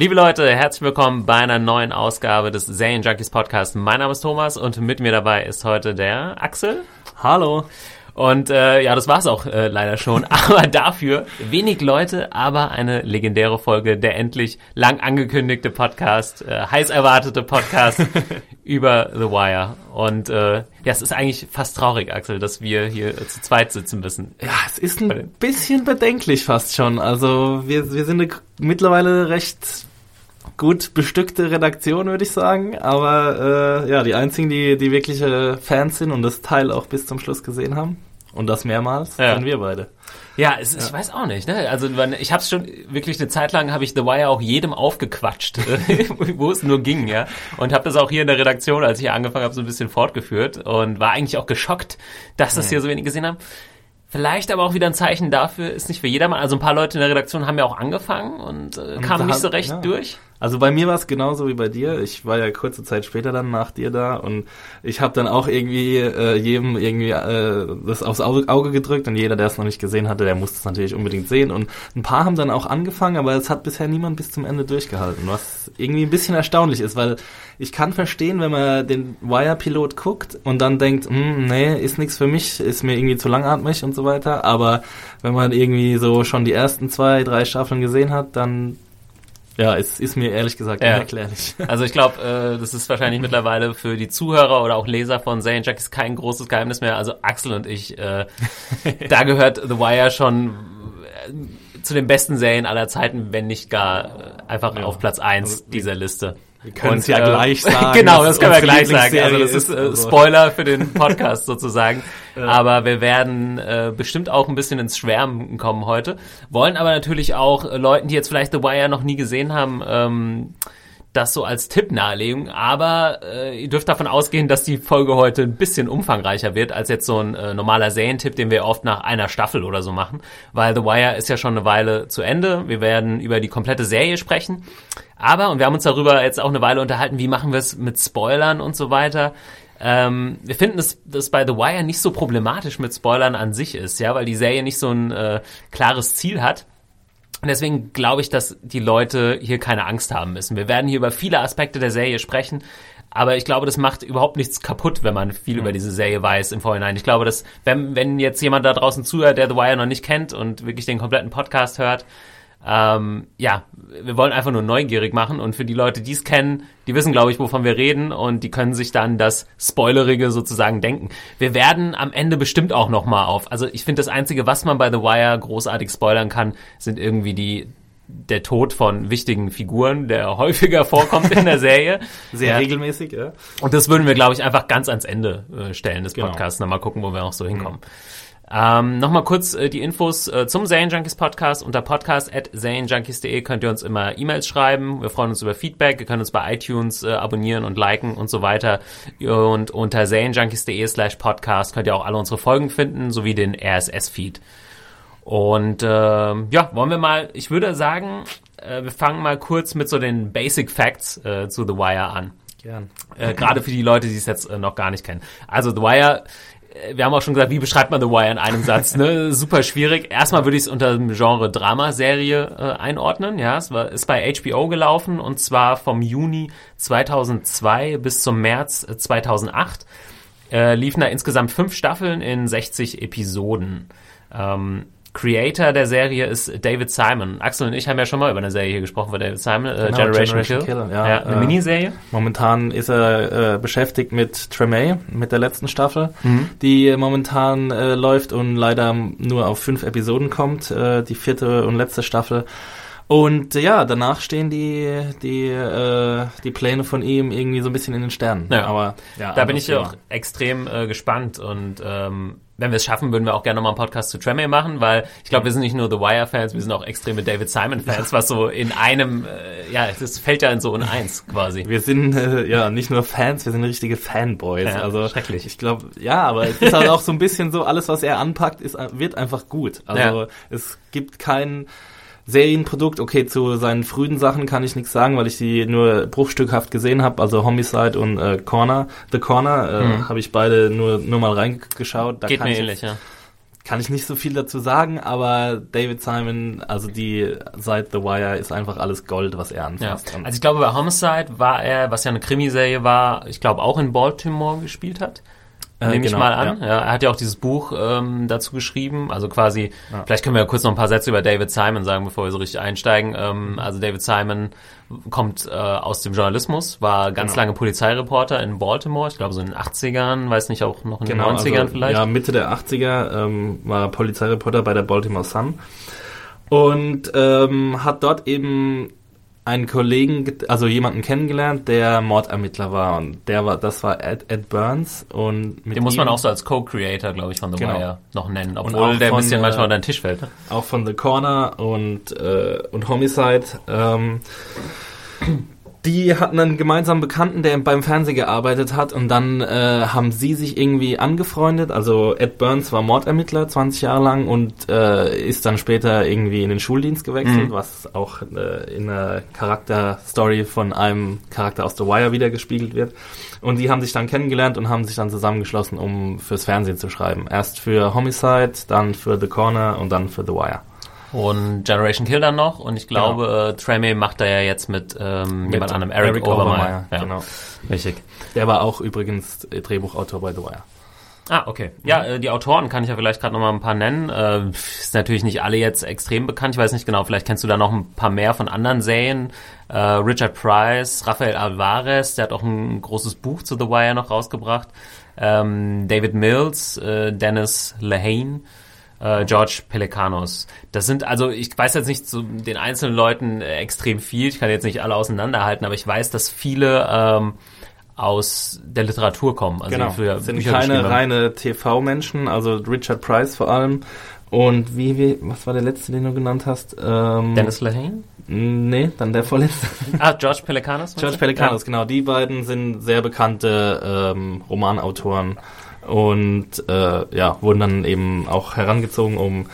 Liebe Leute, herzlich willkommen bei einer neuen Ausgabe des Serien Junkies Podcast. Mein Name ist Thomas und mit mir dabei ist heute der Axel. Hallo. Und äh, ja, das war's auch äh, leider schon. Aber dafür wenig Leute, aber eine legendäre Folge, der endlich lang angekündigte Podcast, äh, heiß erwartete Podcast über The Wire. Und äh, ja, es ist eigentlich fast traurig, Axel, dass wir hier äh, zu zweit sitzen müssen. Ja, es ist ein bisschen bedenklich fast schon. Also wir, wir sind mittlerweile recht gut bestückte Redaktion, würde ich sagen. Aber äh, ja, die einzigen, die, die wirkliche Fans sind und das Teil auch bis zum Schluss gesehen haben. Und das mehrmals, Ja. sind wir beide. Ja, es, ich weiß auch nicht. Ne? Also ich habe schon wirklich eine Zeit lang habe ich The Wire auch jedem aufgequatscht, wo es nur ging, ja. Und habe das auch hier in der Redaktion, als ich hier angefangen habe, so ein bisschen fortgeführt und war eigentlich auch geschockt, dass das hier so wenig gesehen haben. Vielleicht aber auch wieder ein Zeichen dafür, ist nicht für jedermann. Also ein paar Leute in der Redaktion haben ja auch angefangen und, äh, kamen nicht so recht ja. durch. Also bei mir war es genauso wie bei dir. Ich war ja kurze Zeit später dann nach dir da und ich habe dann auch irgendwie äh, jedem irgendwie äh, das aufs Auge, gedrückt und jeder, der es noch nicht gesehen hatte, der musste es natürlich unbedingt sehen. Und ein paar haben dann auch angefangen, aber es hat bisher niemand bis zum Ende durchgehalten, was irgendwie ein bisschen erstaunlich ist, weil ich kann verstehen, wenn man den Wire-Pilot guckt und dann denkt, hm, nee, ist nichts für mich, ist mir irgendwie zu langatmig und so weiter. Aber wenn man irgendwie so schon die ersten zwei, drei Staffeln gesehen hat, dann ja, es ist mir ehrlich gesagt Ja. unerklärlich. Also ich glaube, äh, das ist wahrscheinlich mittlerweile für die Zuhörer oder auch Leser von Zane Junkies kein großes Geheimnis mehr. Also Axel und ich, äh, da gehört The Wire schon äh, zu den besten Serien aller Zeiten, wenn nicht gar äh, einfach Ja. auf Platz eins Also, dieser Liste. Wir können es ja äh, gleich sagen. genau, das können wir gleich sagen. Also das ist äh, Spoiler für den Podcast sozusagen. Aber wir werden äh, bestimmt auch ein bisschen ins Schwärmen kommen heute. Wollen aber natürlich auch Leuten, die jetzt vielleicht The Wire noch nie gesehen haben, ähm, das so als Tipp nahelegen. Aber äh, ihr dürft davon ausgehen, dass die Folge heute ein bisschen umfangreicher wird als jetzt so ein äh, normaler Serientipp, den wir oft nach einer Staffel oder so machen. Weil The Wire ist ja schon eine Weile zu Ende. Wir werden über die komplette Serie sprechen. Aber, und wir haben uns darüber jetzt auch eine Weile unterhalten, wie machen wir es mit Spoilern und so weiter. Ähm, wir finden, dass das bei The Wire nicht so problematisch mit Spoilern an sich ist, ja, weil die Serie nicht so ein äh, klares Ziel hat. Und deswegen glaube ich, dass die Leute hier keine Angst haben müssen. Wir werden hier über viele Aspekte der Serie sprechen, aber ich glaube, das macht überhaupt nichts kaputt, wenn man viel über diese Serie weiß im Vorhinein. Ich glaube, dass wenn, wenn jetzt jemand da draußen zuhört, der The Wire noch nicht kennt und wirklich den kompletten Podcast hört, ähm, ja, wir wollen einfach nur neugierig machen und für die Leute, die es kennen, die wissen, glaube ich, wovon wir reden und die können sich dann das Spoilerige sozusagen denken. Wir werden am Ende bestimmt auch noch mal auf. Also ich finde, das Einzige, was man bei The Wire großartig spoilern kann, sind irgendwie die der Tod von wichtigen Figuren, der häufiger vorkommt in der Serie. Sehr Ja. regelmäßig, ja. Und das würden wir, glaube ich, einfach ganz ans Ende äh, stellen des Genau. Podcasts. Dann mal gucken, wo wir auch so hinkommen. Ähm, Nochmal kurz äh, die Infos äh, zum Zane Junkies Podcast. Unter podcast.zanejunkies.de könnt ihr uns immer E-Mails schreiben. Wir freuen uns über Feedback. Ihr könnt uns bei iTunes äh, abonnieren und liken und so weiter. Und unter zanejunkies.de slash podcast könnt ihr auch alle unsere Folgen finden, sowie den RSS-Feed. Und ähm, ja, wollen wir mal, ich würde sagen, äh, wir fangen mal kurz mit so den Basic Facts äh, zu The Wire an. Gern. Äh, Gerade für die Leute, die es jetzt äh, noch gar nicht kennen. Also The Wire, äh, wir haben auch schon gesagt, wie beschreibt man The Wire in einem Satz? Ne? Super schwierig. Erstmal würde ich es unter dem Genre Dramaserie äh, einordnen. Ja, es war, ist bei HBO gelaufen und zwar vom Juni 2002 bis zum März äh, 2008. Äh, liefen da insgesamt fünf Staffeln in 60 Episoden. Ähm, Creator der Serie ist David Simon. Axel und ich haben ja schon mal über eine Serie hier gesprochen von David Simon, äh, Genau, Generation, Generation Kill. Kill, ja, ja, eine äh, Miniserie. Momentan ist er äh, beschäftigt mit Tremay, mit der letzten Staffel, Mhm. die momentan äh, läuft und leider nur auf fünf Episoden kommt, äh, die vierte und letzte Staffel. Und äh, ja, danach stehen die die äh, die Pläne von ihm irgendwie so ein bisschen in den Sternen. Ja. Aber ja, Da bin ich ja auch extrem äh, gespannt und ähm, wenn wir es schaffen, würden wir auch gerne nochmal einen Podcast zu Tremay machen, weil ich glaube, wir sind nicht nur The Wire-Fans, wir sind auch extreme David Simon-Fans, was so in einem, äh, ja, das fällt ja in so in eins quasi. Wir sind äh, ja nicht nur Fans, wir sind richtige Fanboys. Ja, also schrecklich. Ich glaube, ja, aber es ist halt auch so ein bisschen so, alles, was er anpackt, ist, wird einfach gut. Also Ja. es gibt kein Serienprodukt. Okay, zu seinen frühen Sachen kann ich nichts sagen, weil ich die nur bruchstückhaft gesehen habe. Also Homicide und äh, Corner, The Corner, äh, habe ich beide nur nur mal reingeschaut. Da. Geht kann mir ich ähnlich, ja. kann ich nicht so viel dazu sagen, aber David Simon, also die seit The Wire ist einfach alles Gold, was er Ja. anfasst. Und Also ich glaube, bei Homicide war er, was ja eine Krimiserie war, ich glaube auch in Baltimore gespielt hat. Äh, Nehme ich genau, mal an. ja. Ja. er hat ja auch dieses Buch ähm, dazu geschrieben. Also quasi, vielleicht können wir ja kurz noch ein paar Sätze über David Simon sagen, bevor wir so richtig einsteigen. Ähm, also David Simon kommt äh, aus dem Journalismus, war ganz Genau. lange Polizeireporter in Baltimore, ich glaube so in den 80ern, weiß nicht, auch noch in Genau, den 90ern also, vielleicht. Ja, Mitte der 80er ähm, war Polizeireporter bei der Baltimore Sun und ähm, hat dort eben einen Kollegen, also jemanden kennengelernt, der Mordermittler war und der war, das war Ed, Ed Burns und Den muss man auch so als Co-Creator, glaube ich, von The Genau. Wire noch nennen, obwohl der ein bisschen äh, manchmal unter den Tisch fällt. Ne? auch von The Corner und, äh, und Homicide. Ähm, die hatten einen gemeinsamen Bekannten, der beim Fernsehen gearbeitet hat und dann äh, haben sie sich irgendwie angefreundet. Also Ed Burns war Mordermittler 20 Jahre lang und äh, ist dann später irgendwie in den Schuldienst gewechselt, Mhm. was auch äh, in der Charakterstory von einem Charakter aus The Wire wieder gespiegelt wird. Und die haben sich dann kennengelernt und haben sich dann zusammengeschlossen, um fürs Fernsehen zu schreiben. Erst für Homicide, dann für The Corner und dann für The Wire. Und Generation Kill dann noch. Und ich glaube, äh, Treme macht da ja jetzt mit, ähm, jemand anderem, Eric, Overmeyer. Ja, Genau. Richtig. Der war auch übrigens äh, Drehbuchautor bei The Wire. Ah, okay. Ja, äh, die Autoren kann ich ja vielleicht gerade noch mal ein paar nennen. Äh, ist natürlich nicht alle jetzt extrem bekannt. Ich weiß nicht genau, vielleicht kennst du da noch ein paar mehr von anderen Serien. Äh, Richard Price, Rafael Alvarez, der hat auch ein großes Buch zu The Wire noch rausgebracht. Ähm, David Mills, äh, Dennis Lehane, äh, George Pelicanos. Das sind also, ich weiß jetzt nicht zu den einzelnen Leuten äh, extrem viel. Ich kann jetzt nicht alle auseinanderhalten, aber ich weiß, dass viele ähm, aus der Literatur kommen. Also für Genau. sind Bücher keine reine TV-Menschen, also Richard Price vor allem. Und wie, wie, was war der letzte, den du genannt hast? Ähm, Dennis Lehane? Nee, dann der vorletzte. Ah, George Pelicanos? George? Pelicanos, genau. Die beiden sind sehr bekannte ähm, Romanautoren und äh, ja, wurden dann eben auch herangezogen, um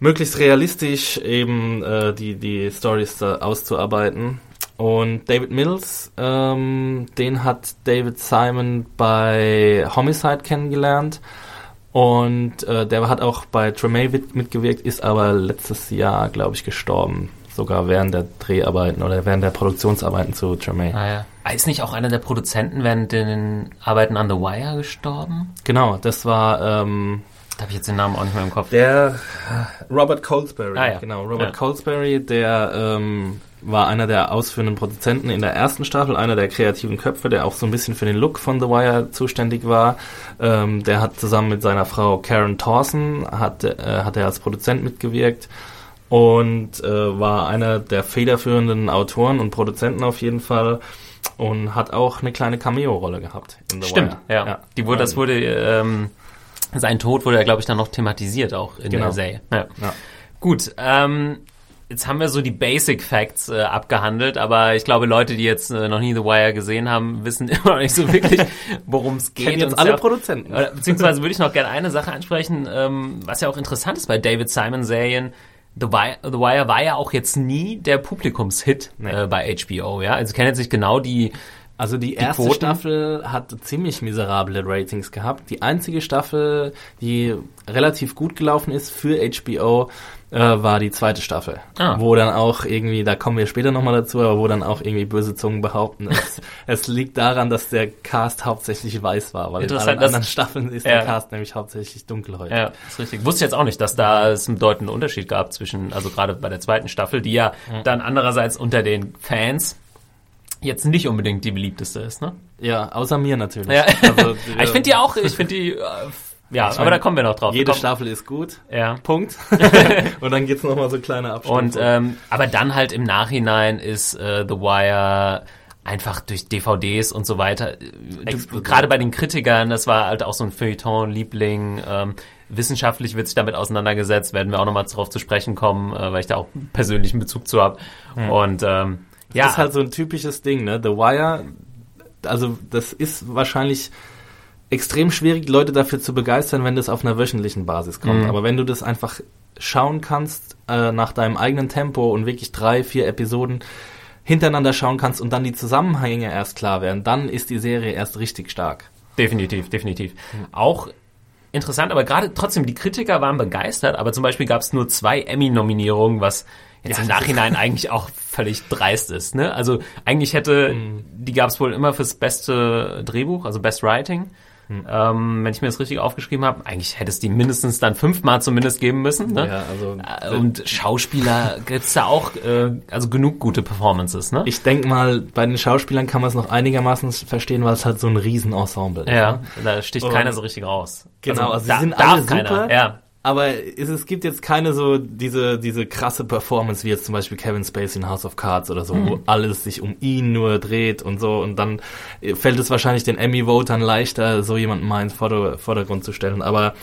möglichst realistisch eben äh, die, die Stories da auszuarbeiten. Und David Mills, ähm, den hat David Simon bei Homicide kennengelernt. Und äh, der hat auch bei Tremay mit- mitgewirkt, ist aber letztes Jahr, glaube ich, gestorben. Sogar während der Dreharbeiten oder während der Produktionsarbeiten zu Tremay. Ah, ja. Ah, Ist nicht auch einer der Produzenten während den Arbeiten an The Wire gestorben? Genau, das war ähm, Da habe ich jetzt den Namen auch nicht mehr im Kopf. der äh, Robert Colesbury. Ah, ja. Genau, Robert Ja. Colesbury, der ähm, war einer der ausführenden Produzenten in der ersten Staffel, einer der kreativen Köpfe, der auch so ein bisschen für den Look von The Wire zuständig war. Ähm, der hat zusammen mit seiner Frau Karen Thorson hat, äh, hat er als Produzent mitgewirkt und äh, war einer der federführenden Autoren und Produzenten auf jeden Fall und hat auch eine kleine Cameo-Rolle gehabt in The Stimmt, Wire. ja. Die wurde, das wurde, ähm, sein Tod wurde ja, glaube ich, dann noch thematisiert auch in Genau. der Serie. Ja. Ja. Gut, ähm, jetzt haben wir so die Basic Facts äh, abgehandelt, aber ich glaube, Leute, die jetzt äh, noch nie The Wire gesehen haben, wissen immer noch nicht so wirklich, worum es geht. Kennen jetzt alle ja- Produzenten. Oder, beziehungsweise würde ich noch gerne eine Sache ansprechen, ähm, was ja auch interessant ist bei David Simon Serien. The Wire, The Wire war ja auch jetzt nie der Publikumshit Nee. äh, bei HBO, ja. Also ich kenne jetzt nicht genau die. Also die erste Quoten? Staffel hat ziemlich miserable Ratings gehabt. Die einzige Staffel, die relativ gut gelaufen ist für HBO, äh, war die zweite Staffel. Ah. Wo dann auch irgendwie, da kommen wir später nochmal dazu, aber wo dann auch irgendwie böse Zungen behaupten, es, es liegt daran, dass der Cast hauptsächlich weiß war, weil in allen anderen Staffeln ist Ja. der Cast nämlich hauptsächlich dunkelhäutig. Ja, ist richtig. Wusste ich jetzt auch nicht, dass da es einen bedeutenden Unterschied gab zwischen, also gerade bei der zweiten Staffel, die ja dann andererseits unter den Fans jetzt nicht unbedingt die beliebteste ist, ne? Ja, außer mir natürlich. Ja. Also, ich finde die auch, ich finde die, äh, ja, Ich aber mein, da kommen wir noch drauf. Jede. Staffel ist gut. Ja. Punkt. Und dann gibt's noch mal so kleine Abstufungen. Und ähm, aber dann halt im Nachhinein ist äh, The Wire einfach durch DVDs und so weiter. Du, gerade bei den Kritikern, das war halt auch so ein Feuilleton-Liebling. Ähm, wissenschaftlich wird sich damit auseinandergesetzt, werden wir auch nochmal darauf zu sprechen kommen, äh, weil ich da auch persönlichen Bezug zu habe. Hm. Und ähm, ja. Das ist halt so ein typisches Ding, ne? The Wire, also das ist wahrscheinlich extrem schwierig, Leute dafür zu begeistern, wenn das auf einer wöchentlichen Basis kommt. Mhm. Aber wenn du das einfach schauen kannst äh, nach deinem eigenen Tempo und wirklich drei, vier Episoden hintereinander schauen kannst und dann die Zusammenhänge erst klar werden, dann ist die Serie erst richtig stark. Definitiv, definitiv. Mhm. Auch interessant, aber gerade trotzdem, die Kritiker waren begeistert, aber zum Beispiel gab es nur zwei Emmy-Nominierungen, was jetzt ja, im Nachhinein eigentlich auch völlig dreist ist. Ne? Also eigentlich hätte, mhm. die gab es wohl immer fürs beste Drehbuch, also Best Writing. Hm. Ähm, wenn ich mir das richtig aufgeschrieben habe, eigentlich hätte es die mindestens dann fünfmal zumindest geben müssen. Ne? Ja, also, äh, Und Schauspieler gibt's da auch äh, also genug gute Performances. Ne? Ich denke mal, bei den Schauspielern kann man es noch einigermaßen verstehen, weil es halt so ein Riesenensemble ist. Ja, ne? da sticht Und keiner so richtig raus. Genau, also, also sie sind alle super. Keiner, ja aber es, es gibt jetzt keine so diese, diese krasse Performance wie jetzt zum Beispiel Kevin Spacey in House of Cards oder so, mhm. wo alles sich um ihn nur dreht und so und dann fällt es wahrscheinlich den Emmy-Votern leichter, so jemanden mal ins Vordergrund zu stellen. Aber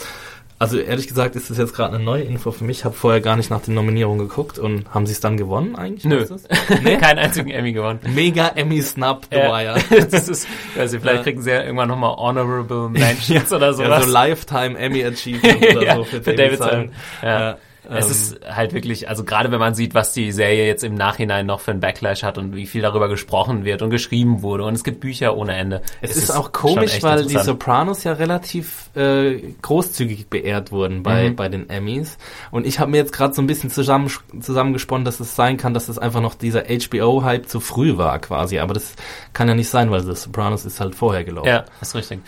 also ehrlich gesagt ist das jetzt gerade eine neue Info für mich. Ich habe vorher gar nicht nach den Nominierungen geguckt und haben sie es dann gewonnen eigentlich? Nö, nee? keinen einzigen Emmy gewonnen. Mega Emmy Snub, The ja. Wire. das ist, also vielleicht kriegen sie ja irgendwann nochmal Honorable Mentions oder sowas. Ja, so Lifetime Emmy Achievement oder ja, so für, für David, David Simon. Ja. Es ähm, ist halt wirklich, also gerade wenn man sieht, was die Serie jetzt im Nachhinein noch für einen Backlash hat und wie viel darüber gesprochen wird und geschrieben wurde und es gibt Bücher ohne Ende. Es, es ist, ist, auch komisch, weil die Sopranos ja relativ äh, großzügig beehrt wurden bei, mhm. bei den Emmys und ich habe mir jetzt gerade so ein bisschen zusammen, zusammengesponnen, dass es sein kann, dass es einfach noch dieser HBO-Hype zu früh war quasi, aber das kann ja nicht sein, weil The Sopranos ist halt vorher gelaufen. Ja, ist richtig.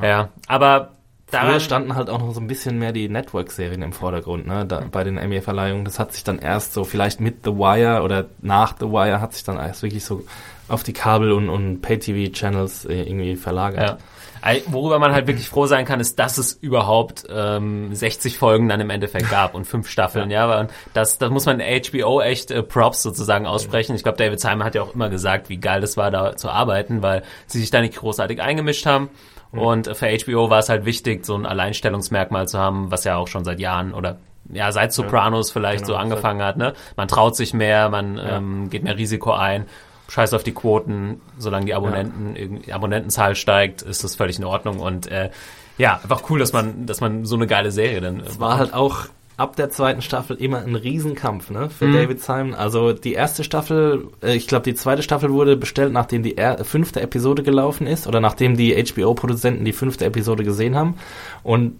Ah. Ja, aber Früher standen halt auch noch so ein bisschen mehr die Network-Serien im Vordergrund, ne, da, bei den Emmy-Verleihungen. Das hat sich dann erst so, vielleicht mit The Wire oder nach The Wire hat sich dann erst wirklich so auf die Kabel- und, und Pay-TV-Channels äh, irgendwie verlagert. Ja. Worüber man halt wirklich froh sein kann, ist, dass es überhaupt ähm, 60 Folgen dann im Endeffekt gab und fünf Staffeln, ja, ja das, das muss man HBO echt äh, Props sozusagen aussprechen. Ich glaube, David Simon hat ja auch immer gesagt, wie geil das war, da zu arbeiten, weil sie sich da nicht großartig eingemischt haben Mhm. Und für HBO war es halt wichtig, so ein Alleinstellungsmerkmal zu haben, was ja auch schon seit Jahren oder ja, seit Sopranos ja, vielleicht genau, so angefangen hat, ne? Man traut sich mehr, man ja. ähm, geht mehr Risiko ein, scheiß auf die Quoten, solange die Abonnenten, ja. Abonnentenzahl steigt, ist das völlig in Ordnung und äh, ja, einfach cool, dass man, dass man so eine geile Serie dann. Es war halt auch ab der zweiten Staffel immer ein Riesenkampf ne, für mhm. David Simon. Also die erste Staffel, äh, ich glaube die zweite Staffel wurde bestellt, nachdem die er fünfte Episode gelaufen ist oder nachdem die HBO-Produzenten die fünfte Episode gesehen haben. Und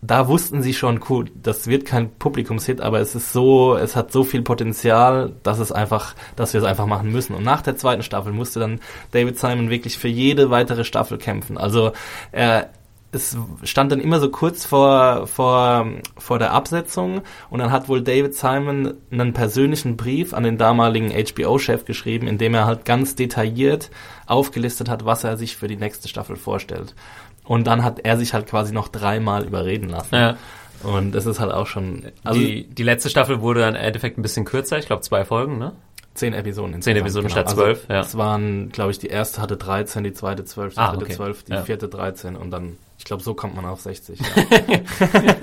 da wussten sie schon, cool, das wird kein Publikumshit, aber es ist so, es hat so viel Potenzial, dass es einfach, dass wir es einfach machen müssen. Und nach der zweiten Staffel musste dann David Simon wirklich für jede weitere Staffel kämpfen. Also er, es stand dann immer so kurz vor, vor, vor der Absetzung und dann hat wohl David Simon einen persönlichen Brief an den damaligen HBO-Chef geschrieben, in dem er halt ganz detailliert aufgelistet hat, was er sich für die nächste Staffel vorstellt. Und dann hat er sich halt quasi noch dreimal überreden lassen. Ja. Und das ist halt auch schon. Also die, die letzte Staffel wurde dann im Endeffekt ein bisschen kürzer, ich glaube zwei Folgen, ne? Zehn Episoden. Zehn Episoden genau. statt zwölf, also, ja. Es waren, glaube ich, die erste hatte 13, die zweite 12, die ah, dritte okay. 12, die ja. vierte 13 und dann ich glaube, so kommt man auf 60. Ja.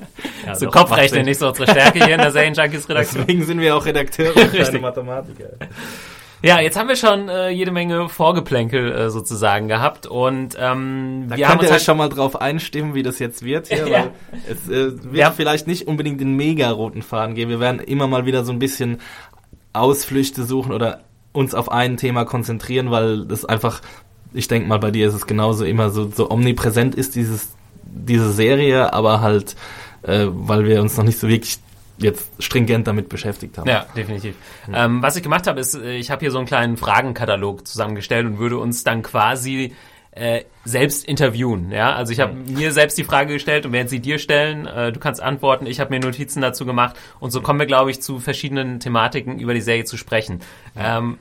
ja, so Kopfrechnen nicht so unsere Stärke hier in der Serien Junkies Redaktion. Deswegen sind wir auch Redakteure und keine Mathematiker. Ja, jetzt haben wir schon äh, jede Menge Vorgeplänkel äh, sozusagen gehabt und ähm, da wir haben uns halt schon mal drauf einstimmen, wie das jetzt wird hier, ja. weil es äh, wird ja. vielleicht nicht unbedingt den mega roten Faden geben. Wir werden immer mal wieder so ein bisschen Ausflüchte suchen oder uns auf ein Thema konzentrieren, weil das einfach ich denke mal, bei dir ist es genauso immer so, so omnipräsent ist dieses, diese Serie, aber halt, äh, weil wir uns noch nicht so wirklich jetzt stringent damit beschäftigt haben. Ja, definitiv. Mhm. Ähm, was ich gemacht habe, ist, äh, ich habe hier so einen kleinen Fragenkatalog zusammengestellt und würde uns dann quasi äh, selbst interviewen. Ja, also ich habe mhm. mir selbst die Frage gestellt und werde sie dir stellen. Äh, du kannst antworten. Ich habe mir Notizen dazu gemacht und so kommen wir, glaube ich, zu verschiedenen Thematiken über die Serie zu sprechen. Ähm,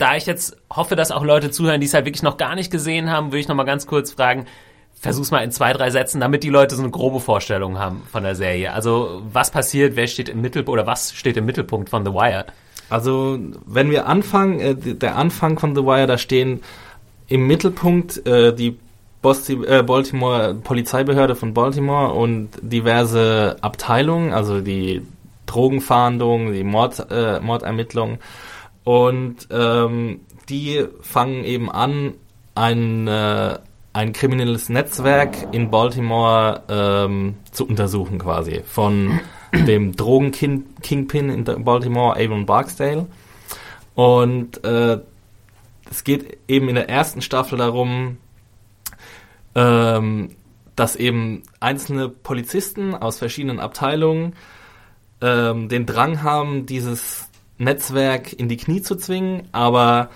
da ich jetzt hoffe, dass auch Leute zuhören, die es halt wirklich noch gar nicht gesehen haben, würde ich noch mal ganz kurz fragen, versuch's mal in zwei, drei Sätzen, damit die Leute so eine grobe Vorstellung haben von der Serie. Also, was passiert, wer steht im Mittelpunkt oder was steht im Mittelpunkt von The Wire? Also, wenn wir anfangen, äh, der Anfang von The Wire, da stehen im Mittelpunkt äh, die Bosti äh, Baltimore Polizeibehörde von Baltimore und diverse Abteilungen, also die Drogenfahndung, die Mord, äh, Mordermittlungen. Und ähm, die fangen eben an, ein, äh, ein kriminelles Netzwerk in Baltimore ähm, zu untersuchen quasi. Von dem Drogen-Kingpin in Baltimore, Avon Barksdale. Und äh, es geht eben in der ersten Staffel darum, ähm, dass eben einzelne Polizisten aus verschiedenen Abteilungen ähm, den Drang haben, dieses Netzwerk in die Knie zu zwingen, aber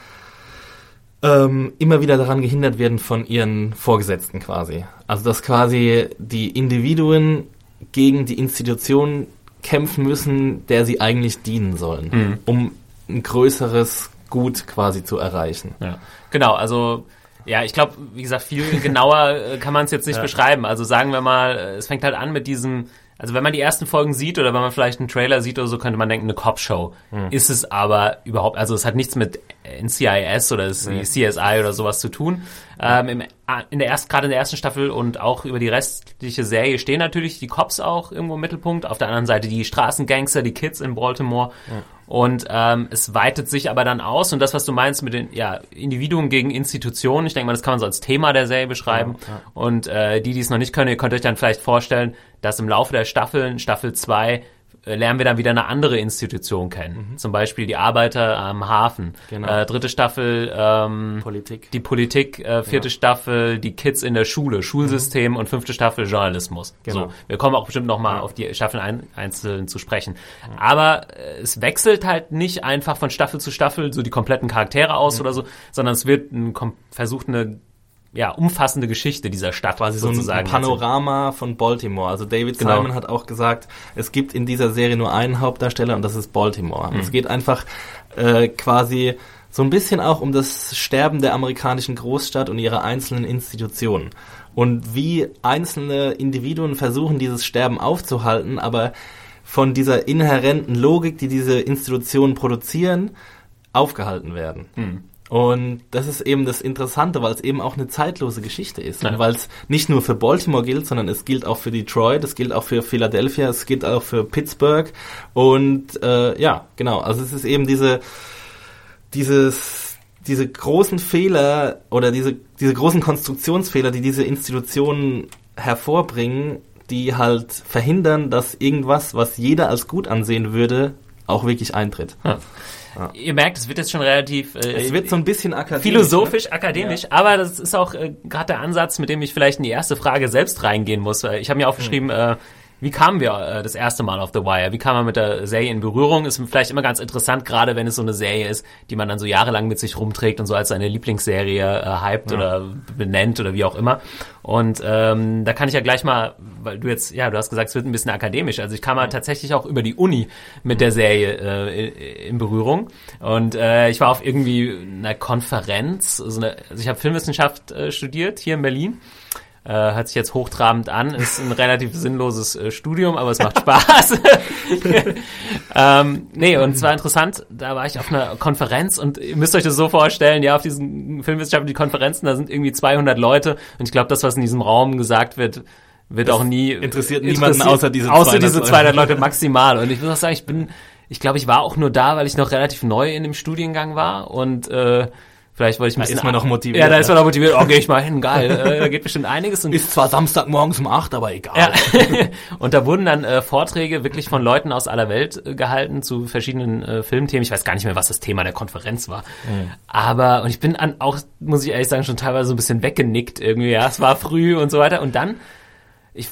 ähm, immer wieder daran gehindert werden von ihren Vorgesetzten quasi. Also dass quasi die Individuen gegen die Institution kämpfen müssen, der sie eigentlich dienen sollen, mhm. um ein größeres Gut quasi zu erreichen. Ja. Genau, also ja, ich glaube, wie gesagt, viel genauer äh, kann man es jetzt nicht ja. beschreiben. Also sagen wir mal, äh, es fängt halt an mit diesem, also wenn man die ersten Folgen sieht oder wenn man vielleicht einen Trailer sieht oder so, könnte man denken, eine Cop-Show. Hm. Ist es aber überhaupt, also es hat nichts mit NCIS oder CSI oder sowas zu tun. Ähm, im, in der ersten, gerade in der ersten Staffel und auch über die restliche Serie stehen natürlich die Cops auch irgendwo im Mittelpunkt. Auf der anderen Seite die Straßengangster, die Kids in Baltimore. Ja. Und ähm, es weitet sich aber dann aus und das, was du meinst mit den ja, Individuen gegen Institutionen, ich denke mal, das kann man so als Thema der Serie beschreiben. Ja, ja. Und äh, die, die es noch nicht können, ihr könnt euch dann vielleicht vorstellen, dass im Laufe der Staffeln, Staffel 2, äh, lernen wir dann wieder eine andere Institution kennen. Mhm. Zum Beispiel die Arbeiter am Hafen. Genau. Äh, dritte Staffel ähm, Politik. Die Politik, äh, vierte ja. Staffel die Kids in der Schule, Schulsystem mhm. und fünfte Staffel Journalismus. Genau. So, wir kommen auch bestimmt nochmal ja. auf die Staffeln ein, einzeln zu sprechen. Mhm. Aber äh, es wechselt halt nicht einfach von Staffel zu Staffel so die kompletten Charaktere aus mhm. oder so, sondern es wird ein, versucht eine ja, umfassende Geschichte dieser Stadt. Quasi so ein Panorama von Baltimore. Also David genau. Simon hat auch gesagt, es gibt in dieser Serie nur einen Hauptdarsteller und das ist Baltimore. Mhm. Es geht einfach äh, quasi so ein bisschen auch um das Sterben der amerikanischen Großstadt und ihrer einzelnen Institutionen. Und wie einzelne Individuen versuchen, dieses Sterben aufzuhalten, aber von dieser inhärenten Logik, die diese Institutionen produzieren, aufgehalten werden. Mhm. Und das ist eben das Interessante, weil es eben auch eine zeitlose Geschichte ist. Ja. Weil es nicht nur für Baltimore gilt, sondern es gilt auch für Detroit, es gilt auch für Philadelphia, es gilt auch für Pittsburgh. Und äh, ja, genau. Also es ist eben diese, dieses, diese großen Fehler oder diese, diese großen Konstruktionsfehler, die diese Institutionen hervorbringen, die halt verhindern, dass irgendwas, was jeder als gut ansehen würde, auch wirklich eintritt. Ja. Ja. Ihr merkt, es wird jetzt schon relativ äh, es wird so ein bisschen akademisch, philosophisch, ne? akademisch, ja. aber das ist auch äh, gerade der Ansatz, mit dem ich vielleicht in die erste Frage selbst reingehen muss. Ich habe mir aufgeschrieben, hm. äh, wie kamen wir äh, das erste Mal auf The Wire? Wie kam man mit der Serie in Berührung? Ist vielleicht immer ganz interessant, gerade wenn es so eine Serie ist, die man dann so jahrelang mit sich rumträgt und so als seine Lieblingsserie äh, hypt ja. oder benennt oder wie auch immer. Und ähm, da kann ich ja gleich mal, weil du jetzt, ja, du hast gesagt, es wird ein bisschen akademisch. Also ich kam mal tatsächlich auch über die Uni mit der Serie äh, in Berührung. Und äh, ich war auf irgendwie einer Konferenz, also, eine, also ich habe Filmwissenschaft äh, studiert hier in Berlin äh, hört sich jetzt hochtrabend an, ist ein relativ sinnloses äh, Studium, aber es macht Spaß. ähm, nee, und zwar interessant, da war ich auf einer Konferenz und ihr müsst euch das so vorstellen, ja, auf diesen filmwissenschaftlichen Konferenzen, da sind irgendwie 200 Leute und ich glaube, das, was in diesem Raum gesagt wird, wird das auch nie interessiert niemanden außer diese außer 200 diese 200 Leute. Maximal. Und ich muss auch sagen, ich bin ich glaube, ich war auch nur da, weil ich noch relativ neu in dem Studiengang war und äh, Vielleicht wollte ich mich. Da ist man noch motiviert. Ja, da ist man noch motiviert. Oh, gehe ich mal hin, geil. Äh, da geht bestimmt einiges. Und ist zwar Samstagmorgens um acht, aber egal. Ja. und da wurden dann äh, Vorträge wirklich von Leuten aus aller Welt äh, gehalten zu verschiedenen äh, Filmthemen. Ich weiß gar nicht mehr, was das Thema der Konferenz war. Mhm. Aber, und ich bin an, auch, muss ich ehrlich sagen, schon teilweise so ein bisschen weggenickt irgendwie. Ja, es war früh und so weiter. Und dann ich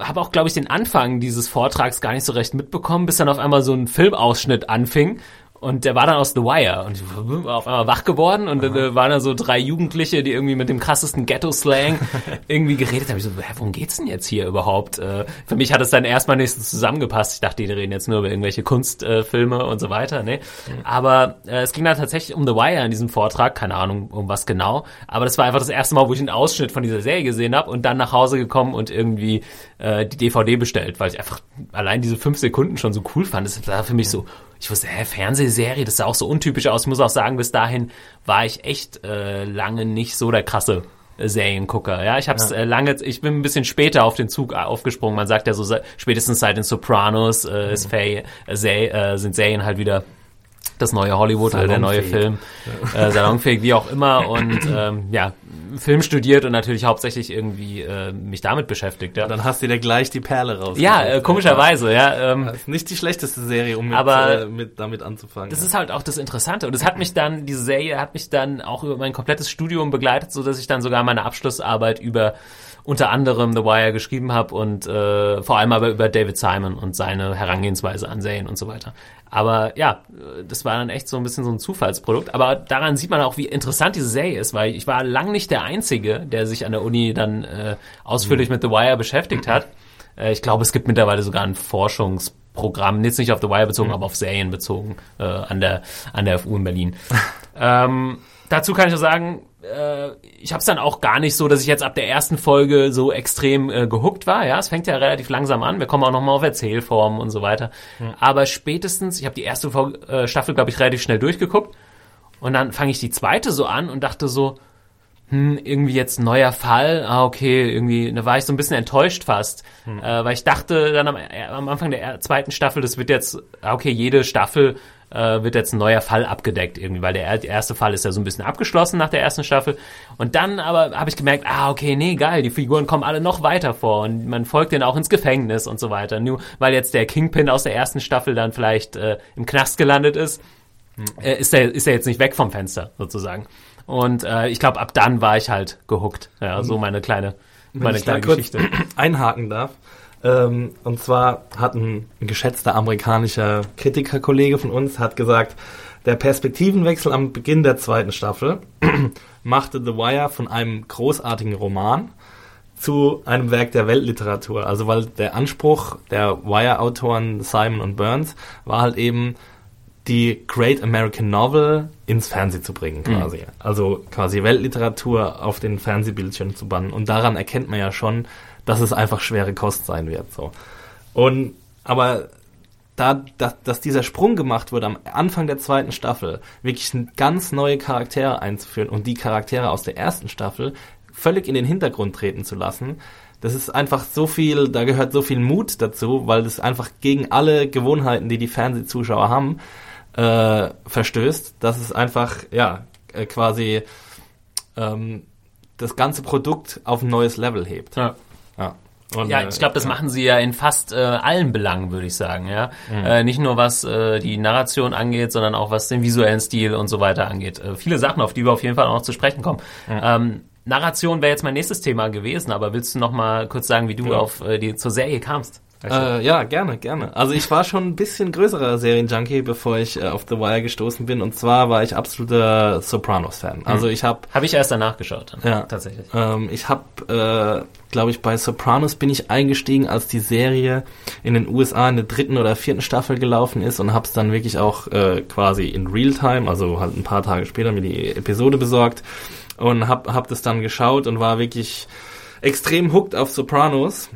habe auch, glaube ich, den Anfang dieses Vortrags gar nicht so recht mitbekommen, bis dann auf einmal so ein Filmausschnitt anfing und der war dann aus The Wire und ich war auf einmal wach geworden und da waren da so drei Jugendliche, die irgendwie mit dem krassesten Ghetto-Slang irgendwie geredet haben. Ich so, hä, worum geht's denn jetzt hier überhaupt? Äh, für mich hat es dann erstmal nicht so zusammengepasst. Ich dachte, die reden jetzt nur über irgendwelche Kunstfilme und so weiter. Ne? Mhm. Aber äh, es ging dann tatsächlich um The Wire in diesem Vortrag. Keine Ahnung, um was genau. Aber das war einfach das erste Mal, wo ich einen Ausschnitt von dieser Serie gesehen habe und dann nach Hause gekommen und irgendwie äh, die DVD bestellt, weil ich einfach allein diese fünf Sekunden schon so cool fand. Das war für mich so, ich wusste, hä, Fernsehserie, das sah auch so untypisch aus. Ich muss auch sagen, bis dahin war ich echt äh, lange nicht so der krasse äh, Seriengucker. Ja, ich habe ja. äh, lange, ich bin ein bisschen später auf den Zug aufgesprungen. Man sagt ja so, spätestens seit den Sopranos äh, mhm. ist Faye, äh, äh, sind Serien halt wieder das neue Hollywood oder der neue Film, ja. äh, salonfähig, wie auch immer. Und ähm, ja, Film studiert und natürlich hauptsächlich irgendwie äh, mich damit beschäftigt. Ja. Dann hast du dir gleich die Perle raus. Ja, äh, komischerweise, ja. Ähm, das ist nicht die schlechteste Serie, um mit, aber äh, mit damit anzufangen. Das ja. ist halt auch das Interessante. Und es hat mich dann, diese Serie hat mich dann auch über mein komplettes Studium begleitet, so dass ich dann sogar meine Abschlussarbeit über unter anderem The Wire geschrieben habe und äh, vor allem aber über David Simon und seine Herangehensweise an Serien und so weiter. Aber ja, das war dann echt so ein bisschen so ein Zufallsprodukt. Aber daran sieht man auch, wie interessant diese Serie ist, weil ich war lang nicht der Einzige, der sich an der Uni dann äh, ausführlich mhm. mit The Wire beschäftigt hat. Äh, ich glaube, es gibt mittlerweile sogar ein Forschungsprogramm, jetzt nicht auf The Wire bezogen, mhm. aber auf Serien bezogen, äh, an, der, an der FU in Berlin. ähm, dazu kann ich nur sagen, äh, ich habe es dann auch gar nicht so, dass ich jetzt ab der ersten Folge so extrem äh, gehuckt war. Ja, es fängt ja relativ langsam an. Wir kommen auch noch mal auf Erzählformen und so weiter. Mhm. Aber spätestens, ich habe die erste Folge, äh, Staffel, glaube ich, relativ schnell durchgeguckt. Und dann fange ich die zweite so an und dachte so, hm, irgendwie jetzt neuer Fall. Ah, okay, irgendwie, da war ich so ein bisschen enttäuscht fast. Hm. Äh, weil ich dachte dann am, äh, am Anfang der zweiten Staffel, das wird jetzt, ah, okay, jede Staffel äh, wird jetzt ein neuer Fall abgedeckt irgendwie, weil der erste Fall ist ja so ein bisschen abgeschlossen nach der ersten Staffel. Und dann aber habe ich gemerkt, ah, okay, nee, geil, die Figuren kommen alle noch weiter vor und man folgt denen auch ins Gefängnis und so weiter. Nur weil jetzt der Kingpin aus der ersten Staffel dann vielleicht äh, im Knast gelandet ist, äh, ist er ist er jetzt nicht weg vom Fenster sozusagen. Und äh, ich glaube, ab dann war ich halt gehuckt. Ja, so meine kleine, meine kleine Geschichte. einhaken darf. Ähm, und zwar hat ein, geschätzter amerikanischer Kritikerkollege von uns hat gesagt, der Perspektivenwechsel am Beginn der zweiten Staffel machte The Wire von einem großartigen Roman zu einem Werk der Weltliteratur. Also weil der Anspruch der Wire-Autoren Simon und Burns war halt eben, die Great American Novel ins Fernsehen zu bringen, quasi. Mhm. Also quasi Weltliteratur auf den Fernsehbildschirm zu bannen. Und daran erkennt man ja schon, dass es einfach schwere Kost sein wird. So. Und aber da, dass, dass dieser Sprung gemacht wurde am Anfang der zweiten Staffel, wirklich ganz neue Charaktere einzuführen und die Charaktere aus der ersten Staffel völlig in den Hintergrund treten zu lassen, das ist einfach so viel, da gehört so viel Mut dazu, weil das einfach gegen alle Gewohnheiten, die die Fernsehzuschauer haben, äh, verstößt, dass es einfach, ja, äh, quasi ähm, das ganze Produkt auf ein neues Level hebt. Ja. Ja. Und, ja, ich glaube, das ja. machen sie ja in fast äh, allen Belangen, würde ich sagen, ja. Mhm. Äh, nicht nur was äh, die Narration angeht, sondern auch was den visuellen Stil und so weiter angeht. Äh, viele Sachen, auf die wir auf jeden Fall auch noch zu sprechen kommen. Mhm. Ähm, Narration wäre jetzt mein nächstes Thema gewesen, aber willst du noch mal kurz sagen, wie du ja. auf äh, die zur Serie kamst? Äh, ja, gerne, gerne. Also ich war schon ein bisschen größerer Serienjunkie, bevor ich äh, auf The Wire gestoßen bin. Und zwar war ich absoluter Sopranos-Fan. Also ich habe... Habe ich erst danach geschaut. Dann, ja. Tatsächlich. Ähm, ich habe, äh, glaube ich, bei Sopranos bin ich eingestiegen, als die Serie in den USA in der dritten oder vierten Staffel gelaufen ist und habe es dann wirklich auch äh, quasi in Realtime, also halt ein paar Tage später mir die Episode besorgt und hab, hab das dann geschaut und war wirklich extrem hooked auf Sopranos.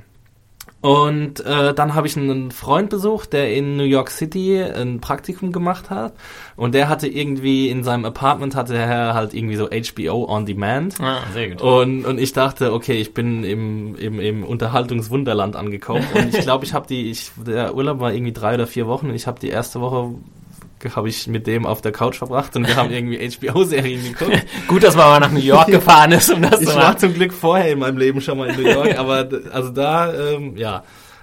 Und äh, dann habe ich einen Freund besucht, der in New York City ein Praktikum gemacht hat. Und der hatte irgendwie in seinem Apartment hatte er halt irgendwie so HBO on Demand. Ah, sehr gut. Und, und ich dachte, okay, ich bin im, im, im Unterhaltungswunderland angekommen. Und ich glaube, ich habe die, ich, der Urlaub war irgendwie drei oder vier Wochen. Und ich habe die erste Woche habe ich mit dem auf der Couch verbracht und wir haben irgendwie HBO-Serien geguckt. Gut, dass man mal nach New York gefahren ist, um das ich zu machen. Ich war zum Glück vorher in meinem Leben schon mal in New York, aber also da, ähm, ja,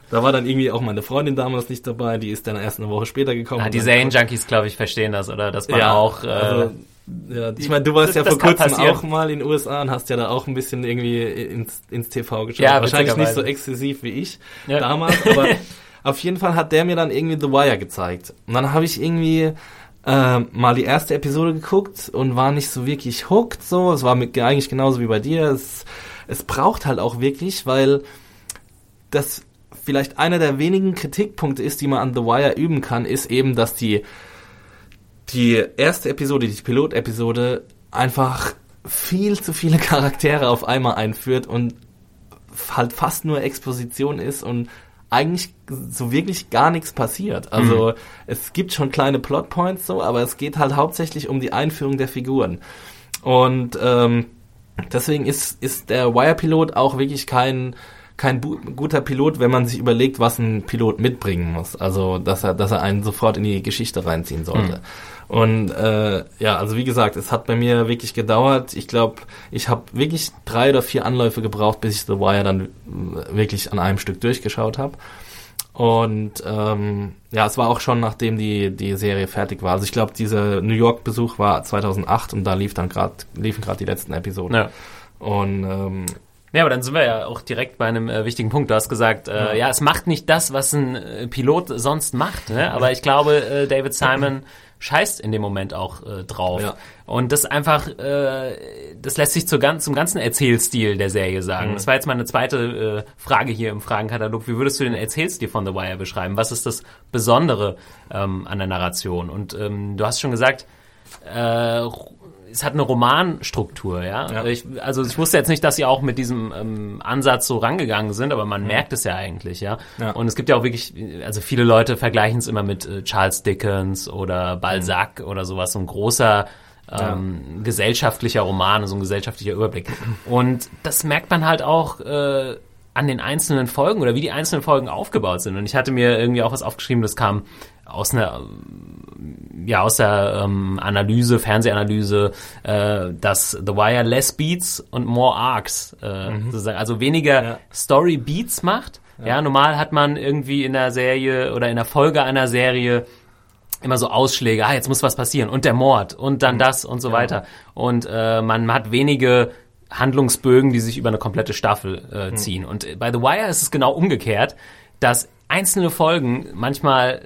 da war dann irgendwie auch meine Freundin damals nicht dabei, die ist dann erst eine Woche später gekommen. Ah, die Serien-Junkies, glaube ich, verstehen das, oder? Dass man ja, auch... Äh, also, ja, ich meine, du warst ja vor kurzem auch mal in den USA und hast ja da auch ein bisschen irgendwie ins, ins TV geschaut. Ja, Wahrscheinlich nicht so exzessiv wie ich ja. damals, aber Auf jeden Fall hat der mir dann irgendwie The Wire gezeigt. Und dann habe ich irgendwie äh, mal die erste Episode geguckt und war nicht so wirklich hooked. So, es war mit, eigentlich genauso wie bei dir. Es, es braucht halt auch wirklich, weil das vielleicht einer der wenigen Kritikpunkte ist, die man an The Wire üben kann, ist eben, dass die die erste Episode, die Pilotepisode einfach viel zu viele Charaktere auf einmal einführt und halt fast nur Exposition ist und eigentlich so wirklich gar nichts passiert. Also mhm. es gibt schon kleine Plotpoints so, aber es geht halt hauptsächlich um die Einführung der Figuren. Und ähm, deswegen ist, ist der Wire-Pilot auch wirklich kein kein guter Pilot, wenn man sich überlegt, was ein Pilot mitbringen muss. Also, dass er, dass er einen sofort in die Geschichte reinziehen sollte. Mhm. Und äh, ja, also wie gesagt, es hat bei mir wirklich gedauert. Ich glaube, ich habe wirklich drei oder vier Anläufe gebraucht, bis ich The Wire dann wirklich an einem Stück durchgeschaut habe. Und ähm, ja, es war auch schon nachdem die die Serie fertig war. Also ich glaube, dieser New York Besuch war 2008 und da lief dann gerade liefen gerade die letzten Episoden. Ja. Und ähm, ja, aber dann sind wir ja auch direkt bei einem äh, wichtigen Punkt. Du hast gesagt, äh, ja. ja. es macht nicht das, was ein äh, Pilot sonst macht. Ne? Aber ich glaube, äh, David Simon scheißt in dem Moment auch äh, drauf. Ja. Und das einfach, äh, das lässt sich zu, zum ganzen Erzählstil der Serie sagen. Mhm. Das war jetzt meine zweite äh, Frage hier im Fragenkatalog. Wie würdest du den Erzählstil von The Wire beschreiben? Was ist das Besondere ähm, an der Narration? Und ähm, du hast schon gesagt, äh, es hat eine Romanstruktur, ja. ja. Ich, also ich wusste jetzt nicht, dass sie auch mit diesem ähm, Ansatz so rangegangen sind, aber man mhm. merkt es ja eigentlich, ja? ja. Und es gibt ja auch wirklich, also viele Leute vergleichen es immer mit äh, Charles Dickens oder Balzac mhm. oder sowas, so ein großer ähm, ja. gesellschaftlicher Roman, so ein gesellschaftlicher Überblick. Und das merkt man halt auch äh, an den einzelnen Folgen oder wie die einzelnen Folgen aufgebaut sind. Und ich hatte mir irgendwie auch was aufgeschrieben, das kam aus einer ja aus der ähm, Analyse, Fernsehanalyse, äh, dass The Wire less Beats und more Arcs, äh, mhm. sozusagen, also weniger ja. Story Beats macht. Ja. ja, normal hat man irgendwie in der Serie oder in der Folge einer Serie immer so Ausschläge, ah, jetzt muss was passieren und der Mord und dann mhm. das und so ja. weiter. Und äh, man hat wenige Handlungsbögen, die sich über eine komplette Staffel äh, mhm. ziehen. Mhm. Und bei The Wire ist es genau umgekehrt, dass einzelne Folgen manchmal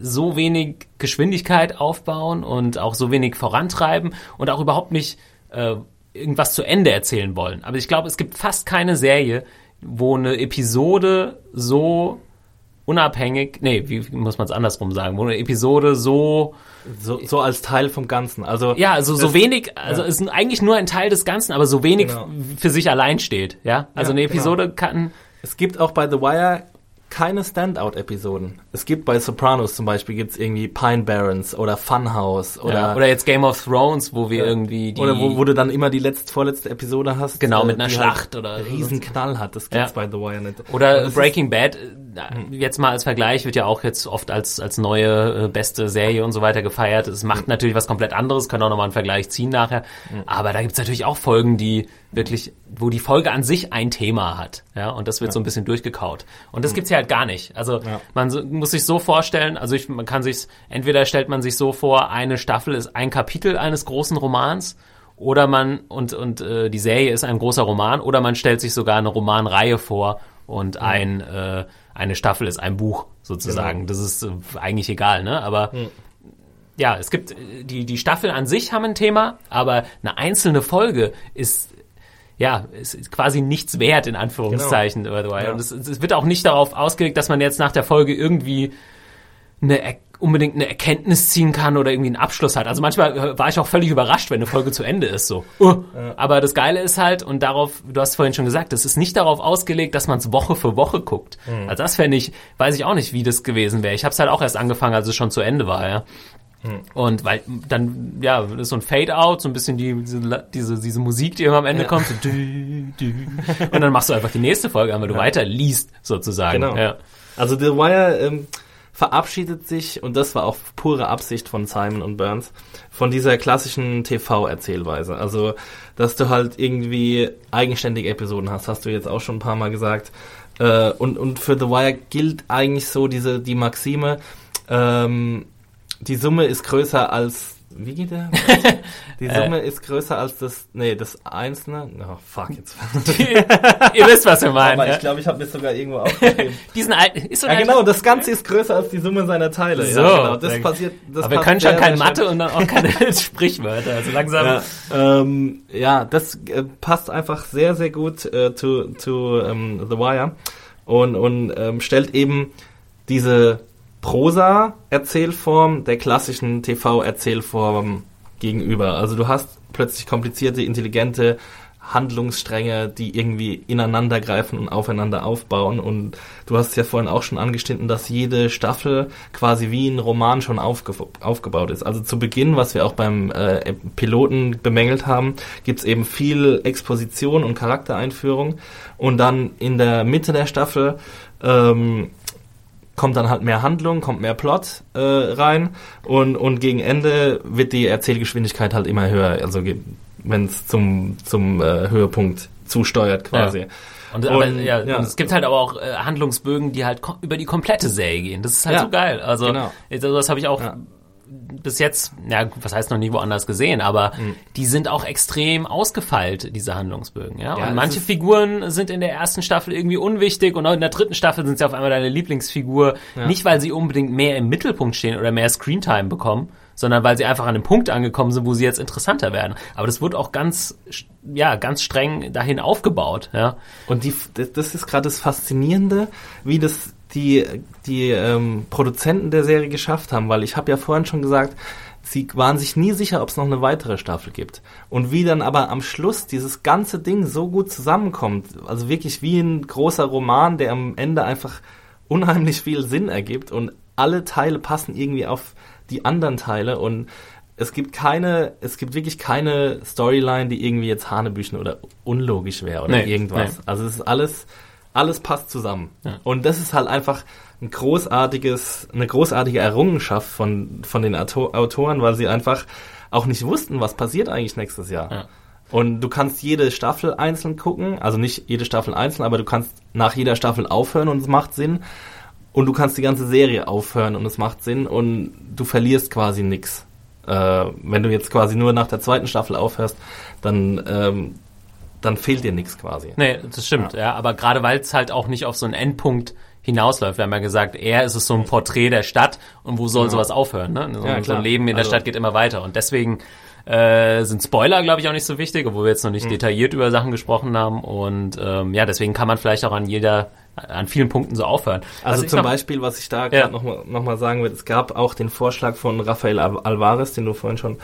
so wenig Geschwindigkeit aufbauen und auch so wenig vorantreiben und auch überhaupt nicht äh, irgendwas zu Ende erzählen wollen. Aber ich glaube, es gibt fast keine Serie, wo eine Episode so unabhängig, nee, wie muss man es andersrum sagen, wo eine Episode so so, so als Teil vom Ganzen. Also ja, also so wenig, also ja. ist eigentlich nur ein Teil des Ganzen, aber so wenig genau. für sich allein steht. Ja, also ja, eine Episode genau. kann. Es gibt auch bei The Wire keine Standout-Episoden. Es gibt bei Sopranos zum Beispiel gibt's irgendwie Pine Barrens oder Funhouse oder ja, oder jetzt Game of Thrones, wo wir ja. irgendwie die oder wo, wo du dann immer die letzte vorletzte Episode hast, genau mit äh, einer Schlacht halt oder Riesenknall hat. Das gibt's ja. bei The Wire nicht. Oder Breaking Bad. Äh, jetzt mal als Vergleich wird ja auch jetzt oft als als neue äh, beste Serie und so weiter gefeiert. Es macht mhm. natürlich was komplett anderes. Können auch nochmal einen Vergleich ziehen nachher. Mhm. Aber da gibt's natürlich auch Folgen, die wirklich, wo die Folge an sich ein Thema hat, ja, und das wird so ein bisschen durchgekaut. Und das gibt's ja halt gar nicht. Also ja. man so, muss sich so vorstellen, also ich, man kann sich entweder stellt man sich so vor, eine Staffel ist ein Kapitel eines großen Romans oder man und und äh, die Serie ist ein großer Roman oder man stellt sich sogar eine Romanreihe vor und mhm. ein äh, eine Staffel ist ein Buch sozusagen. Genau. Das ist äh, eigentlich egal, ne? Aber mhm. ja, es gibt äh, die die Staffel an sich haben ein Thema, aber eine einzelne Folge ist ja, es ist quasi nichts wert, in Anführungszeichen. Genau. Ja. Und es, es, wird auch nicht darauf ausgelegt, dass man jetzt nach der Folge irgendwie eine unbedingt eine Erkenntnis ziehen kann oder irgendwie einen Abschluss hat. Also manchmal war ich auch völlig überrascht, wenn eine Folge zu Ende ist. So. Uh. Ja. Aber das Geile ist halt, und darauf, du hast vorhin schon gesagt, es ist nicht darauf ausgelegt, dass man es Woche für Woche guckt. Mhm. Also das fände ich, weiß ich auch nicht, wie das gewesen wäre. Ich habe es halt auch erst angefangen, als es schon zu Ende war, ja. Hm. Und weil dann, ja, ist so ein Fade-out, so ein bisschen die, diese, diese, diese Musik, die immer am Ende ja. kommt. So, dü, dü. Und dann machst du einfach die nächste Folge an, weil du ja. weiter liest, sozusagen. Genau. Ja. Also The Wire ähm, verabschiedet sich, und das war auch pure Absicht von Simon und Burns, von dieser klassischen TV-Erzählweise. Also, dass du halt irgendwie eigenständige Episoden hast, hast du jetzt auch schon ein paar Mal gesagt. Äh, und, und für The Wire gilt eigentlich so diese, die Maxime, ähm, die Summe ist größer als wie geht der? Die äh. Summe ist größer als das, nee, das Einzelne. Oh, fuck, jetzt. Ihr wisst, was wir meinen. Aber ja? ich glaube, ich habe mir sogar irgendwo aufgeschrieben. Diesen alten, ist so Ja, genau, das Ganze ist größer als die Summe seiner Teile. So, ja, genau, das passiert, das Aber wir können schon kein Mathe und dann auch keine Sprichwörter, also langsam. Ja, ähm, ja das äh, passt einfach sehr, sehr gut äh, zu, zu ähm, The Wire und, und ähm, stellt eben diese Prosa-Erzählform der klassischen TV-Erzählform gegenüber. Also du hast plötzlich komplizierte, intelligente Handlungsstränge, die irgendwie ineinander greifen und aufeinander aufbauen. Und du hast ja vorhin auch schon angeschnitten, dass jede Staffel quasi wie ein Roman schon aufge aufgebaut ist. Also zu Beginn, was wir auch beim äh, Piloten bemängelt haben, gibt's eben viel Exposition und Charaktereinführung. Und dann in der Mitte der Staffel ähm, kommt dann halt mehr Handlung, kommt mehr Plot äh, rein und, und gegen Ende wird die Erzählgeschwindigkeit halt immer höher. Also wenn es zum, zum äh, Höhepunkt zusteuert quasi. Ja. Und, aber, und, ja, ja. Und es gibt halt aber auch äh, Handlungsbögen, die halt über die komplette Serie gehen. Das ist halt so geil. Also genau. das habe ich auch bis jetzt, ja, was heißt noch nie woanders gesehen, aber mhm. die sind auch extrem ausgefeilt, diese Handlungsbögen, ja. ja und manche Figuren sind in der ersten Staffel irgendwie unwichtig und auch in der dritten Staffel sind sie auf einmal deine Lieblingsfigur. Nicht, weil sie unbedingt mehr im Mittelpunkt stehen oder mehr Screentime bekommen, sondern weil sie einfach an einem Punkt angekommen sind, wo sie jetzt interessanter werden. Aber das wird auch ganz, ja, ganz streng dahin aufgebaut, ja. Und die, das ist gerade das Faszinierende, wie das die, die ähm, Produzenten der Serie geschafft haben, weil ich habe ja vorhin schon gesagt, sie waren sich nie sicher, ob es noch eine weitere Staffel gibt. Und wie dann aber am Schluss dieses ganze Ding so gut zusammenkommt, also wirklich wie ein großer Roman, der am Ende einfach unheimlich viel Sinn ergibt und alle Teile passen irgendwie auf die anderen Teile und es gibt keine, es gibt wirklich keine Storyline, die irgendwie jetzt Hanebüchen oder unlogisch wäre oder nee, irgendwas. Nee. Also es ist alles, alles passt zusammen. Ja. Und das ist halt einfach ein großartiges, eine großartige Errungenschaft von, von den Autoren, weil sie einfach auch nicht wussten, was passiert eigentlich nächstes Jahr. Ja. Und du kannst jede Staffel einzeln gucken, also nicht jede Staffel einzeln, aber du kannst nach jeder Staffel aufhören und es macht Sinn und du kannst die ganze Serie aufhören und es macht Sinn und du verlierst quasi nichts. Äh, wenn du jetzt quasi nur nach der zweiten Staffel aufhörst, dann ähm, dann fehlt dir nichts quasi. Nee, das stimmt, ja. ja aber gerade weil es halt auch nicht auf so einen Endpunkt hinausläuft. Wir haben ja gesagt, er ist es so ein Porträt der Stadt und wo soll ja. sowas aufhören? Ne? So, ja, so ein Leben in der also, Stadt geht immer weiter und deswegen äh, sind Spoiler, glaube ich, auch nicht so wichtig, obwohl wir jetzt noch nicht mhm. detailliert über Sachen gesprochen haben und ähm, ja, deswegen kann man vielleicht auch an jeder an vielen Punkten so aufhören. Also, zum Beispiel, was ich da ja. gerade nochmal noch mal sagen würde, es gab auch den Vorschlag von Rafael Alvarez, den du vorhin schon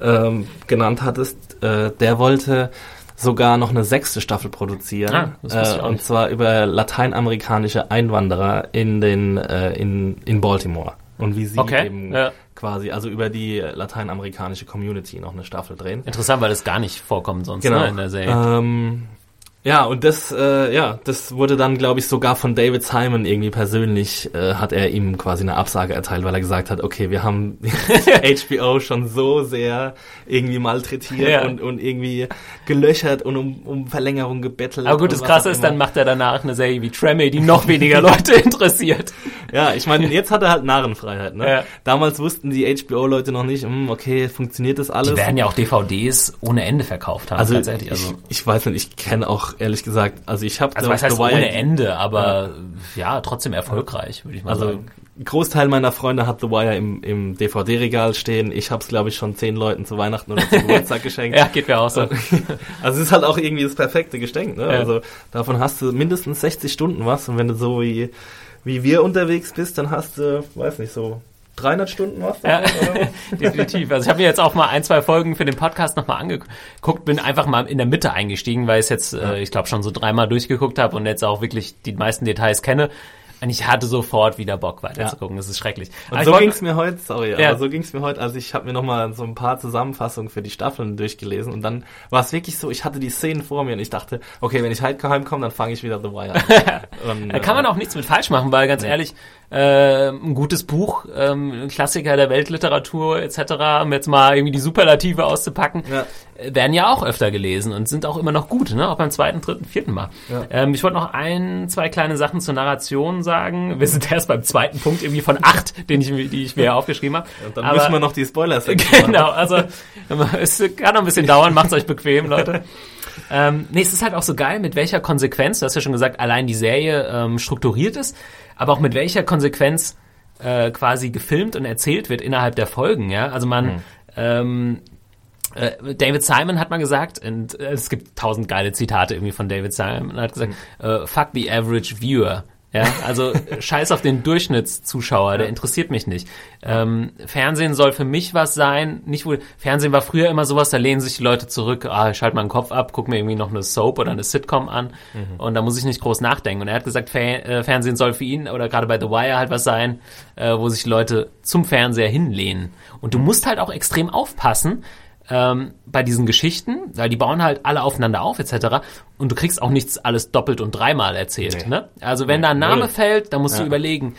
ähm, genannt hattest, äh, der wollte sogar noch eine sechste Staffel produzieren. Ah, äh, und zwar über lateinamerikanische Einwanderer in den äh, in, in Baltimore. Und wie sie okay, eben ja. quasi, also über die lateinamerikanische Community noch eine Staffel drehen. Interessant, weil das gar nicht vorkommt sonst genau. ne, in der Serie. Ähm, ja, und das, äh, ja, das wurde dann, glaube ich, sogar von David Simon irgendwie persönlich, äh, hat er ihm quasi eine Absage erteilt, weil er gesagt hat, okay, wir haben HBO schon so sehr irgendwie malträtiert ja. und, und irgendwie gelöchert und um, um Verlängerung gebettelt. Aber gut, das Krasse ist, dann macht er danach eine Serie wie Tremé, die noch weniger Leute interessiert. Ja, ich meine, jetzt hat er halt Narrenfreiheit, ne? Ja. Damals wussten die HBO-Leute noch nicht, hm, okay, funktioniert das alles? Die werden ja auch DVDs ohne Ende verkauft haben, also, tatsächlich. Also ich, ich weiß nicht, ich kenne auch ehrlich gesagt. Also ich habe also was heißt ohne Ende, aber ja. ja trotzdem erfolgreich, würde ich mal also, sagen. Großteil meiner Freunde hat The Wire im, im DVD-Regal stehen. Ich habe es, glaube ich, schon zehn Leuten zu Weihnachten oder zum Geburtstag geschenkt. ja, geht mir auch so. also es ist halt auch irgendwie das perfekte Geschenk. Ne? Ja. Also davon hast du mindestens 60 Stunden was. Und wenn du so wie, wie wir unterwegs bist, dann hast du, weiß nicht, so 300 Stunden was ja, definitiv. Also ich habe mir jetzt auch mal ein, zwei Folgen für den Podcast nochmal angeguckt, bin einfach mal in der Mitte eingestiegen, weil ich es jetzt, äh, ich glaube, schon so dreimal durchgeguckt habe und jetzt auch wirklich die meisten Details kenne. Und ich hatte sofort wieder Bock weiterzugucken. Ja. Das ist schrecklich. Und aber so ging es mir heute, sorry, ja. aber so ging es mir heute. Also ich habe mir nochmal so ein paar Zusammenfassungen für die Staffeln durchgelesen und dann war es wirklich so, ich hatte die Szenen vor mir und ich dachte, okay, wenn ich heute heimkomme, dann fange ich wieder The Wire an. und, da kann man äh, auch nichts mit falsch machen, weil ganz nee. ehrlich, äh, ein gutes Buch, ähm, ein Klassiker der Weltliteratur etc., um jetzt mal irgendwie die Superlative auszupacken, ja. Werden ja auch öfter gelesen und sind auch immer noch gut, ne? auch beim zweiten, dritten, vierten Mal. Ja. Ähm, ich wollte noch ein, zwei kleine Sachen zur Narration sagen. Wir sind erst beim zweiten Punkt irgendwie von acht, den ich, die ich mir aufgeschrieben habe. Und dann Aber, müssen wir noch die Spoilers Genau, also es kann noch ein bisschen dauern, macht's euch bequem, Leute. Ähm, nee, es ist halt auch so geil, mit welcher Konsequenz, du hast ja schon gesagt, allein die Serie ähm, strukturiert ist, aber auch mit welcher Konsequenz äh, quasi gefilmt und erzählt wird innerhalb der Folgen, ja. Also man, mhm. ähm, äh, David Simon hat mal gesagt, und äh, es gibt tausend geile Zitate irgendwie von David Simon, er hat gesagt, mhm. uh, fuck the average viewer. Ja, also scheiß auf den Durchschnittszuschauer, der interessiert mich nicht. Ähm, Fernsehen soll für mich was sein, nicht wohl, Fernsehen war früher immer sowas, da lehnen sich die Leute zurück, ah, ich schalte mal den Kopf ab, guck mir irgendwie noch eine Soap oder eine Sitcom an mhm. und da muss ich nicht groß nachdenken. Und er hat gesagt, Fer äh, Fernsehen soll für ihn oder gerade bei The Wire halt was sein, äh, wo sich Leute zum Fernseher hinlehnen. Und du musst halt auch extrem aufpassen, ähm, bei diesen Geschichten, weil die bauen halt alle aufeinander auf etc. Und du kriegst auch nichts alles doppelt und dreimal erzählt. Nee. Ne? Also wenn nee. da ein Name Null. fällt, dann musst ja. du überlegen,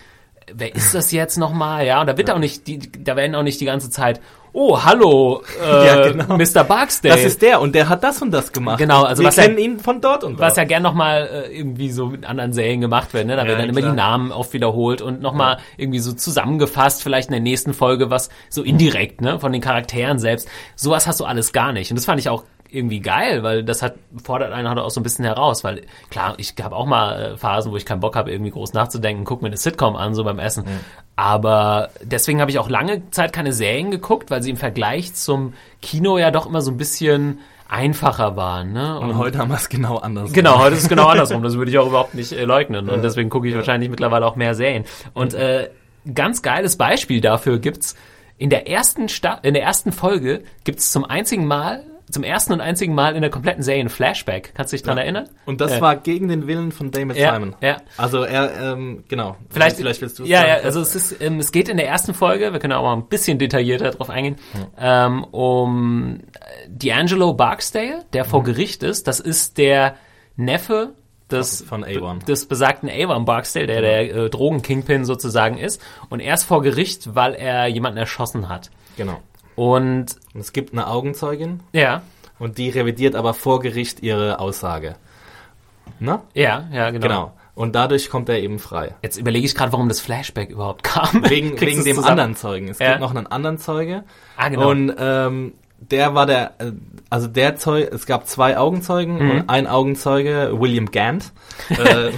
wer ist das jetzt nochmal? Ja, und da wird ja. auch nicht, die, da werden auch nicht die ganze Zeit, oh, hallo, äh, ja, genau. Mr. Barksdale. Das ist der und der hat das und das gemacht. Genau, also wir was kennen ja, ihn von dort und dort. Was ja gern nochmal äh, irgendwie so mit anderen Serien gemacht wird, ne? Da ja, werden dann klar. immer die Namen oft wiederholt und nochmal ja. irgendwie so zusammengefasst, vielleicht in der nächsten Folge was so indirekt, ne, von den Charakteren selbst. Sowas hast du alles gar nicht. Und das fand ich auch irgendwie geil, weil das hat fordert einen halt auch so ein bisschen heraus, weil klar, ich habe auch mal äh, Phasen, wo ich keinen Bock habe, irgendwie groß nachzudenken, guck mir eine Sitcom an, so beim Essen. Mhm. Aber deswegen habe ich auch lange Zeit keine Serien geguckt, weil sie im Vergleich zum Kino ja doch immer so ein bisschen einfacher waren. Ne? Und, und heute haben wir es genau andersrum. Genau, heute ist es genau andersrum. Das würde ich auch überhaupt nicht äh, leugnen. Und deswegen gucke ich wahrscheinlich mittlerweile auch mehr Serien. Und äh, ganz geiles Beispiel dafür gibt's in der ersten Sta in der ersten Folge gibt's zum einzigen Mal zum ersten und einzigen Mal in der kompletten Serie ein Flashback. Kannst du dich dran ja. erinnern? Und das äh. war gegen den Willen von Damon ja, Simon. Ja. Also er, ähm, genau. Vielleicht, vielleicht willst du es Ja, ja, also es ist, ähm, es geht in der ersten Folge, wir können auch mal ein bisschen detaillierter drauf eingehen, hm. ähm, um D'Angelo Barksdale, der vor hm. Gericht ist. Das ist der Neffe des, von A1. des besagten Avon Barksdale, der der äh, Drogen-Kingpin sozusagen ist. Und er ist vor Gericht, weil er jemanden erschossen hat. Genau. Und, es gibt eine Augenzeugin. Ja. Und die revidiert aber vor Gericht ihre Aussage. Ne? Ja, ja, genau. Genau. Und dadurch kommt er eben frei. Jetzt überlege ich gerade, warum das Flashback überhaupt kam. Wegen, wegen dem zusammen? anderen Zeugen. Es ja. gibt noch einen anderen Zeuge. Ah, genau. Und ähm, der war der, äh, also der Zeuge, es gab zwei Augenzeugen mhm. und ein Augenzeuge, William Gant. äh,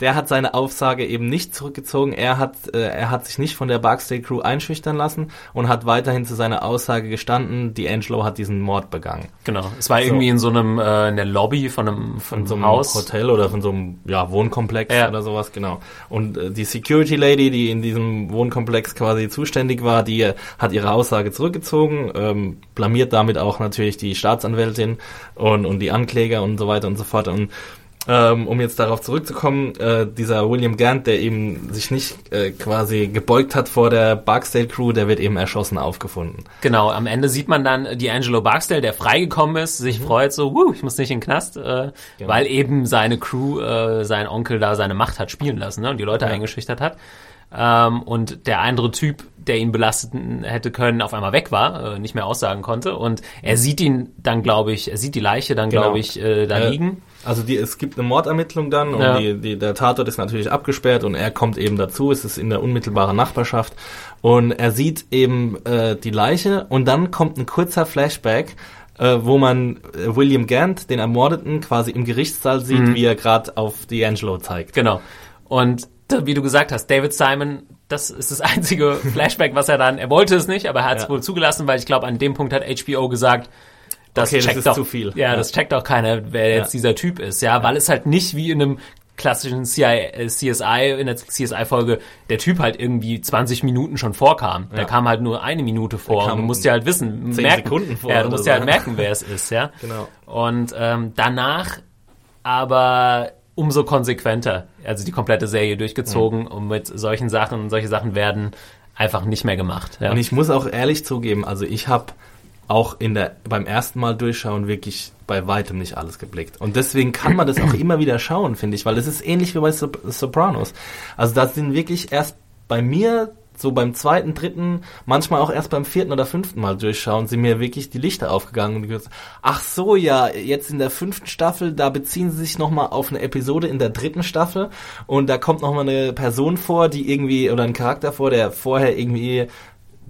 der hat seine Aussage eben nicht zurückgezogen. Er hat, äh, er hat sich nicht von der Barksdale Crew einschüchtern lassen und hat weiterhin zu seiner Aussage gestanden, D'Angelo hat diesen Mord begangen. Genau. Es war so. irgendwie in so einem, äh, in der Lobby von einem, von, von so einem Haus. Hotel oder von so einem, ja, Wohnkomplex ja. oder sowas, genau. Und äh, die Security Lady, die in diesem Wohnkomplex quasi zuständig war, die äh, hat ihre Aussage zurückgezogen, ähm, blamiert damit auch natürlich die Staatsanwältin und, und die Ankläger und so weiter und so fort. Und ähm, um jetzt darauf zurückzukommen, äh, dieser William Gant, der eben sich nicht äh, quasi gebeugt hat vor der Barksdale Crew, der wird eben erschossen aufgefunden. Genau, am Ende sieht man dann die Angelo Barksdale, der freigekommen ist, sich mhm. freut so, wuh, ich muss nicht in den Knast, äh, genau. weil eben seine Crew, äh, sein Onkel da seine Macht hat spielen lassen ne, und die Leute ja. eingeschüchtert hat. Ähm, und der andere Typ, der ihn belasten hätte können, auf einmal weg war, äh, nicht mehr aussagen konnte. Und er sieht ihn dann, glaube ich, er sieht die Leiche dann, genau. glaube ich, äh, da liegen. Also die, es gibt eine Mordermittlung dann und ja. die, die, der Tatort ist natürlich abgesperrt und er kommt eben dazu. Es ist in der unmittelbaren Nachbarschaft und er sieht eben äh, die Leiche und dann kommt ein kurzer Flashback, äh, wo man äh, William Gant, den Ermordeten, quasi im Gerichtssaal sieht, mhm. wie er gerade auf D'Angelo zeigt. Genau. Und wie du gesagt hast, David Simon, das ist das einzige Flashback, was er dann, er wollte es nicht, aber er hat es ja. wohl zugelassen, weil ich glaube, an dem Punkt hat HBO gesagt, das okay, checkt das doch, zu viel. Ja, ja, das checkt auch keiner, wer ja. jetzt dieser Typ ist, ja, weil es halt nicht wie in einem klassischen CI, äh, CSI, in der CSI-Folge, der Typ halt irgendwie 20 Minuten schon vorkam. Ja. Der kam halt nur eine Minute vor. Und du musst ja halt wissen, merken, Sekunden vor. Ja, du musst ja halt merken, wer es ist, ja. Genau. Und ähm, danach aber umso konsequenter, also die komplette Serie durchgezogen mhm. und mit solchen Sachen, solche Sachen werden einfach nicht mehr gemacht. Ja. Und ich muss auch ehrlich zugeben, also ich habe auch in der beim ersten Mal durchschauen wirklich bei weitem nicht alles geblickt. Und deswegen kann man das auch immer wieder schauen, finde ich, weil es ist ähnlich wie bei Sopranos. Also da sind wirklich erst bei mir so beim zweiten, dritten, manchmal auch erst beim vierten oder fünften Mal durchschauen, sind mir wirklich die Lichter aufgegangen und gesagt, ach so, ja, jetzt in der fünften Staffel, da beziehen sie sich nochmal auf eine Episode in der dritten Staffel und da kommt nochmal eine Person vor, die irgendwie, oder ein Charakter vor, der vorher irgendwie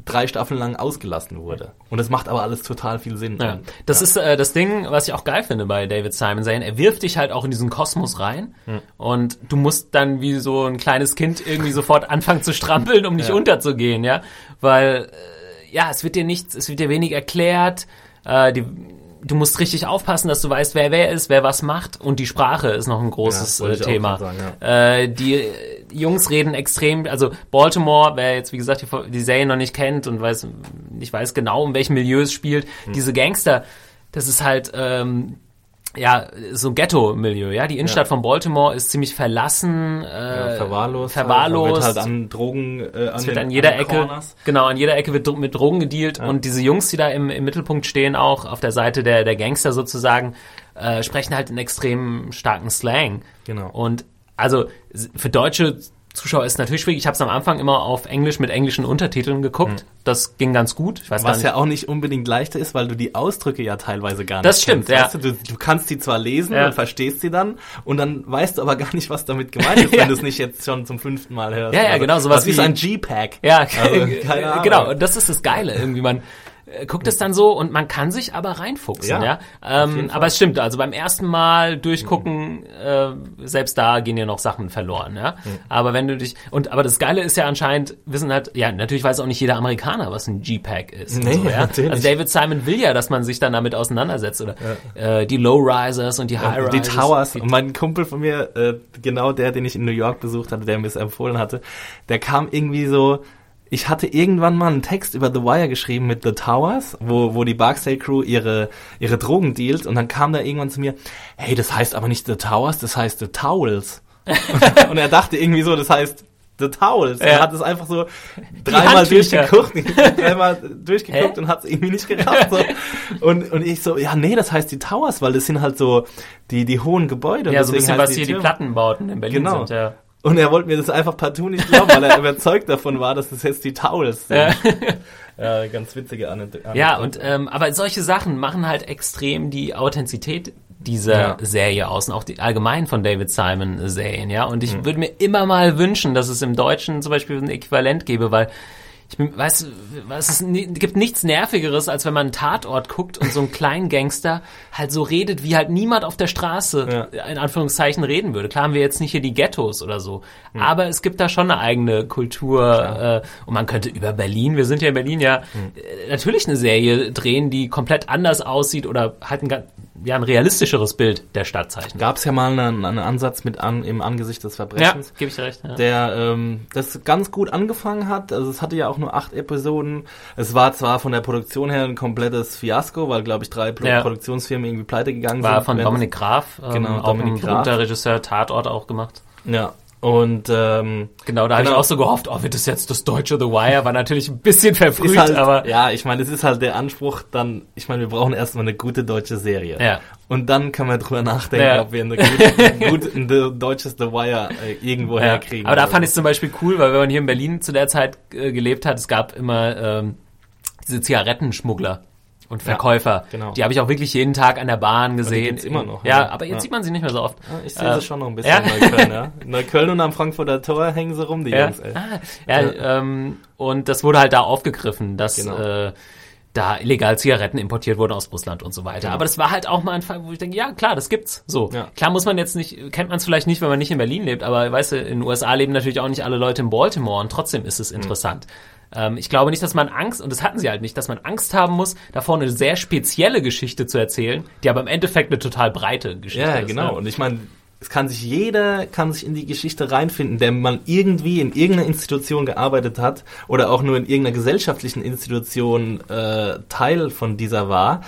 drei Staffeln lang ausgelassen wurde. Und das macht aber alles total viel Sinn. Ja. Das ja. ist äh, das Ding, was ich auch geil finde bei David Simon Serien. Er wirft dich halt auch in diesen Kosmos rein hm. und du musst dann wie so ein kleines Kind irgendwie sofort anfangen zu strampeln, um nicht ja. unterzugehen, ja. Weil, äh, ja, es wird dir nichts, es wird dir wenig erklärt, äh, die du musst richtig aufpassen, dass du weißt, wer wer ist, wer was macht und die Sprache ist noch ein großes Ja, äh, ich Thema. sagen, ja. äh, die äh, Jungs reden extrem, also Baltimore, wer jetzt wie gesagt die, die Serie noch nicht kennt und weiß, nicht weiß genau, in welchem Milieu es spielt, Hm. diese Gangster, das ist halt ähm, ja, so Ghetto-Milieu, ja. Die Innenstadt Ja. von Baltimore ist ziemlich verlassen, äh, Ja, verwahrlost. verwahrlost. Halt, wird halt an Drogen, äh, an Es wird den, an jeder den Ecke, Corners. genau, an jeder Ecke wird mit Drogen gedealt und diese Jungs, die da im, im Mittelpunkt stehen, auch auf der Seite der, der Gangster sozusagen, äh, sprechen halt einen extrem starken Slang. Genau. Und also für deutsche Zuschauer ist natürlich schwierig. Ich habe es am Anfang immer auf Englisch mit englischen Untertiteln geguckt. Das ging ganz gut. Ich weiß Was ja auch nicht unbedingt leichter ist, weil du die Ausdrücke ja teilweise gar nicht Das stimmt, kennst. ja. Du, du, kannst sie zwar lesen Ja. und verstehst sie dann und dann weißt du aber gar nicht, was damit gemeint ist, Ja. wenn du es nicht jetzt schon zum fünften Mal hörst. Ja, ja, Also, genau, sowas was ist wie- ein G-Pack? Ja, Also, genau. Und das ist das Geile irgendwie. Man guckt es dann so und man kann sich aber reinfuchsen, ja. Ja, Ähm, aber es stimmt. Also beim ersten Mal durchgucken, äh, selbst da gehen ja noch Sachen verloren, ja. Aber wenn du dich und aber das Geile ist ja anscheinend wissen halt, ja natürlich weiß auch nicht jeder Amerikaner, was ein G-Pack ist. Nee, so, ja? natürlich. Also David Simon will ja, dass man sich dann damit auseinandersetzt oder äh, die Lowrisers und die High-Risers. Die Towers. Und mein Kumpel von mir, äh, genau der, den ich in New York besucht hatte, der mir es empfohlen hatte, der kam irgendwie so, ich hatte irgendwann mal einen Text über The Wire geschrieben mit The Towers, wo, wo die Barksdale Crew ihre, ihre Drogen dealt und dann kam da irgendwann zu mir, hey, das heißt aber nicht The Towers, das heißt The Towels. und er dachte irgendwie so, das heißt The Towels. Ja. Er hat es einfach so dreimal durchgeguckt, dreimal durchgeguckt Hä? und hat es irgendwie nicht gerafft. So. Und, und ich so, ja, nee, das heißt die Towers, weil das sind halt so die, die hohen Gebäude. und ja, so ein bisschen was hier die Türme. Plattenbauten in Berlin Genau. sind, ja. Und er wollte mir das einfach partout nicht glauben, weil er überzeugt davon war, dass das jetzt die Towels sind. Ja. Ganz witzige Anekdote. Ja, und ähm, aber solche Sachen machen halt extrem die Authentizität dieser Ja. Serie aus und auch die allgemein von David Simon Serien, ja. Und Mhm. ich würde mir immer mal wünschen, dass es im Deutschen zum Beispiel ein Äquivalent gäbe, weil ich bin, es gibt nichts nervigeres, als wenn man einen Tatort guckt und so ein Kleingangster halt so redet, wie halt niemand auf der Straße in Anführungszeichen reden würde. Klar haben wir jetzt nicht hier die Ghettos oder so, Mhm. aber es gibt da schon eine eigene Kultur äh, und man könnte über Berlin, wir sind ja in Berlin ja Mhm. natürlich eine Serie drehen, die komplett anders aussieht oder halt ein, ja, ein realistischeres Bild der Stadt zeichnet. Gab es ja mal einen, einen Ansatz mit an, im Angesicht des Ja, Verbrechens. gebe ich recht. Ja. der ähm, das ganz gut angefangen hat. Also es hatte ja auch nur acht Episoden. Es war zwar von der Produktion her ein komplettes Fiasko, weil glaube ich drei Pro Ja. Produktionsfirmen irgendwie pleite gegangen War sind. von während Dominik Graf, ähm, Genau, auch Dominik ein Graf. Regisseur, Tatort auch gemacht. Ja. Und ähm, Genau, da habe ich Genau. auch so gehofft, oh, wird das jetzt das deutsche The Wire? War natürlich ein bisschen verfrüht, halt, aber ja, ich meine, es ist halt der Anspruch, dann, ich meine, wir brauchen erstmal eine gute deutsche Serie. Ja. Und dann kann man drüber nachdenken, Ja. ob wir eine gute, gut, ein de- deutsches The Wire äh, irgendwo Ja, herkriegen. aber da fand ich zum Beispiel cool, weil wenn man hier in Berlin zu der Zeit äh, gelebt hat, es gab immer ähm, diese Zigarettenschmuggler und Verkäufer. genau. Die habe ich auch wirklich jeden Tag an der Bahn gesehen. gibt's immer noch, Ja, ja. aber jetzt Ja. sieht man sie nicht mehr so oft. Ich sehe Äh, sie schon noch ein bisschen ja? in Neukölln, ja. In Neukölln und am Frankfurter Tor hängen sie rum, die Ja, Jungs, ey. ah, ja ähm, und das wurde halt da aufgegriffen, dass Genau. äh, da illegal Zigaretten importiert wurden aus Russland und so weiter. Genau. Aber das war halt auch mal ein Fall, wo ich denke, ja klar, das gibt's. So. Ja. Klar muss man jetzt nicht, kennt man es vielleicht nicht, wenn man nicht in Berlin lebt, aber weißt du, in den USA leben natürlich auch nicht alle Leute in Baltimore und trotzdem ist es Mhm. Ähm, ich glaube nicht, dass man Angst, und das hatten sie halt nicht, dass man Angst haben muss, davor eine sehr spezielle Geschichte zu erzählen, die aber im Endeffekt eine total breite Geschichte Ja, ist. genau. Ne? Und ich meine, es kann sich jeder, kann sich in die Geschichte reinfinden, der man irgendwie in irgendeiner Institution gearbeitet hat oder auch nur in irgendeiner gesellschaftlichen Institution äh, Teil von dieser war.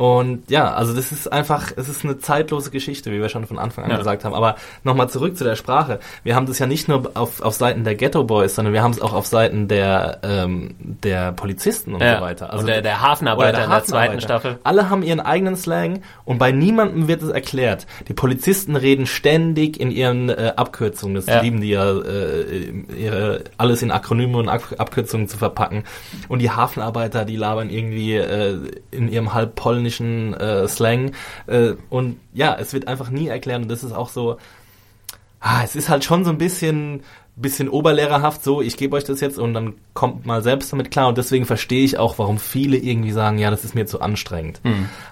Und ja, also das ist einfach, es ist eine zeitlose Geschichte, wie wir schon von Anfang an Ja. gesagt haben. Aber nochmal zurück zu der Sprache. Wir haben das ja nicht nur auf, auf Seiten der Ghetto Boys, sondern wir haben es auch auf Seiten der, ähm, der Polizisten und Ja. so weiter. und der, der Hafenarbeiter oder in der zweiten Hafenarbeiter. Staffel. Alle haben ihren eigenen Slang und bei niemandem wird es erklärt. Die Polizisten reden ständig in ihren äh, Abkürzungen. Das Ja. lieben die ja, äh, ihre, alles in Akronyme und Ab Abkürzungen zu verpacken. Und die Hafenarbeiter, die labern irgendwie äh, in ihrem halb polnischen äh, Slang. Äh, und ja, es wird einfach nie erklärt. Und das ist auch so, ah, es ist halt schon so ein bisschen bisschen oberlehrerhaft so, ich gebe euch das jetzt und dann kommt mal selbst damit klar und deswegen verstehe ich auch, warum viele irgendwie sagen, ja, das ist mir zu anstrengend.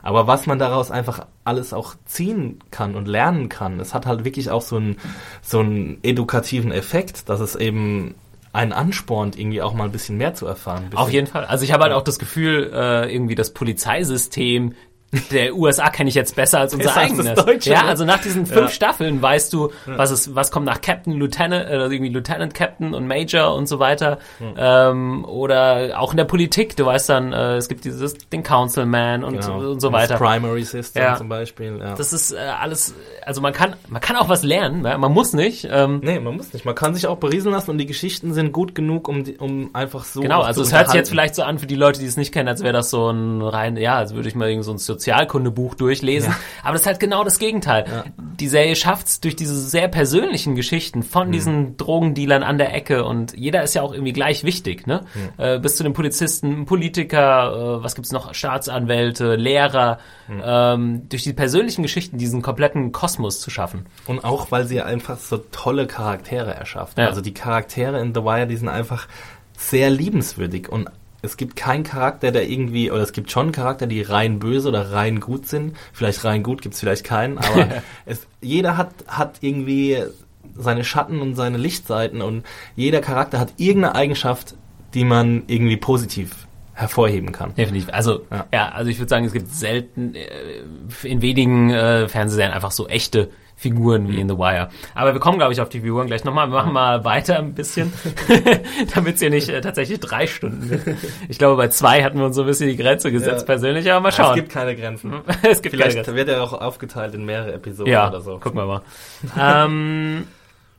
Aber was man daraus einfach alles auch ziehen kann und lernen kann, es hat halt wirklich auch so einen so einen edukativen Effekt, dass es eben einen anspornt, irgendwie auch mal ein bisschen mehr zu erfahren. Bisschen- Auf jeden Fall. Also ich habe halt auch das Gefühl, äh, irgendwie das Polizeisystem der USA kenne ich jetzt besser als unser als eigenes. Deutsche, ja, ne? also nach diesen fünf Ja. Staffeln weißt du, was ist, was kommt nach Captain, Lieutenant, äh, irgendwie Lieutenant, Captain und Major und so weiter. Ähm, oder auch in der Politik, du weißt dann, äh, es gibt dieses, den Councilman und, Genau. und so weiter. Das Primary System Ja. zum Beispiel. Ja. Das ist äh, alles, also man kann, man kann auch was lernen, ja? man muss nicht. Ähm, Nee, man muss nicht. Man kann sich auch berieseln lassen und die Geschichten sind gut genug, um, die, um einfach so. Genau, also es hört sich jetzt vielleicht so an für die Leute, die es nicht kennen, als wäre das so ein rein, ja, als würde ich mal irgend so ein Sozialkundebuch durchlesen. Aber das ist halt genau das Gegenteil. Die Serie schafft es durch diese sehr persönlichen Geschichten Mhm. von diesen Drogendealern an der Ecke und jeder ist ja auch irgendwie gleich wichtig, ne? Äh, bis zu den Polizisten, Politiker, äh, was gibt's noch, Staatsanwälte, Lehrer, Mhm. ähm, durch die persönlichen Geschichten diesen kompletten Kosmos zu schaffen. Und auch, weil sie einfach so tolle Charaktere erschafft. Ja. Also die Charaktere in The Wire, die sind einfach sehr liebenswürdig und es gibt keinen Charakter, der irgendwie, oder es gibt schon Charakter, die rein böse oder rein gut sind. Vielleicht rein gut gibt's vielleicht keinen, aber es, jeder hat, hat irgendwie seine Schatten und seine Lichtseiten und jeder Charakter hat irgendeine Eigenschaft, die man irgendwie positiv hervorheben kann. Definitiv. Also, ja, Ja. also ich würde sagen, es gibt selten, äh, in wenigen äh, Fernsehserien einfach so echte Figuren wie in The Wire. Aber wir kommen, glaube ich, auf die Figuren gleich nochmal. Wir machen mal weiter ein bisschen, damit es hier nicht äh, tatsächlich drei Stunden wird. Ich glaube, bei zwei hatten wir uns so ein bisschen die Grenze gesetzt Ja. persönlich, aber mal Es schauen. gibt keine Grenzen. es gibt keine Vielleicht Grenzen. wird er auch aufgeteilt in mehrere Episoden Ja, oder so. gucken wir mal. ähm,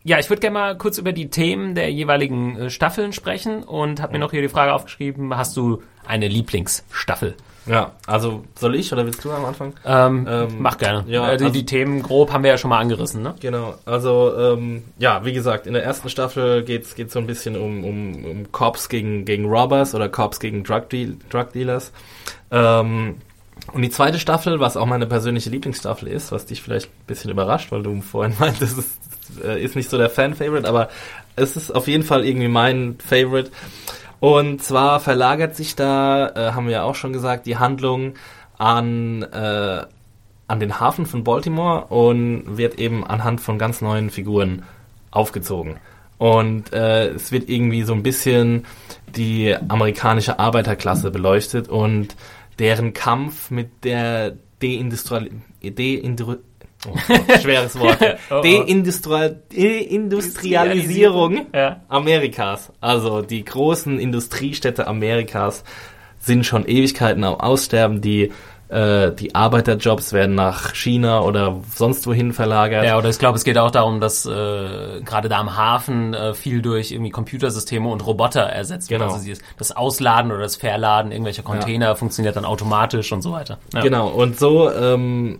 ja, ich würde gerne mal kurz über die Themen der jeweiligen äh, Staffeln sprechen und habe mir noch hier die Frage aufgeschrieben, hast du eine Lieblingsstaffel? Ja, also soll ich oder willst du am Anfang? Ähm, Ähm, mach gerne. ja, äh, die, also- die Themen grob haben wir ja schon mal angerissen, ne? Genau, also ähm, ja, wie gesagt, in der ersten Staffel geht's geht's so ein bisschen um, um, um Cops gegen, gegen Robbers oder Cops gegen Drug, Deal, Drug Dealers. Ähm, und die zweite Staffel, was auch meine persönliche Lieblingsstaffel ist, was dich vielleicht ein bisschen überrascht, weil du vorhin meintest, es ist, äh, ist nicht so der Fan-Favorite, aber es ist auf jeden Fall irgendwie mein Favorite. Und zwar verlagert sich da, äh, haben wir ja auch schon gesagt, die Handlung an, äh, an den Hafen von Baltimore und wird eben anhand von ganz neuen Figuren aufgezogen. Und äh, es wird irgendwie so ein bisschen die amerikanische Arbeiterklasse beleuchtet und deren Kampf mit der Deindustrial Deindru oh, Gott, schweres Wort. Oh, oh. Deindustrial Deindustrialisierung Ja. Amerikas. Also die großen Industriestädte Amerikas sind schon Ewigkeiten am Aussterben. Die, äh, die Arbeiterjobs werden nach China oder sonst wohin verlagert. Ja, oder ich glaube, es geht auch darum, dass äh, gerade da am Hafen äh, viel durch irgendwie Computersysteme und Roboter ersetzt wird. Genau. Also dieses- das Ausladen oder das Verladen irgendwelcher Container funktioniert dann automatisch und so weiter. Ja. Genau, und so, ähm,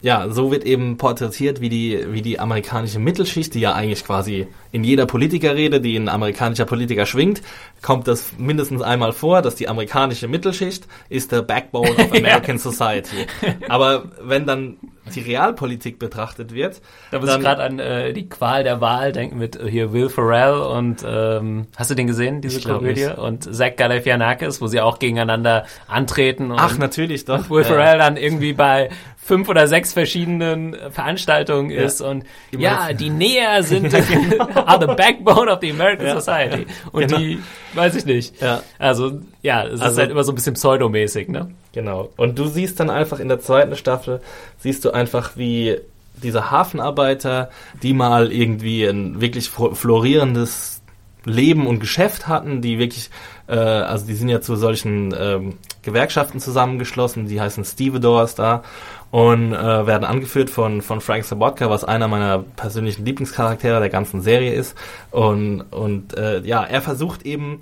ja, so wird eben porträtiert, wie die, wie die amerikanische Mittelschicht, die ja eigentlich quasi in jeder Politikerrede, die ein amerikanischer Politiker schwingt, kommt das mindestens einmal vor, dass die amerikanische Mittelschicht ist der Backbone of American Society. Aber wenn dann die Realpolitik betrachtet wird, Da muss ich gerade an äh, die Qual der Wahl denken mit äh, hier Will Ferrell und ähm, hast du den gesehen, diese Komödie? nicht. Und Zach Galifianakis, wo sie auch gegeneinander antreten und ach, natürlich doch. Will Ja. Ferrell dann irgendwie bei fünf oder sechs verschiedenen äh, Veranstaltungen Ja. ist und Immer ja, die Näher sind are the backbone of the American Ja. Society und Genau. die, weiß ich nicht. Ja. Also ja, es ist Also- halt immer so ein bisschen pseudomäßig, ne? Genau. Und du siehst dann einfach in der zweiten Staffel, siehst du einfach, wie diese Hafenarbeiter, die mal irgendwie ein wirklich flo- florierendes Leben und Geschäft hatten, die wirklich, äh, also die sind ja zu solchen ähm, Gewerkschaften zusammengeschlossen, die heißen Stevedores da und äh, werden angeführt von, von Frank Sabotka, was einer meiner persönlichen Lieblingscharaktere der ganzen Serie ist. Und, und äh, ja, er versucht eben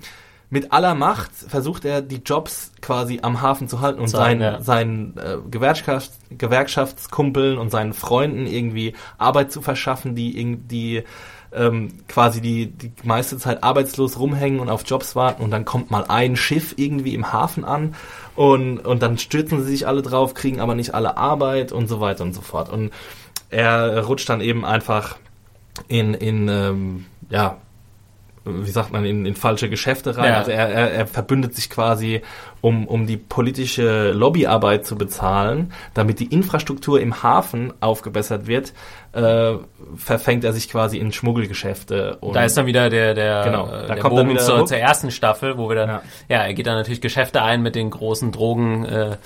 mit aller Macht, versucht er die Jobs quasi am Hafen zu halten und Sein, seinen, ja. seinen äh, Gewerkschafts Gewerkschaftskumpeln und seinen Freunden irgendwie Arbeit zu verschaffen, die irgendwie ähm, quasi die, die meiste Zeit arbeitslos rumhängen und auf Jobs warten und dann kommt mal ein Schiff irgendwie im Hafen an und, und dann stürzen sie sich alle drauf, kriegen aber nicht alle Arbeit und so weiter und so fort. Und er rutscht dann eben einfach in, in ähm, ja, wie sagt man, in, in falsche Geschäfte rein. Ja. Also er, er, er verbündet sich quasi, um, um die politische Lobbyarbeit zu bezahlen, damit die Infrastruktur im Hafen aufgebessert wird, äh, verfängt er sich quasi in Schmuggelgeschäfte. Da ist dann wieder der, der, Genau, äh, da der kommt dann Bogen wieder zur, zur ersten Staffel, wo wir dann, ja. Ja. er geht dann natürlich Geschäfte ein mit den großen Drogen, äh,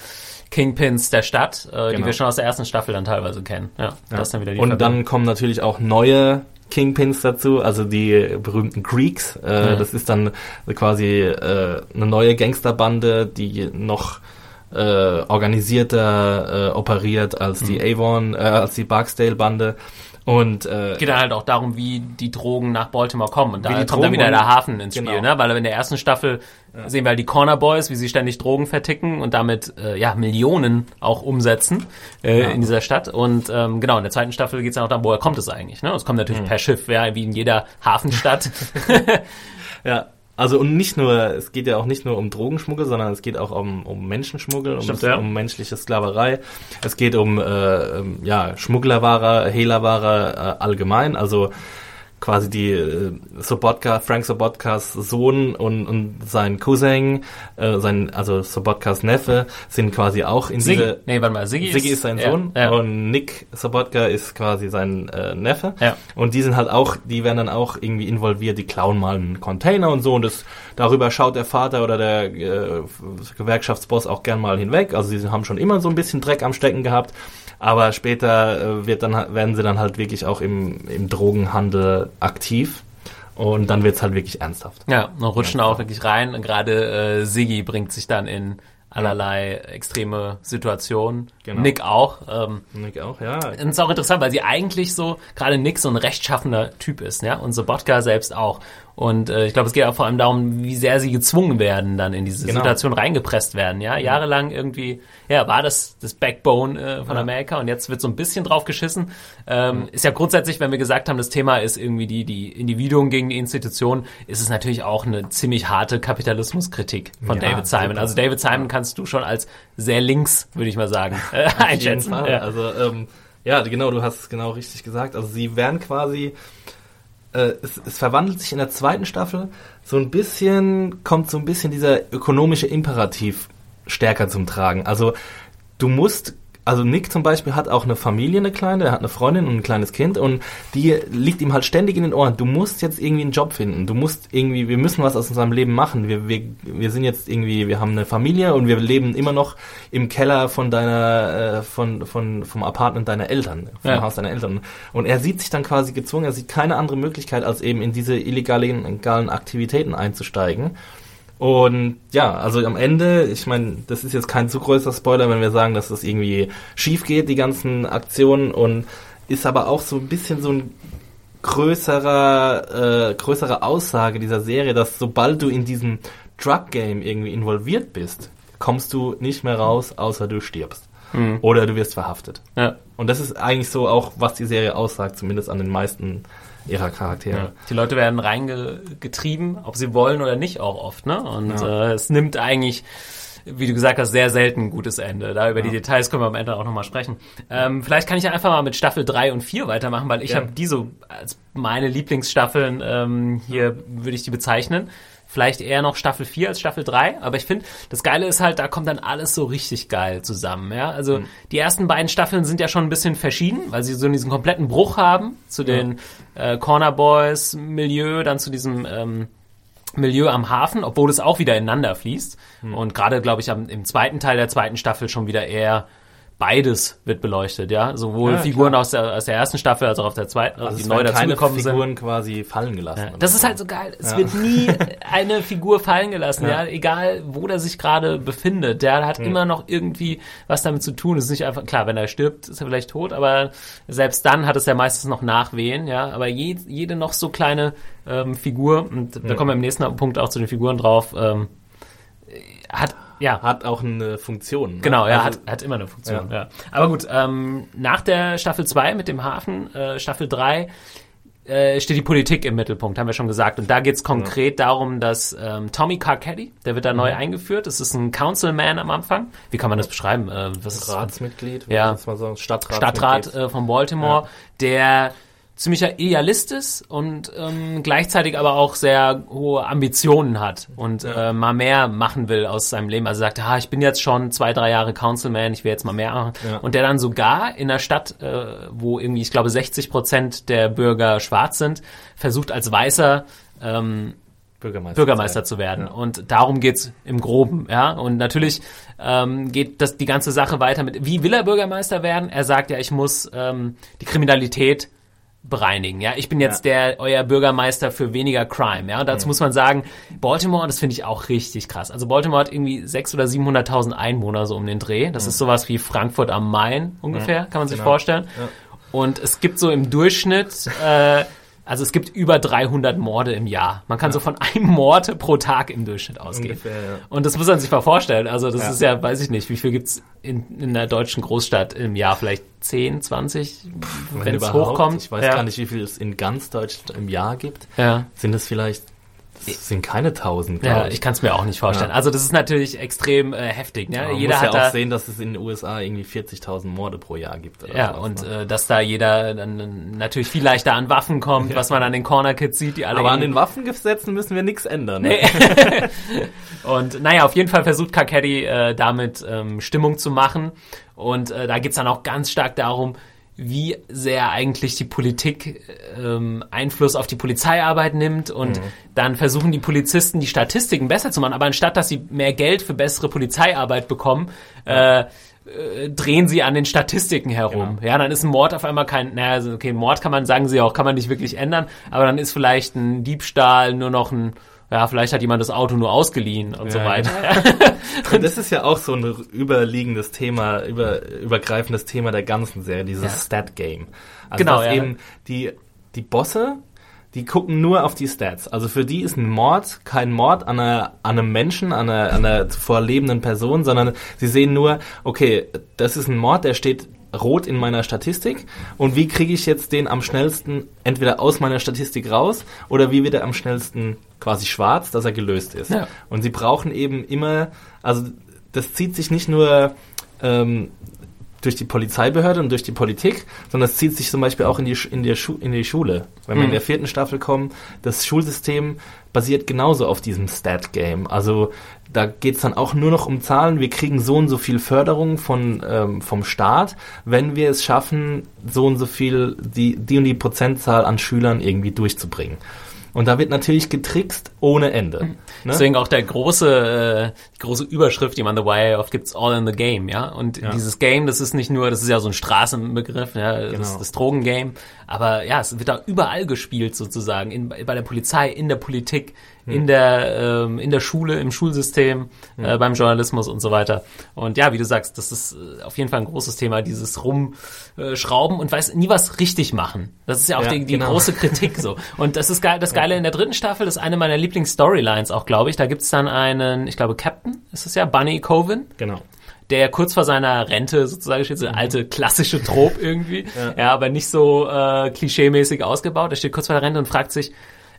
Kingpins der Stadt, äh, die Genau. wir schon aus der ersten Staffel dann teilweise kennen. Ja, das ist dann wieder die Und Verbindung. dann kommen natürlich auch neue Kingpins dazu, also die berühmten Greeks. Äh, Ja. Das ist dann quasi äh, eine neue Gangsterbande, die noch äh, organisierter äh, operiert als die Mhm. Avon, äh, als die Barksdale-Bande. Und äh, geht dann halt auch darum, wie die Drogen nach Baltimore kommen. Und da kommt die dann Drogen wieder der Hafen ins genau. Spiel, ne? Weil in der ersten Staffel sehen wir halt die Corner Boys, wie sie ständig Drogen verticken und damit äh, ja Millionen auch umsetzen äh, Ja. in dieser Stadt. Und ähm, genau, in der zweiten Staffel geht es dann auch darum, woher kommt es eigentlich? Ne? Es kommt Mhm. natürlich per Schiff, ja, wie in jeder Hafenstadt. Ja, also und nicht nur, es geht ja auch nicht nur um Drogenschmuggel, sondern es geht auch um, um Menschenschmuggel, um, Stimmt, ja. um menschliche Sklaverei. Es geht um äh, ähm, ja, Schmugglerware, Hehlerware äh, allgemein, also quasi die äh, Sobotka, Frank Sobotkas Sohn und, und sein Cousin, äh, sein, also Sobotkas Neffe, sind quasi auch in Siggi. diese Nee, warte mal, Siggi, Siggi ist sein ja, Sohn Ja, und Nick Sobotka ist quasi sein äh, Neffe. Ja. Und die sind halt auch, die werden dann auch irgendwie involviert, die klauen mal einen Container und so und das darüber schaut der Vater oder der äh, Gewerkschaftsboss auch gern mal hinweg. Also sie haben schon immer so ein bisschen Dreck am Stecken gehabt, aber später äh, wird dann werden sie dann halt wirklich auch im, im Drogenhandel aktiv und dann wird's halt wirklich ernsthaft. ja, und rutschen auch wirklich rein. Und gerade äh, Siggi bringt sich dann in allerlei extreme Situationen. Genau. Nick auch. Ähm, Nick auch, ja. Und es ist auch interessant, weil sie eigentlich so, gerade Nick so ein rechtschaffender Typ ist, ja, und Sobotka selbst auch. Und äh, ich glaube, es geht auch vor allem darum, wie sehr sie gezwungen werden, dann in diese Genau. Situation reingepresst werden, ja. Jahrelang irgendwie, ja, war das das Backbone äh, von Amerika und jetzt wird so ein bisschen drauf geschissen. Ähm, Ist ja grundsätzlich, wenn wir gesagt haben, das Thema ist irgendwie die, die Individuen gegen die Institution, ist es natürlich auch eine ziemlich harte Kapitalismuskritik von Ja, David Simon. super. Also David Simon kannst du schon als sehr links, würde ich mal sagen, äh, einschätzen. Ja. Also ähm, ja, genau, du hast es genau richtig gesagt. Also sie werden quasi, äh, es, es verwandelt sich in der zweiten Staffel so ein bisschen, kommt so ein bisschen dieser ökonomische Imperativ stärker zum Tragen. Also du musst also Nick zum Beispiel hat auch eine Familie, eine kleine, er hat eine Freundin und ein kleines Kind und die liegt ihm halt ständig in den Ohren. Du musst jetzt irgendwie einen Job finden. Du musst irgendwie, wir müssen was aus unserem Leben machen. Wir, wir, wir sind jetzt irgendwie, wir haben eine Familie und wir leben immer noch im Keller von deiner, äh, von, von, vom Apartment deiner Eltern, vom Ja. Haus deiner Eltern. Und er sieht sich dann quasi gezwungen, er sieht keine andere Möglichkeit, als eben in diese illegalen, illegalen Aktivitäten einzusteigen. Und ja, also am Ende, ich meine, das ist jetzt kein zu größer Spoiler, wenn wir sagen, dass das irgendwie schief geht, die ganzen Aktionen, und ist aber auch so ein bisschen so ein größerer, äh, größere Aussage dieser Serie, dass sobald du in diesem Drug Game irgendwie involviert bist, kommst du nicht mehr raus, außer du stirbst. Oder du wirst verhaftet. Ja. Und das ist eigentlich so auch, was die Serie aussagt, zumindest an den meisten ihrer Charaktere. Ja. Die Leute werden reingetrieben, ob sie wollen oder nicht, auch oft. Ne? Und Ja. äh, es nimmt eigentlich, wie du gesagt hast, sehr selten ein gutes Ende. Da über die Details können wir am Ende auch nochmal sprechen. Ähm, vielleicht kann ich ja einfach mal mit Staffel 3 und 4 weitermachen, weil ich Gerne. habe die so als meine Lieblingsstaffeln ähm, hier, würde ich die bezeichnen. Vielleicht eher noch Staffel 4 als Staffel 3, aber ich finde, das Geile ist halt, da kommt dann alles so richtig geil zusammen, ja. Also Mhm. die ersten beiden Staffeln sind ja schon ein bisschen verschieden, weil sie so diesen kompletten Bruch haben zu den äh, Corner Boys Milieu, dann zu diesem ähm, Milieu am Hafen, obwohl es auch wieder ineinander fließt. Hm. Und gerade, glaube ich, am, im zweiten Teil der zweiten Staffel schon wieder eher beides wird beleuchtet, ja. Sowohl Ja, Figuren aus der, aus der ersten Staffel als auch auf der zweiten, Also die neu dazugekommen sind. Figuren quasi fallen gelassen. Ja, das ist halt so geil. Es Ja. wird nie eine Figur fallen gelassen, ja. Egal, wo der sich gerade befindet. Der hat Hm. immer noch irgendwie was damit zu tun. Es ist nicht einfach, klar, wenn er stirbt, ist er vielleicht tot, aber selbst dann hat es ja meistens noch Nachwehen, ja. Aber je, jede noch so kleine ähm, Figur, und da kommen wir im nächsten Punkt auch zu den Figuren drauf, ähm, hat, ja, hat auch eine Funktion. ne? Genau, ja, Also- hat, hat immer eine Funktion. Ja. Ja. Aber gut, ähm, nach der Staffel 2 mit dem Hafen, äh, Staffel 3 äh, steht die Politik im Mittelpunkt, haben wir schon gesagt. Und da geht's konkret darum, dass ähm, Tommy Carcetti, der wird da Mhm. neu eingeführt, das ist ein Councilman am Anfang. Wie kann man das beschreiben? Äh, was ist Ratsmitglied, Ja. ich jetzt mal sagen, Stadtrat. Stadtrat äh, von Baltimore, der ziemlicher Idealist ist und ähm, gleichzeitig aber auch sehr hohe Ambitionen hat und äh, mal mehr machen will aus seinem Leben. Also sagt, ah, ich bin jetzt schon zwei, drei Jahre Councilman, ich will jetzt mal mehr machen. Ja. Und der dann sogar in einer Stadt, äh, wo irgendwie, ich glaube, 60 Prozent der Bürger schwarz sind, versucht als Weißer ähm, Bürgermeister, Bürgermeister zu werden. Ja. Und darum geht's im Groben, ja. Und natürlich ähm, geht das die ganze Sache weiter mit, wie will er Bürgermeister werden? Er sagt ja, ich muss ähm, die Kriminalität bereinigen. Ja, ich bin jetzt Ja. der euer Bürgermeister für weniger Crime. Ja, und dazu muss man sagen, Baltimore, das finde ich auch richtig krass. Also Baltimore hat irgendwie sechs oder 700.000 Einwohner so um den Dreh. Das ist sowas wie Frankfurt am Main ungefähr, kann man sich genau. vorstellen. Und es gibt so im Durchschnitt äh, also es gibt über 300 Morde im Jahr. Man kann so von einem Mord pro Tag im Durchschnitt ausgehen. Ungefähr, ja. Und das muss man sich mal vorstellen. Also das Ja. ist ja, weiß ich nicht, wie viel gibt's in, in einer deutschen Großstadt im Jahr? Vielleicht 10, 20, wenn es hochkommt. Ich weiß ja. gar nicht, wie viel es in ganz Deutschland im Jahr gibt. Ja. Sind es vielleicht, es sind keine tausend, Ja, glaube ich kann es mir auch nicht vorstellen. Ja. Also das ist natürlich extrem äh, heftig. Ne? Man Jeder muss hat ja auch da, sehen, dass es in den USA irgendwie 40.000 Morde pro Jahr gibt. Oder ja, sowas, und ne? äh, dass da jeder dann natürlich viel leichter an Waffen kommt, was man an den Corner Kids sieht, die alle Aber an den Waffengesetzen müssen wir nichts ändern. Ne? Und naja, auf jeden Fall versucht Kakedi äh, damit ähm, Stimmung zu machen. Und äh, da geht's dann auch ganz stark darum, wie sehr eigentlich die Politik ähm, Einfluss auf die Polizeiarbeit nimmt und dann versuchen die Polizisten die Statistiken besser zu machen, aber anstatt dass sie mehr Geld für bessere Polizeiarbeit bekommen, äh, äh, drehen sie an den Statistiken herum. Ja, dann ist ein Mord auf einmal kein, naja, also okay, Mord kann man, sagen sie auch, kann man nicht wirklich ändern, aber dann ist vielleicht ein Diebstahl nur noch ein, ja, vielleicht hat jemand das Auto nur ausgeliehen und so Ja, weiter. Und das ist ja auch so ein überliegendes Thema, über, übergreifendes Thema der ganzen Serie, dieses Ja. Stat-Game. Also Genau, ja. eben die, die Bosse, die gucken nur auf die Stats. Also für die ist ein Mord kein Mord an, einer, an einem Menschen, an einer, an einer zuvor lebenden Person, sondern sie sehen nur, okay, das ist ein Mord, der steht rot in meiner Statistik und wie kriege ich jetzt den am schnellsten entweder aus meiner Statistik raus oder wie wird er am schnellsten quasi schwarz, dass er gelöst ist. Ja. Und sie brauchen eben immer, also das zieht sich nicht nur ähm, durch die Polizeibehörde und durch die Politik, sondern es zieht sich zum Beispiel auch in die, in der Schu in die Schule. Wenn wir in der vierten Staffel kommen, das Schulsystem basiert genauso auf diesem Stat-Game. Also da geht's dann auch nur noch um Zahlen. Wir kriegen so und so viel Förderung von, ähm, vom Staat, wenn wir es schaffen, so und so viel, die, die und die Prozentzahl an Schülern irgendwie durchzubringen. Und da wird natürlich getrickst ohne Ende. Ne? Deswegen auch der große, äh, die große Überschrift, die man The Wire oft gibt's All in the Game, ja. Und Ja. dieses Game, das ist nicht nur, das ist ja so ein Straßenbegriff, ja, das, Genau. das Drogengame. Aber ja, es wird da überall gespielt sozusagen. In, bei der Polizei, in der Politik, Hm. in der, ähm, in der Schule, im Schulsystem, äh, beim Journalismus und so weiter. Und ja, wie du sagst, das ist äh, auf jeden Fall ein großes Thema, dieses Rumschrauben und weiß nie was richtig machen. Das ist ja auch Ja, die, die genau. große Kritik so. Und das ist geil, das Geile in der dritten Staffel, das ist eine meiner Lieblings-Storylines auch, glaube ich. Da gibt's dann einen, ich glaube, Captain ist es ja, Bunny Coven, Genau. der kurz vor seiner Rente sozusagen steht, so eine alte klassische Trop irgendwie. Ja. aber nicht so äh, klischeemäßig ausgebaut. Er steht kurz vor der Rente und fragt sich,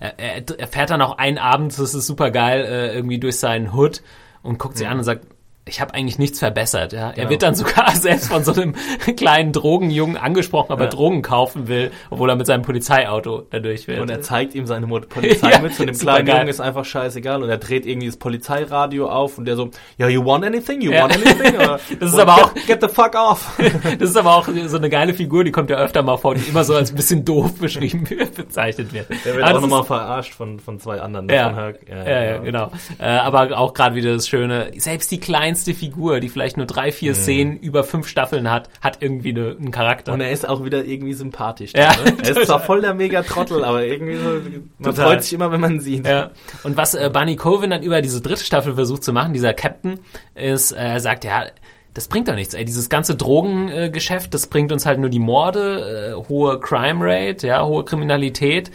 er, er, er fährt dann auch einen Abend, das ist super geil, äh, irgendwie durch seinen Hood und guckt sich an und sagt, ich habe eigentlich nichts verbessert. Ja. Er Genau. wird dann sogar selbst von so einem kleinen Drogenjungen angesprochen, ob er Ja. Drogen kaufen will, obwohl er mit seinem Polizeiauto da durch will. Und er zeigt ihm seine Polizei mit, zu dem kleinen geil. Jungen ist einfach scheißegal und er dreht irgendwie das Polizeiradio auf und der so, ja, you want anything? You Ja. want anything? Oder, Das ist "Well, aber auch- get, get the fuck off. Das ist aber auch so eine geile Figur, die kommt ja öfter mal vor, die immer so als ein bisschen doof beschrieben wird, bezeichnet wird. Der wird Aber auch nochmal verarscht von, von zwei anderen. ja, Von Herc. ja, ja, genau. Äh, aber auch gerade wieder das Schöne, selbst die kleinste Figur, die vielleicht nur drei, vier Szenen über fünf Staffeln hat, hat irgendwie eine, einen Charakter. Und er ist auch wieder irgendwie sympathisch. Ja, ne? Er ist zwar voll der Mega-Trottel, aber irgendwie so, man Total. freut sich immer, wenn man sieht. Ja. Und was äh, Bunny Coven dann über diese dritte Staffel versucht zu machen, dieser Captain, ist, äh, er sagt, ja, das bringt doch nichts, ey. Dieses ganze Drogengeschäft, äh, Geschäft, das bringt uns halt nur die Morde, äh, hohe Crime Rate, ja, hohe Kriminalität.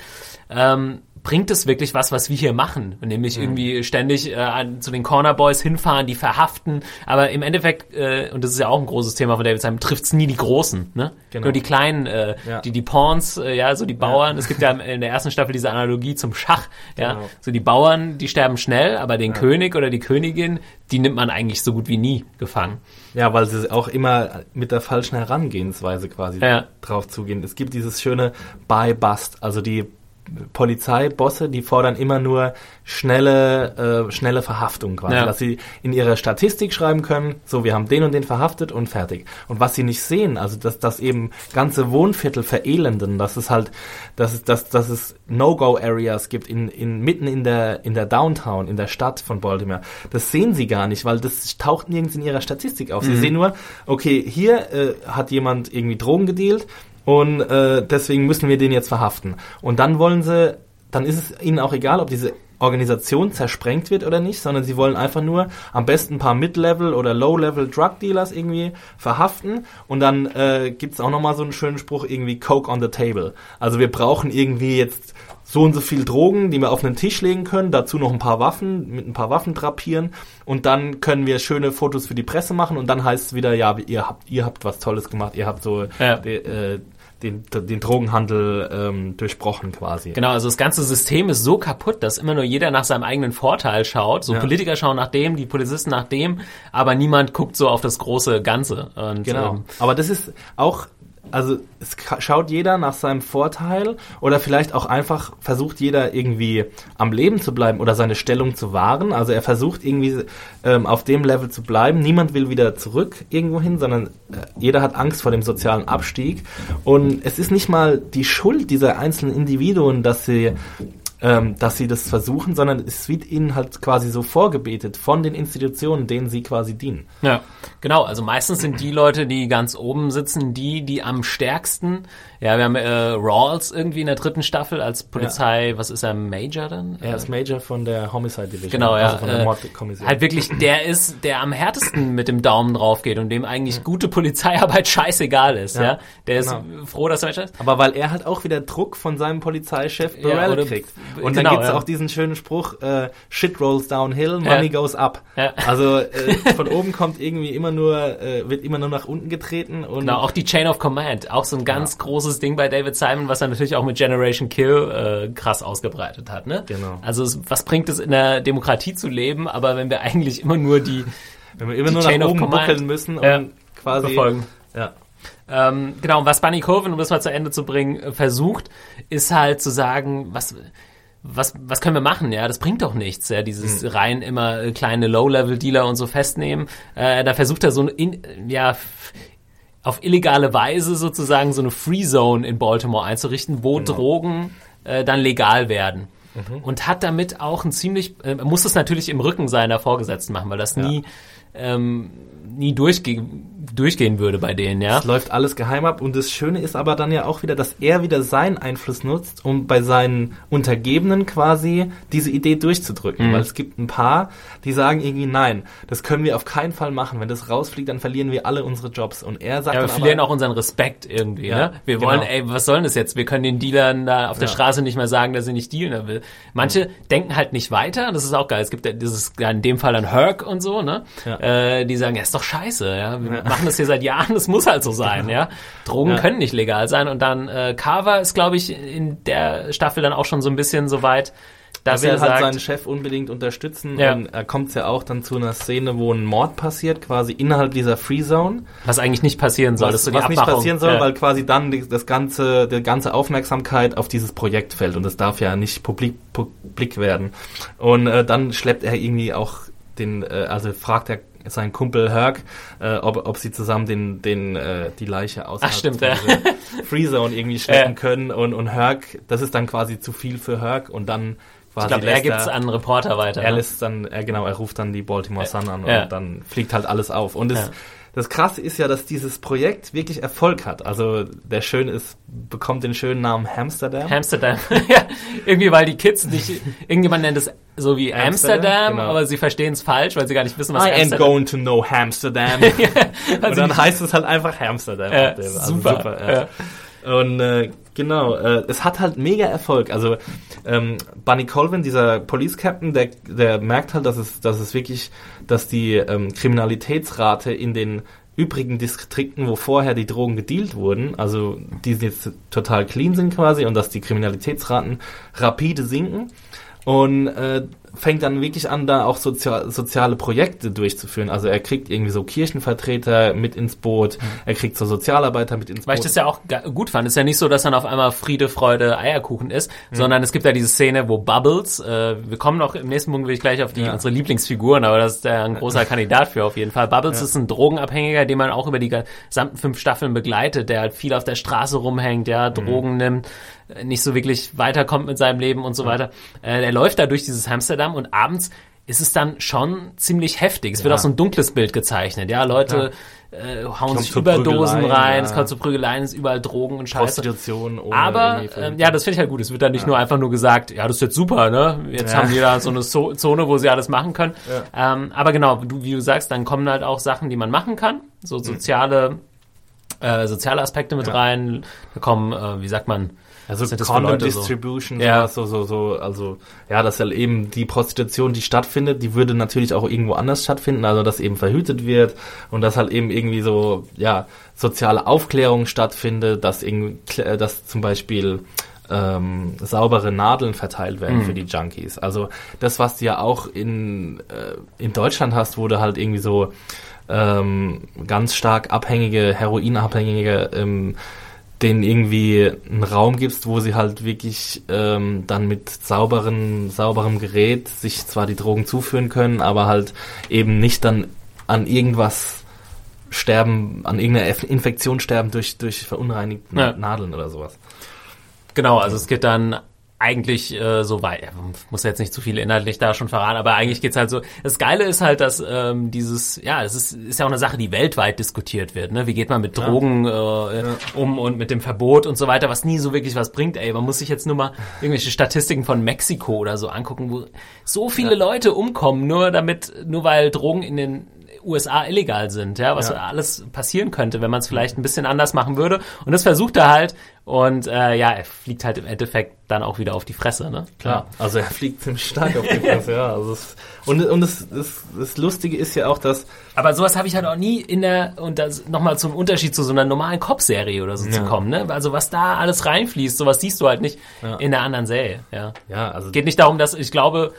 Ähm, bringt es wirklich was, was wir hier machen? Nämlich irgendwie ständig äh, an, zu den Corner Boys hinfahren, die verhaften. Aber im Endeffekt, äh, und das ist ja auch ein großes Thema von David Simon, trifft's nie die Großen, ne? Genau. Nur die kleinen, äh, Ja. die die Pawns, äh, ja, so die Bauern. Es gibt ja in der ersten Staffel diese Analogie zum Schach, ja. Genau. So die Bauern, die sterben schnell, aber den König oder die Königin, die nimmt man eigentlich so gut wie nie gefangen. Ja, weil sie auch immer mit der falschen Herangehensweise quasi Ja. drauf zugehen. Es gibt dieses schöne Buy-Bust, also die Polizeibosse, die fordern immer nur schnelle, äh, schnelle Verhaftung quasi, Ja. dass sie in ihrer Statistik schreiben können, so wir haben den und den verhaftet und fertig. Und was sie nicht sehen, also dass, dass eben ganze Wohnviertel verelenden, dass es halt, dass es, dass, dass es No-Go-Areas gibt in, in mitten in der in der Downtown, in der Stadt von Baltimore. Das sehen sie gar nicht, weil das taucht nirgends in ihrer Statistik auf. Sie Mhm. sehen nur, okay, hier äh, hat jemand irgendwie Drogen gedealt und äh, deswegen müssen wir den jetzt verhaften. Und dann wollen sie, dann ist es ihnen auch egal, ob diese Organisation zersprengt wird oder nicht, sondern sie wollen einfach nur am besten ein paar Mid-Level oder Low-Level Drug Dealers irgendwie verhaften und dann äh, gibt's auch nochmal so einen schönen Spruch irgendwie Coke on the table. Also wir brauchen irgendwie jetzt so und so viel Drogen, die wir auf einen Tisch legen können, dazu noch ein paar Waffen, mit ein paar Waffen drapieren und dann können wir schöne Fotos für die Presse machen und dann heißt es wieder, ja, ihr habt, ihr habt was Tolles gemacht, ihr habt so Ja. äh, den, den Drogenhandel ähm, durchbrochen quasi. Genau, also das ganze System ist so kaputt, dass immer nur jeder nach seinem eigenen Vorteil schaut. So Ja. Politiker schauen nach dem, die Polizisten nach dem, aber niemand guckt so auf das große Ganze. Und, Genau. ähm, Aber das ist auch, also es schaut jeder nach seinem Vorteil oder vielleicht auch einfach versucht jeder irgendwie am Leben zu bleiben oder seine Stellung zu wahren. Also er versucht irgendwie ähm, auf dem Level zu bleiben. Niemand will wieder zurück irgendwo hin, sondern äh, jeder hat Angst vor dem sozialen Abstieg. Und es ist nicht mal die Schuld dieser einzelnen Individuen, dass sie ähm, dass sie das versuchen, sondern es wird ihnen halt quasi so vorgebetet von den Institutionen, denen sie quasi dienen. Ja, genau. Also meistens sind die Leute, die ganz oben sitzen, die, die am stärksten. Ja, wir haben äh, Rawls irgendwie in der dritten Staffel als Polizei. Was ist er, Major dann? Er ist Major von der Homicide Division. Genau, ja. Also von der äh, Mordkommission. halt wirklich, der ist, der am härtesten mit dem Daumen drauf geht und dem eigentlich gute Polizeiarbeit scheißegal ist, ja. Ja, Der ist genau. froh, dass er ist. Aber weil er halt auch wieder Druck von seinem Polizeichef Ja, Burrell oder- kriegt. Und genau, dann gibt's ja. auch diesen schönen Spruch, äh, Shit rolls downhill, money Ja. goes up. Ja. Also äh, von oben kommt irgendwie immer nur, äh, wird immer nur nach unten getreten und Genau, auch die Chain of Command, auch so ein ganz großes Ding bei David Simon, was er natürlich auch mit Generation Kill äh, krass ausgebreitet hat. Ne? Genau. Also es, was bringt es in der Demokratie zu leben, aber wenn wir eigentlich immer nur die wenn wir immer nur Chain nach oben Command. buckeln müssen und quasi befolgen. Ja. Ähm, genau, und was Bunny Colvin, um das mal zu Ende zu bringen, äh, versucht, ist halt zu sagen, was, was, was können wir machen? Ja, das bringt doch nichts, ja, dieses Hm. rein immer äh, kleine Low-Level-Dealer und so festnehmen. Äh, da versucht er so ein, in, ja, auf illegale Weise sozusagen so eine Free Zone in Baltimore einzurichten, wo Genau. Drogen äh, dann legal werden. Mhm. Und hat damit auch ein ziemlich, äh, muss es natürlich im Rücken seiner Vorgesetzten machen, weil das nie, ähm, nie durchge durchgehen würde bei denen, ja. Es läuft alles geheim ab und das Schöne ist aber dann ja auch wieder, dass er wieder seinen Einfluss nutzt, um bei seinen Untergebenen quasi diese Idee durchzudrücken. Mhm. Weil es gibt ein paar, die sagen irgendwie, nein, das können wir auf keinen Fall machen. Wenn das rausfliegt, dann verlieren wir alle unsere Jobs. Und er sagt Ja, wir verlieren aber, auch unseren Respekt irgendwie. Ja, ne? Wir wollen, genau. ey, was soll denn das jetzt? Wir können den Dealern da auf der Ja. Straße nicht mehr sagen, dass sie nicht dealen will. Manche denken halt nicht weiter. Das ist auch geil. Es gibt ja dieses, in dem Fall dann Herc und so, ne? Ja. Äh, die sagen, ja, ist doch scheiße. Ja, machen das hier seit Jahren. Das muss halt so sein. Ja, Drogen Ja. können nicht legal sein. Und dann äh, Carver ist, glaube ich, in der Staffel dann auch schon so ein bisschen so weit, er dass will er, halt sagt, seinen Chef unbedingt unterstützen. Ja. Und er kommt ja auch dann zu einer Szene, wo ein Mord passiert, quasi innerhalb dieser Free Zone. was eigentlich nicht passieren soll. das was ist so was nicht passieren soll, Ja. weil quasi dann die, das ganze, die ganze Aufmerksamkeit auf dieses Projekt fällt und es darf ja nicht publik, publik werden. Und äh, dann schleppt er irgendwie auch den, äh, also fragt er seinen Kumpel Herc, äh, ob, ob sie zusammen den, den, äh, die Leiche aus ja. Freezone irgendwie schleppen können und, und Herc, das ist dann quasi zu viel für Herc und dann quasi ich glaube, er gibt es an einen Reporter weiter. er ne? lässt dann, er genau, er ruft dann die Baltimore Sun an Ja. und dann fliegt halt alles auf. Und das, Ja. Das Krasse ist ja, dass dieses Projekt wirklich Erfolg hat. Also der schön ist, bekommt den schönen Namen Hamsterdam. Amsterdam. ja, irgendwie, weil die Kids nicht, irgendjemand nennt es so wie Amsterdam, Amsterdam, genau. aber sie verstehen es falsch, weil sie gar nicht wissen, was I ain't Amsterdam going to know Hamsterdam. Also und dann heißt es halt einfach Hamsterdam. Ja, auf dem. super, ja. Und äh, genau, äh, es hat halt mega Erfolg. Also ähm, Bunny Colvin, dieser Police Captain, der, der merkt halt, dass es, dass es wirklich, dass die ähm, Kriminalitätsrate in den übrigen Distrikten, wo vorher die Drogen gedealt wurden, also die jetzt total clean sind quasi und dass die Kriminalitätsraten rapide sinken. Und äh, fängt dann wirklich an, da auch sozial, soziale Projekte durchzuführen. Also er kriegt irgendwie so Kirchenvertreter mit ins Boot, mhm. er kriegt so Sozialarbeiter mit ins Boot. Weil ich das ja auch gut fand. Es ist ja nicht so, dass dann auf einmal Friede, Freude, Eierkuchen ist, mhm. sondern es gibt ja diese Szene, wo Bubbles, äh, wir kommen noch im nächsten Punkt will ich gleich auf die ja. unsere Lieblingsfiguren, aber das ist ja ein großer Kandidat für auf jeden Fall. Bubbles ja. ist ein Drogenabhängiger, den man auch über die gesamten fünf Staffeln begleitet, der halt viel auf der Straße rumhängt, ja, Drogen mhm. nimmt, nicht so wirklich weiterkommt mit seinem Leben und so weiter. Äh, er läuft da durch dieses Amsterdam und abends ist es dann schon ziemlich heftig. Es ja. wird auch so ein dunkles Bild gezeichnet. Ja, Leute ja. Äh, hauen sich Überdosen rein, es kommt zu Prügeleien, es ist überall Drogen und Scheiße. Prostitution. Ohne Aber, ähm, ja, das finde ich halt gut. Es wird dann nicht nur einfach nur gesagt, ja, das ist jetzt super, ne? Jetzt haben wir da so eine so Zone, wo sie alles machen können. Ähm, aber genau, du, wie du sagst, dann kommen halt auch Sachen, die man machen kann. So mhm. soziale, äh, soziale Aspekte mit rein. Da kommen, äh, wie sagt man, also Condom Distribution, so? Ja. so, so, so, also ja, dass halt eben die Prostitution, die stattfindet, die würde natürlich auch irgendwo anders stattfinden, also dass eben verhütet wird und dass halt eben irgendwie so, ja, soziale Aufklärung stattfindet, dass irgendwie, dass zum Beispiel ähm, saubere Nadeln verteilt werden mhm. für die Junkies. Also das, was du ja auch in, äh, in Deutschland hast, wo du halt irgendwie so ähm, ganz stark abhängige, Heroinabhängige ähm, denen irgendwie einen Raum gibst, wo sie halt wirklich ähm, dann mit sauberen, sauberem Gerät sich zwar die Drogen zuführen können, aber halt eben nicht dann an irgendwas sterben, an irgendeiner Infektion sterben durch, durch verunreinigte ja. Nadeln oder sowas. Genau, also es geht dann eigentlich äh, so weit, ja, muss jetzt nicht zu viel inhaltlich da schon verraten, aber eigentlich geht's halt so. Das Geile ist halt, dass ähm, dieses, ja, es ist, ist ja auch eine Sache, die weltweit diskutiert wird. Ne? Wie geht man mit Drogen äh, ja. um und mit dem Verbot und so weiter, was nie so wirklich was bringt. Ey, man muss sich jetzt nur mal irgendwelche Statistiken von Mexiko oder so angucken, wo so viele ja. Leute umkommen, nur damit, nur weil Drogen in den USA illegal sind, ja, was ja. alles passieren könnte, wenn man es vielleicht ein bisschen anders machen würde. Und das versucht er halt und äh, ja, er fliegt halt im Endeffekt dann auch wieder auf die Fresse, ne? Klar, also er fliegt ziemlich stark auf die Fresse, ja. Also es, und und das, das, das Lustige ist ja auch, dass... Aber sowas habe ich halt auch nie in der, und das nochmal zum Unterschied zu so einer normalen Cop-Serie oder so ja. zu kommen, ne? Also was da alles reinfließt, sowas siehst du halt nicht ja. in der anderen Serie, ja. Ja, also... Geht nicht darum, dass, ich glaube,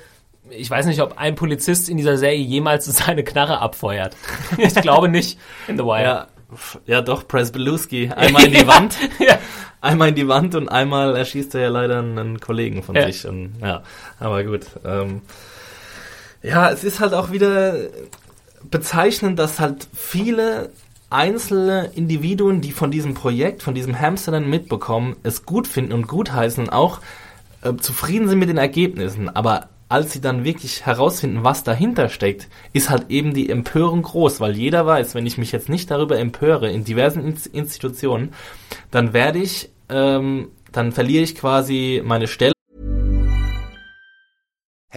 ich weiß nicht, ob ein Polizist in dieser Serie jemals seine Knarre abfeuert. ich glaube nicht in The Wire. Ja, ja doch, Presbeluski. Einmal in die Wand. ja. Einmal in die Wand und einmal erschießt er ja leider einen Kollegen von ja. sich. Und, ja, aber gut. Ähm, ja, es ist halt auch wieder bezeichnend, dass halt viele einzelne Individuen, die von diesem Projekt, von diesem Hamstern mitbekommen, es gut finden und gutheißen und auch äh, zufrieden sind mit den Ergebnissen. Aber als sie dann wirklich herausfinden, was dahinter steckt, ist halt eben die Empörung groß, weil jeder weiß, wenn ich mich jetzt nicht darüber empöre in diversen Institutionen, dann werde ich, ähm, dann verliere ich quasi meine Stelle.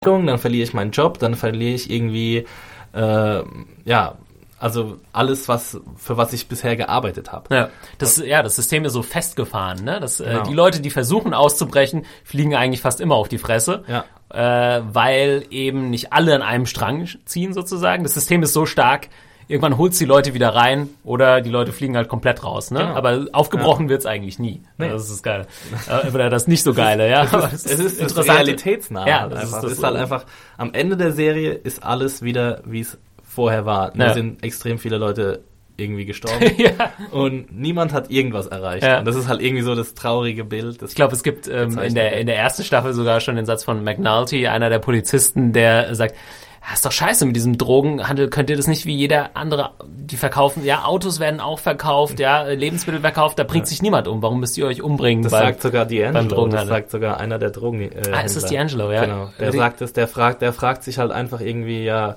Dann verliere ich meinen Job, dann verliere ich irgendwie, äh, ja, Also alles, was für was ich bisher gearbeitet habe. Ja, das, ja, das System ist so festgefahren. Ne? Das, äh, genau. äh, die Leute, die versuchen auszubrechen, fliegen eigentlich fast immer auf die Fresse, ja. äh, weil eben nicht alle an einem Strang ziehen sozusagen. Das System ist so stark, irgendwann holt die Leute wieder rein oder die Leute fliegen halt komplett raus. Ne? Genau. Aber aufgebrochen ja. wird's eigentlich nie. Nee. Das ist geil. äh, oder das nicht so geile, ja. Es ist, es ist, es ist realitätsnah. Ja, das einfach. ist, das ist halt einfach, am Ende der Serie ist alles wieder, wie es vorher war. Da ja. sind extrem viele Leute irgendwie gestorben ja. und niemand hat irgendwas erreicht. Ja. Und das ist halt irgendwie so das traurige Bild. ich glaube, es gibt ähm, in, der, in der ersten Staffel sogar schon den Satz von McNulty, einer der Polizisten, der sagt, ja, ist doch scheiße mit diesem Drogenhandel. Könnt ihr das nicht wie jeder andere, die verkaufen? Ja, Autos werden auch verkauft, ja, Lebensmittel verkauft, da bringt ja. sich niemand um. Warum müsst ihr euch umbringen? Das beim, sagt sogar D'Angelo. Das sagt sogar einer der Drogen. Äh, ah, ist das D'Angelo, ja? Genau. Der sagt es, der fragt, der fragt sich halt einfach irgendwie, ja,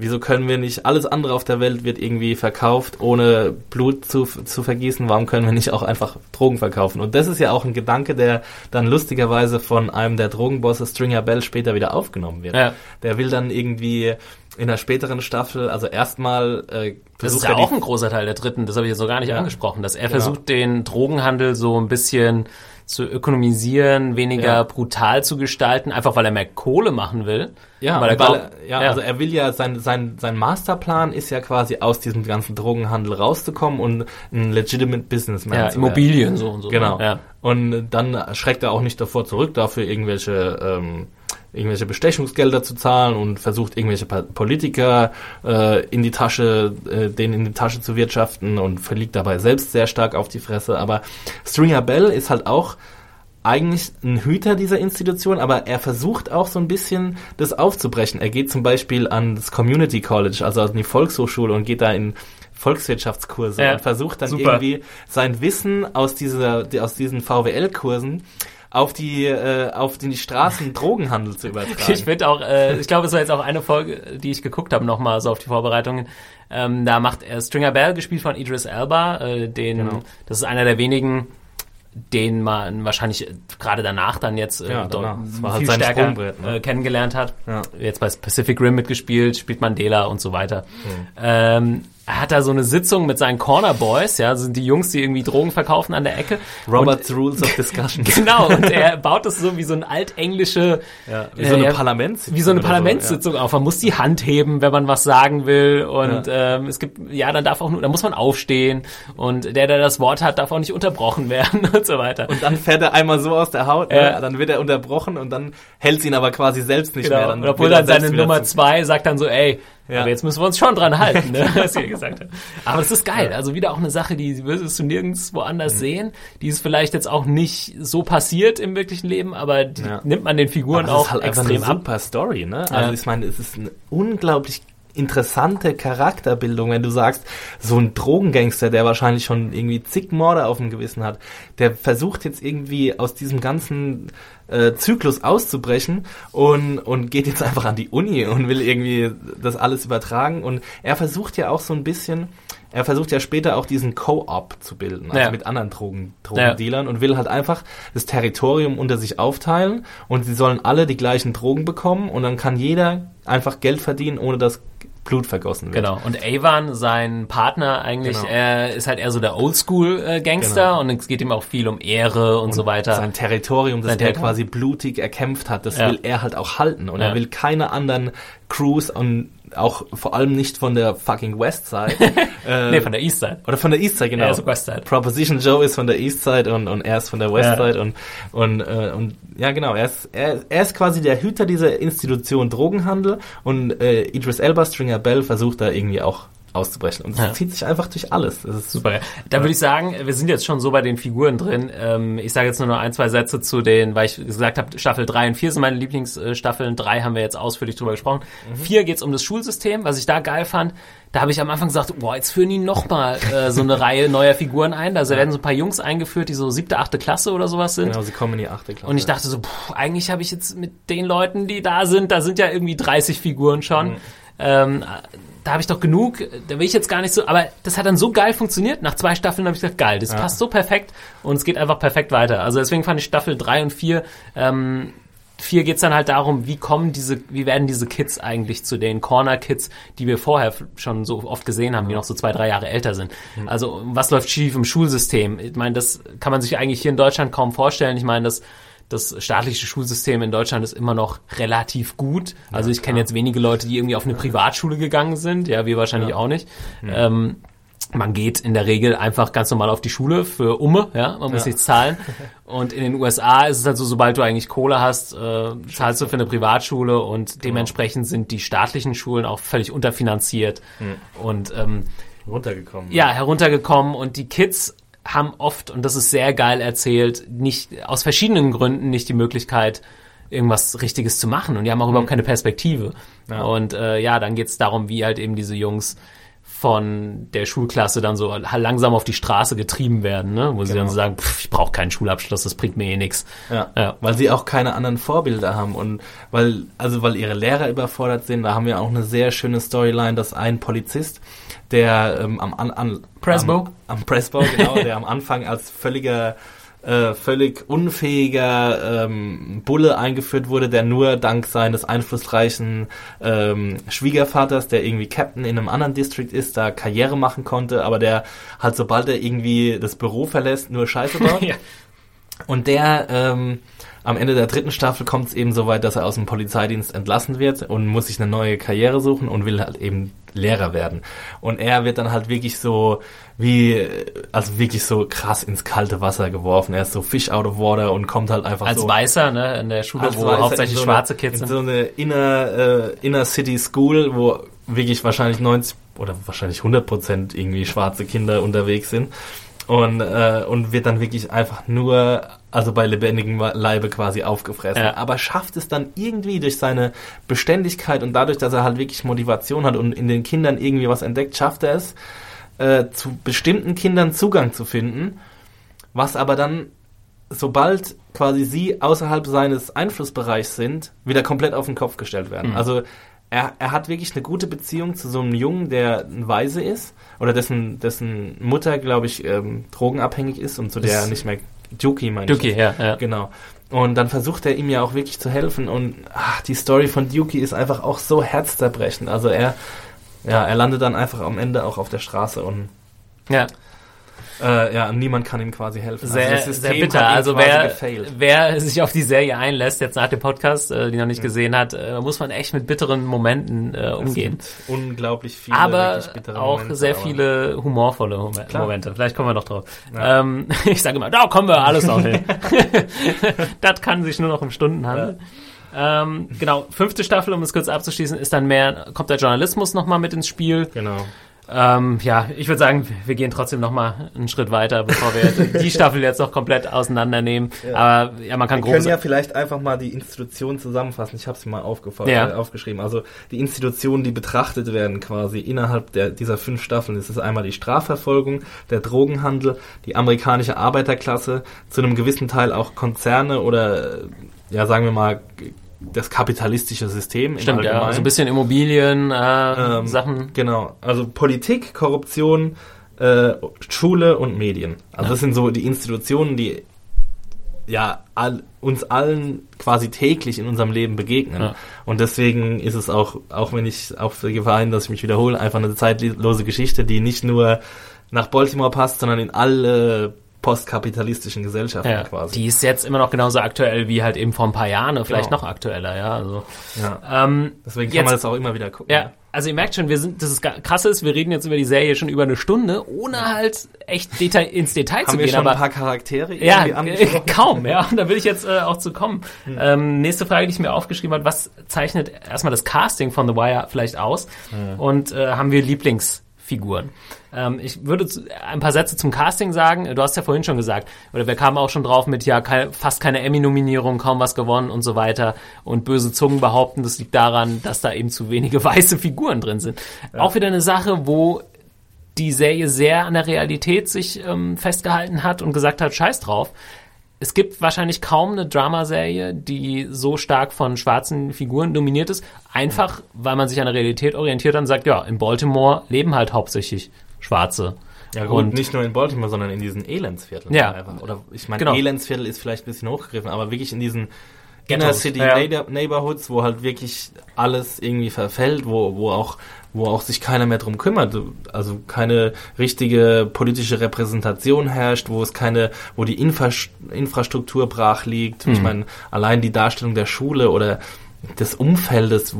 Wieso können wir nicht, alles andere auf der Welt wird irgendwie verkauft, ohne Blut zu, zu vergießen, warum können wir nicht auch einfach Drogen verkaufen? Und das ist ja auch ein Gedanke, der dann lustigerweise von einem der Drogenbosse Stringer Bell später wieder aufgenommen wird. Ja. Der will dann irgendwie in der späteren Staffel, also erstmal äh, Das ist ja auch ein großer Teil der dritten, das habe ich jetzt noch gar nicht Ja. angesprochen, dass er Genau. versucht, den Drogenhandel so ein bisschen zu ökonomisieren, weniger Ja. brutal zu gestalten, einfach weil er mehr Kohle machen will. Ja, weil er weil er, ja, also er will ja, sein, sein, sein Masterplan ist ja quasi aus diesem ganzen Drogenhandel rauszukommen und ein legitimate Businessman ja, zu werden. Immobilien so und so. Genau. Ja. Und dann schreckt er auch nicht davor zurück, dafür irgendwelche ähm, irgendwelche Bestechungsgelder zu zahlen und versucht irgendwelche Politiker äh, in die Tasche, äh, denen in die Tasche zu wirtschaften und verliegt dabei selbst sehr stark auf die Fresse. Aber Stringer Bell ist halt auch eigentlich ein Hüter dieser Institution, aber er versucht auch so ein bisschen das aufzubrechen. Er geht zum Beispiel an das Community College, also an die Volkshochschule und geht da in Volkswirtschaftskurse Ja, und versucht dann super. irgendwie sein Wissen aus dieser, die- aus diesen VWL-Kursen auf die, äh, auf die Straßen Drogenhandel zu übertragen. Ich finde auch, äh, ich glaube, es war jetzt auch eine Folge, die ich geguckt habe, nochmal so auf die Vorbereitungen. Ähm, da macht er Stringer Bell, gespielt von Idris Elba, äh, den, Genau. das ist einer der wenigen, den man wahrscheinlich äh, gerade danach dann jetzt äh, Ja, danach. War halt sein Sprungbrett, ne? äh, kennengelernt hat. Ja. Jetzt bei Pacific Rim mitgespielt, spielt Mandela und so weiter. Mhm. Ähm, er hat da so eine Sitzung mit seinen Corner Boys, ja, das sind die Jungs, die irgendwie Drogen verkaufen an der Ecke. Robert's Rules of Discussion. Genau, und er baut das so wie so ein altenglische, Ja, wie so eine äh, Parlamentssitzung wie so eine oder so, Parlamentssitzung auf. Man muss die Hand heben, wenn man was sagen will. Und ähm, es gibt, ja, dann darf auch nur, dann muss man aufstehen. Und der, der das Wort hat, darf auch nicht unterbrochen werden und so weiter. Und dann fährt er einmal so aus der Haut, Ja. ne? dann wird er unterbrochen und dann hält ihn aber quasi selbst nicht mehr. Genau. Dann Und obwohl dann seine Nummer zwei sagt dann so, ey, Ja. aber jetzt müssen wir uns schon dran halten, ne, was ihr gesagt habt. Aber das ist geil. Also wieder auch eine Sache, die würdest du nirgends woanders Mhm. sehen. Die ist vielleicht jetzt auch nicht so passiert im wirklichen Leben, aber die Ja. nimmt man den Figuren auch ist halt extrem eine ab. super Story, ne? Ja. Also ich meine, es ist eine unglaublich interessante Charakterbildung, wenn du sagst, so ein Drogengangster, der wahrscheinlich schon irgendwie zig Morde auf dem Gewissen hat, der versucht jetzt irgendwie aus diesem ganzen äh, Zyklus auszubrechen und, und geht jetzt einfach an die Uni und will irgendwie das alles übertragen und er versucht ja auch so ein bisschen, er versucht ja später auch diesen Co-op zu bilden, also Ja. mit anderen Drogen, Drogendealern und will halt einfach das Territorium unter sich aufteilen und sie sollen alle die gleichen Drogen bekommen und dann kann jeder einfach Geld verdienen, ohne dass Blut vergossen wird. Genau. Und Avon, sein Partner eigentlich, Genau. er ist halt eher so der Oldschool-Gangster Genau. und es geht ihm auch viel um Ehre und, so weiter. Sein Territorium, das Sein er Territorium. quasi blutig erkämpft hat, das Ja. will er halt auch halten. Und Ja. er will keine anderen Crews und auch vor allem nicht von der fucking Westside. äh, nee, von der Eastside. Oder von der Eastside, genau. Er ist Westside. Proposition Joe ist von der Eastside und, und er ist von der Westside und, und, äh, und ja genau, er ist, er, er ist quasi der Hüter dieser Institution Drogenhandel und äh, Idris Elba, Stringer Bell versucht da irgendwie auch auszubrechen. Und es Ja. zieht sich einfach durch alles. Das ist Super. Da würde ich sagen, wir sind jetzt schon so bei den Figuren drin. Ähm, ich sage jetzt nur noch ein, zwei Sätze zu den, weil ich gesagt habe, Staffel 3 und 4 sind meine Lieblingsstaffeln. 3 haben wir jetzt ausführlich drüber gesprochen. 4 geht's um das Schulsystem, was ich da geil fand. Da habe ich am Anfang gesagt, boah, jetzt führen die nochmal äh, so eine Reihe neuer Figuren ein. Da werden so ein paar Jungs eingeführt, die so siebte, achte Klasse oder sowas sind. Genau, sie kommen in die achte Klasse. Und ich dachte so, puh, eigentlich habe ich jetzt mit den Leuten, die da sind, da sind ja irgendwie 30 Figuren schon. Ähm, da habe ich doch genug, da will ich jetzt gar nicht so, aber das hat dann so geil funktioniert. Nach zwei Staffeln habe ich gesagt, geil, das passt so perfekt und es geht einfach perfekt weiter. Also deswegen fand ich Staffel 3 und 4, ähm, 4 geht's dann halt darum, wie kommen diese, wie werden diese Kids eigentlich zu den Corner-Kids, die wir vorher schon so oft gesehen haben, die noch so zwei, drei Jahre älter sind. Also was läuft schief im Schulsystem? Ich meine, das kann man sich eigentlich hier in Deutschland kaum vorstellen. Ich meine, das das staatliche Schulsystem in Deutschland ist immer noch relativ gut. Also ich kenne jetzt wenige Leute, die irgendwie auf eine Privatschule gegangen sind. Ja, wir wahrscheinlich auch nicht. Ähm, man geht in der Regel einfach ganz normal auf die Schule für Umme, ja, man muss nichts zahlen. Und in den USA ist es halt so, sobald du eigentlich Kohle hast, äh, zahlst du für eine Privatschule und dementsprechend sind die staatlichen Schulen auch völlig unterfinanziert und ähm, runtergekommen. ja, heruntergekommen und die Kids haben oft, und das ist sehr geil erzählt, nicht, aus verschiedenen Gründen nicht die Möglichkeit, irgendwas Richtiges zu machen und die haben auch überhaupt keine Perspektive. Und äh, ja, dann geht's darum, wie halt eben diese Jungs von der Schulklasse dann so langsam auf die Straße getrieben werden, ne? wo sie Genau. dann so sagen, pff, ich brauche keinen Schulabschluss, das bringt mir eh nix. Ja, Ja. weil sie auch keine anderen Vorbilder haben und weil, also weil ihre Lehrer überfordert sind, da haben wir auch eine sehr schöne Storyline, dass ein Polizist, der ähm, am, an, an, Presbo? am, am Presbo, genau, der am Anfang als völliger äh, völlig unfähiger ähm, Bulle eingeführt wurde, der nur dank seines einflussreichen ähm, Schwiegervaters, der irgendwie Captain in einem anderen District ist, da Karriere machen konnte, aber der halt sobald er irgendwie das Büro verlässt, nur Scheiße baut. Ja. Und der, ähm, am Ende der dritten Staffel kommt es eben so weit, dass er aus dem Polizeidienst entlassen wird und muss sich eine neue Karriere suchen und will halt eben Lehrer werden. Und er wird dann halt wirklich so, wie, also wirklich so krass ins kalte Wasser geworfen. Er ist so Fish out of water und kommt halt einfach Als so. Weißer, ne, in der Schule, als wo Weißer hauptsächlich so schwarze Kids in sind. so eine inner, äh, inner City School, wo wirklich wahrscheinlich 90 oder wahrscheinlich 100 Prozent irgendwie schwarze Kinder unterwegs sind. Und, äh, und wird dann wirklich einfach nur, also bei lebendigem Leibe quasi aufgefressen. Ja. Aber schafft es dann irgendwie durch seine Beständigkeit und dadurch, dass er halt wirklich Motivation hat und in den Kindern irgendwie was entdeckt, schafft er es, äh, zu bestimmten Kindern Zugang zu finden, was aber dann sobald quasi sie außerhalb seines Einflussbereichs sind, wieder komplett auf den Kopf gestellt werden. Also er, er hat wirklich eine gute Beziehung zu so einem Jungen, der ein Weise ist oder dessen, dessen Mutter, glaube ich, ähm, drogenabhängig ist und zu der er nicht mehr Duki meine Duki, ich. ja, ja. Genau. Und dann versucht er ihm ja auch wirklich zu helfen und ach, die Story von Duki ist einfach auch so herzzerbrechend. Also er, ja, er landet dann einfach am Ende auch auf der Straße und Ja. Äh, ja, niemand kann ihm quasi helfen. Sehr, also sehr bitter. Also wer, wer sich auf die Serie einlässt, jetzt nach dem Podcast, äh, die noch nicht gesehen hat, äh, muss man echt mit bitteren Momenten äh, umgehen. Unglaublich viele Aber auch Momente, sehr viele humorvolle Mom Klar. Momente. Vielleicht kommen wir noch drauf. Ja. Ähm, ich sage immer, da kommen wir alles noch hin. das kann sich nur noch um Stunden handeln. Ähm, genau, fünfte Staffel, um es kurz abzuschließen, ist dann mehr, kommt der Journalismus nochmal mit ins Spiel. Genau. Ähm, ja, ich würde sagen, wir gehen trotzdem nochmal einen Schritt weiter, bevor wir die Staffel jetzt noch komplett auseinandernehmen. Aber ja, man kann Wir können ja vielleicht einfach mal die Institutionen zusammenfassen. Ich habe sie mal Ja. äh, aufgeschrieben. Also die Institutionen, die betrachtet werden quasi innerhalb der, dieser fünf Staffeln. Das ist einmal die Strafverfolgung, der Drogenhandel, die amerikanische Arbeiterklasse, zu einem gewissen Teil auch Konzerne oder, ja sagen wir mal, das kapitalistische System im Stimmt, ja, so ein bisschen Immobilien, äh, Ähm, Sachen. Genau, also Politik, Korruption, äh, Schule und Medien. Also das sind so die Institutionen, die ja all, uns allen quasi täglich in unserem Leben begegnen. Ja. Und deswegen ist es auch, auch wenn ich auf die Gefahr hin, dass ich mich wiederhole, einfach eine zeitlose Geschichte, die nicht nur nach Baltimore passt, sondern in alle postkapitalistischen Gesellschaften Ja, quasi. die ist jetzt immer noch genauso aktuell wie halt eben vor ein paar Jahren, vielleicht Genau. noch aktueller, ja. Also, ja. ähm, Deswegen kann jetzt- man das auch immer wieder gucken. Ja, also ihr merkt schon, wir sind, das ist krass ist, wir reden jetzt über die Serie schon über eine Stunde, ohne halt echt Detail, ins Detail zu Haben wir gehen, schon aber ein paar Charaktere ja, irgendwie angesprochen? kaum, ja. Und da will ich jetzt äh, auch zu kommen. Ähm, nächste Frage, die ich mir aufgeschrieben habe, was zeichnet erstmal das Casting von The Wire vielleicht aus? Und äh, haben wir Lieblingsfiguren? Ähm, ich würde ein paar Sätze zum Casting sagen. Du hast ja vorhin schon gesagt, oder wir kamen auch schon drauf mit, ja, kein, fast keine Emmy-Nominierung, kaum was gewonnen und so weiter. Und böse Zungen behaupten, das liegt daran, dass da eben zu wenige weiße Figuren drin sind. Auch wieder eine Sache, wo die Serie sehr an der Realität sich ähm, festgehalten hat und gesagt hat, scheiß drauf. Es gibt wahrscheinlich kaum eine Dramaserie, die so stark von schwarzen Figuren dominiert ist. Einfach, weil man sich an der Realität orientiert und sagt, ja, in Baltimore leben halt hauptsächlich Schwarze. Ja gut, und nicht nur in Baltimore, sondern in diesen Elendsvierteln. Ja. Einfach. Oder ich meine, Genau. Elendsviertel ist vielleicht ein bisschen hochgegriffen, aber wirklich in diesen Inner City ja. Neighbor- Neighborhoods, wo halt wirklich alles irgendwie verfällt, wo, wo auch wo auch sich keiner mehr drum kümmert, also keine richtige politische Repräsentation herrscht, wo es keine, wo die Infra Infrastruktur brach liegt. Mhm. Ich meine, allein die Darstellung der Schule oder des Umfeldes,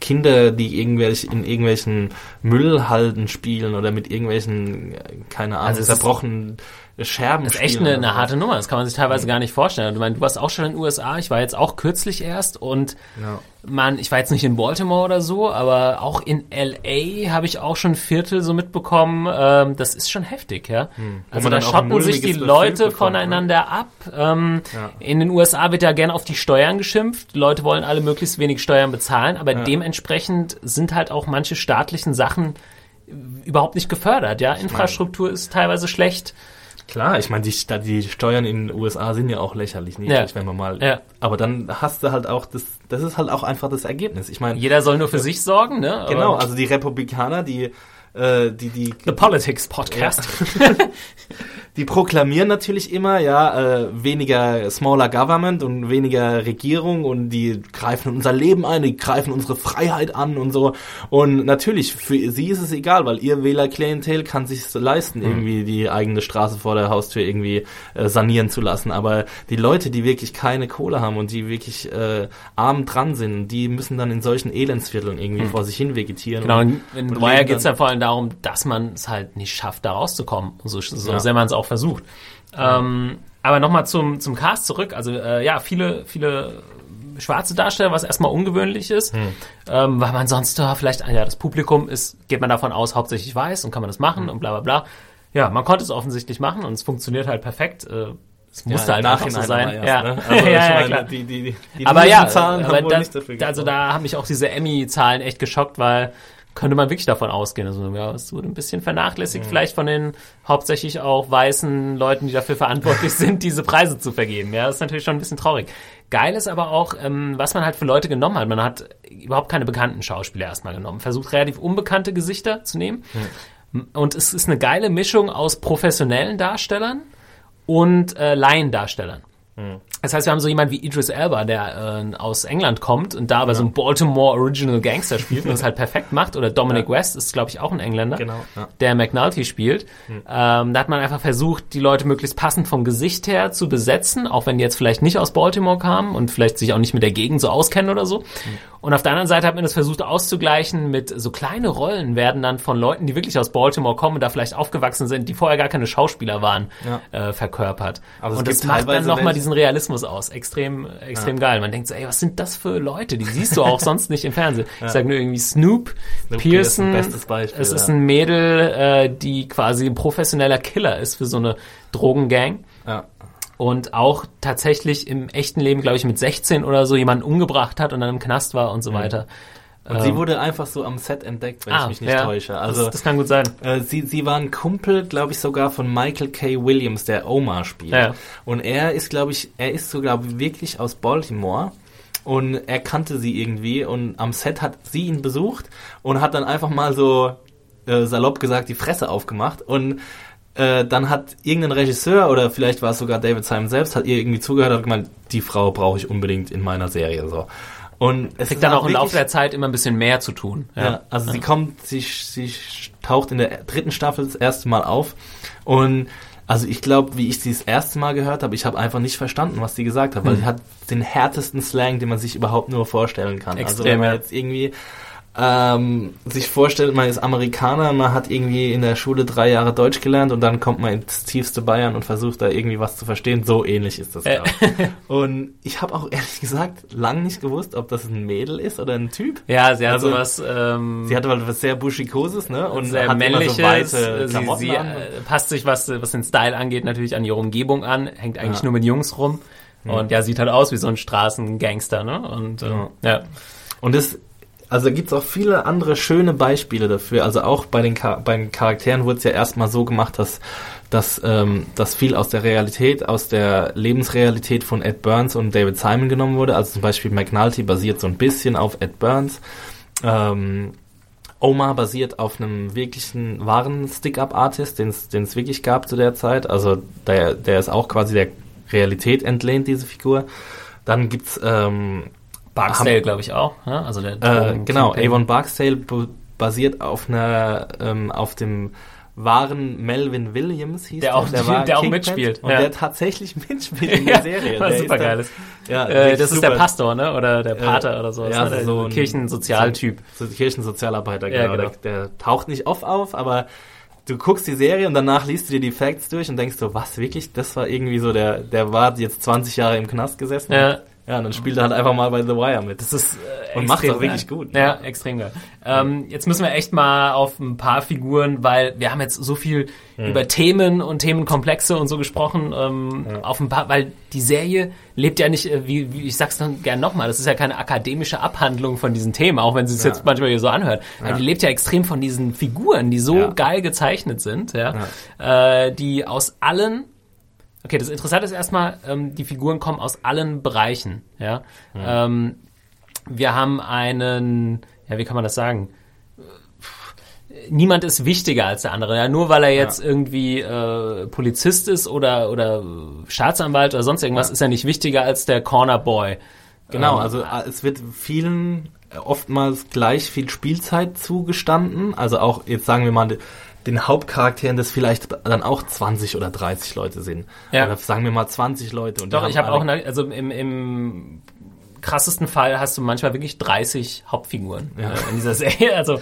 Kinder, die irgendwelche in irgendwelchen Müllhalden spielen oder mit irgendwelchen, äh, keine Ahnung, Also zerbrochenen Scherben Das ist echt eine, eine harte Nummer. Das kann man sich teilweise gar nicht vorstellen. Du, meinst, du warst auch schon in den USA. Ich war jetzt auch kürzlich erst und Ja. man, ich war jetzt nicht in Baltimore oder so, aber auch in LA habe ich auch schon Viertel so mitbekommen. Ähm, das ist schon heftig, ja. Also man da schotten sich die Leute bekommt, voneinander ab. Ähm, Ja. In den USA wird ja gern auf die Steuern geschimpft. Die Leute wollen alle möglichst wenig Steuern bezahlen, aber Ja. dementsprechend sind halt auch manche staatlichen Sachen überhaupt nicht gefördert, ja. Infrastruktur ist teilweise schlecht. Klar, ich meine, die, die Steuern in den USA sind ja auch lächerlich niedrig, Ja. wenn man mal. Ja. Aber dann hast du halt auch das, das ist halt auch einfach das Ergebnis. Ich meine, Jeder soll nur für sich sorgen, ne? genau, Aber- also die Republikaner, die, äh, die, die, The Politics Podcast. die proklamieren natürlich immer, ja, äh, weniger smaller Government und weniger Regierung und die greifen unser Leben ein, die greifen unsere Freiheit an und so. Und natürlich, für sie ist es egal, weil ihr Wählerklientel kann sich leisten, irgendwie die eigene Straße vor der Haustür irgendwie äh, sanieren zu lassen. Aber die Leute, die wirklich keine Kohle haben und die wirklich äh, arm dran sind, die müssen dann in solchen Elendsvierteln irgendwie vor sich hin vegetieren. Genau, und, in Wire geht es ja vor allem darum, dass man es halt nicht schafft, da rauszukommen, so, so Ja. sehr man es auch versucht. Ähm, aber nochmal zum, zum Cast zurück. Also äh, ja, viele, viele schwarze Darsteller, was erstmal ungewöhnlich ist, Hm. ähm, weil man sonst ja, vielleicht, ja, das Publikum ist, geht man davon aus, hauptsächlich weiß und kann man das machen Hm. und bla bla bla. Ja, man konnte es offensichtlich machen und es funktiert halt perfekt. Äh, es musste Ja, halt einfach so sein. aber ja. ne? Also ja, meine, klar. die, die, die, die aber ja, Zahlen aber haben das, nicht dafür also da haben mich auch diese Emmy-Zahlen echt geschockt, weil könnte man wirklich davon ausgehen. Also ja, es wurde ein bisschen vernachlässigt, Mhm. vielleicht von den hauptsächlich auch weißen Leuten, die dafür verantwortlich sind, diese Preise zu vergeben. Ja, das ist natürlich schon ein bisschen traurig. Geil ist aber auch, ähm, was man halt für Leute genommen hat. Man hat überhaupt keine bekannten Schauspieler erstmal genommen. Versucht relativ unbekannte Gesichter zu nehmen. Und es ist eine geile Mischung aus professionellen Darstellern und äh, Laiendarstellern. Das heißt, wir haben so jemand wie Idris Elba, der äh, aus England kommt und da aber so ein Baltimore Original Gangster spielt und das halt perfekt macht. Oder Dominic West ist, glaube ich, auch ein Engländer, Genau, ja. der McNulty spielt. Ähm, da hat man einfach versucht, die Leute möglichst passend vom Gesicht her zu besetzen, auch wenn die jetzt vielleicht nicht aus Baltimore kamen und vielleicht sich auch nicht mit der Gegend so auskennen oder so. Und auf der anderen Seite hat man das versucht auszugleichen mit so kleine Rollen werden dann von Leuten, die wirklich aus Baltimore kommen und da vielleicht aufgewachsen sind, die vorher gar keine Schauspieler waren, äh, verkörpert. Es und das macht dann nochmal welche- diesen Realismus aus. Extrem, extrem geil. Man denkt so, ey, was sind das für Leute? Die siehst du auch sonst nicht im Fernsehen. Ich sag nur irgendwie Snoop, Snoop Pearson. Bestes Beispiel, es ist ja. ein Mädel, äh, die quasi ein professioneller Killer ist für so eine Drogengang. Ja. Und auch tatsächlich im echten Leben, glaube ich, mit 16 oder so jemanden umgebracht hat und dann im Knast war und so weiter. Und sie wurde einfach so am Set entdeckt, wenn ich mich nicht Ähm. Ah, ja, täusche. Also das, das kann gut sein. Äh, sie, sie war ein Kumpel, glaube ich, sogar von Michael K. Williams, der Omar spielt. Ja. Und er ist, glaube ich, er ist so, glaube ich, wirklich aus Baltimore. Und er kannte sie irgendwie und am Set hat sie ihn besucht und hat dann einfach mal so äh, salopp gesagt die Fresse aufgemacht und äh, dann hat irgendein Regisseur oder vielleicht war es sogar David Simon selbst, hat ihr irgendwie zugehört und gemeint, die Frau brauche ich unbedingt in meiner Serie so. Und es Kriegt dann auch im Laufe der Zeit immer ein bisschen mehr zu tun. ja, also sie kommt, sie, sie taucht in der dritten Staffel das erste Mal auf und also ich glaube, wie ich sie das erste Mal gehört habe, ich habe einfach nicht verstanden, was sie gesagt hat, weil Hm. sie hat den härtesten Slang, den man sich überhaupt nur vorstellen kann. also Extrem, wenn man ja. jetzt irgendwie ähm, sich vorstellt, man ist Amerikaner, man hat irgendwie in der Schule drei Jahre Deutsch gelernt und dann kommt man ins tiefste Bayern und versucht da irgendwie was zu verstehen. So ähnlich ist das. Äh. und ich habe auch ehrlich gesagt lang nicht gewusst, ob das ein Mädel ist oder ein Typ. Ja, sie hat Also, sowas ähm, Sie hatte halt was sehr buschikoses, ne? Und sehr hat männliches. immer so weite sie Klamotten sie an. äh, passt sich, was, was den Style angeht, natürlich an ihre Umgebung an. Hängt eigentlich Ja. nur mit Jungs rum. Und ja, sieht halt aus wie so ein Straßengangster, ne? Und äh, Ja. ja. Und das, also gibt's auch viele andere schöne Beispiele dafür. Also auch bei den, Char- bei den Charakteren wurde es ja erstmal so gemacht, dass, dass, ähm, dass viel aus der Realität, aus der Lebensrealität von Ed Burns und David Simon genommen wurde. Also zum Beispiel McNulty basiert so ein bisschen auf Ed Burns. Ähm, Omar basiert auf einem wirklichen wahren Stick-Up-Artist, den es wirklich gab zu der Zeit. Also der, der ist auch quasi der Realität entlehnt, diese Figur. Dann gibt's ähm, Barksdale, glaube ich, auch. Ne? Also der äh, Drogen- genau, Kingpin. Avon Barksdale basiert auf einer ähm, auf dem wahren Melvin Williams hieß Der auch- war der auch Kingpin mitspielt, und ja. der tatsächlich mitspielt in der Serie. was Der super ist geil dann- ist. Ja, Äh, das ist der super. Pastor, ne? Oder der Pater Äh, oder so. ja, ne? der so ein- Kirchensozialtyp. So, so Kirchensozialarbeiter, Ja, genau. genau. Der, der taucht nicht oft auf, aber du guckst die Serie und danach liest du dir die Facts durch und denkst so, was wirklich? Das war irgendwie so der, der war jetzt 20 Jahre im Knast gesessen. Ja. Ja, und dann spielt er halt einfach mal bei The Wire mit. Das ist äh, Und extrem auch wirklich geil. gut, Ja, extrem geil. Ähm, jetzt müssen wir echt mal auf ein paar Figuren, weil wir haben jetzt so viel über Themen und Themenkomplexe und so gesprochen, ähm, auf ein paar, weil die Serie lebt ja nicht, äh, wie, wie ich sag's dann gern nochmal, das ist ja keine akademische Abhandlung von diesen Themen, auch wenn sie es jetzt manchmal hier so anhört. Aber die lebt ja extrem von diesen Figuren, die so Ja. geil gezeichnet sind, ja, Äh, die aus allen Okay, das Interessante ist erstmal, ähm, die Figuren kommen aus allen Bereichen. Ja, ähm, wir haben einen, ja, wie kann man das sagen? Niemand ist wichtiger als der andere. Ja, nur weil er jetzt irgendwie äh, Polizist ist oder oder Staatsanwalt oder sonst irgendwas, ist er nicht wichtiger als der Corner Boy. Genau, Ähm, also äh, es wird vielen äh, oftmals gleich viel Spielzeit zugestanden. Also auch, jetzt sagen wir mal, den Hauptcharakteren, das vielleicht dann auch 20 oder 30 Leute sind. Ja. Oder sagen wir mal 20 Leute. Und Doch, ich habe auch, eine, also im, im krassesten Fall hast du manchmal wirklich 30 Hauptfiguren Ja. äh, in dieser Serie. Also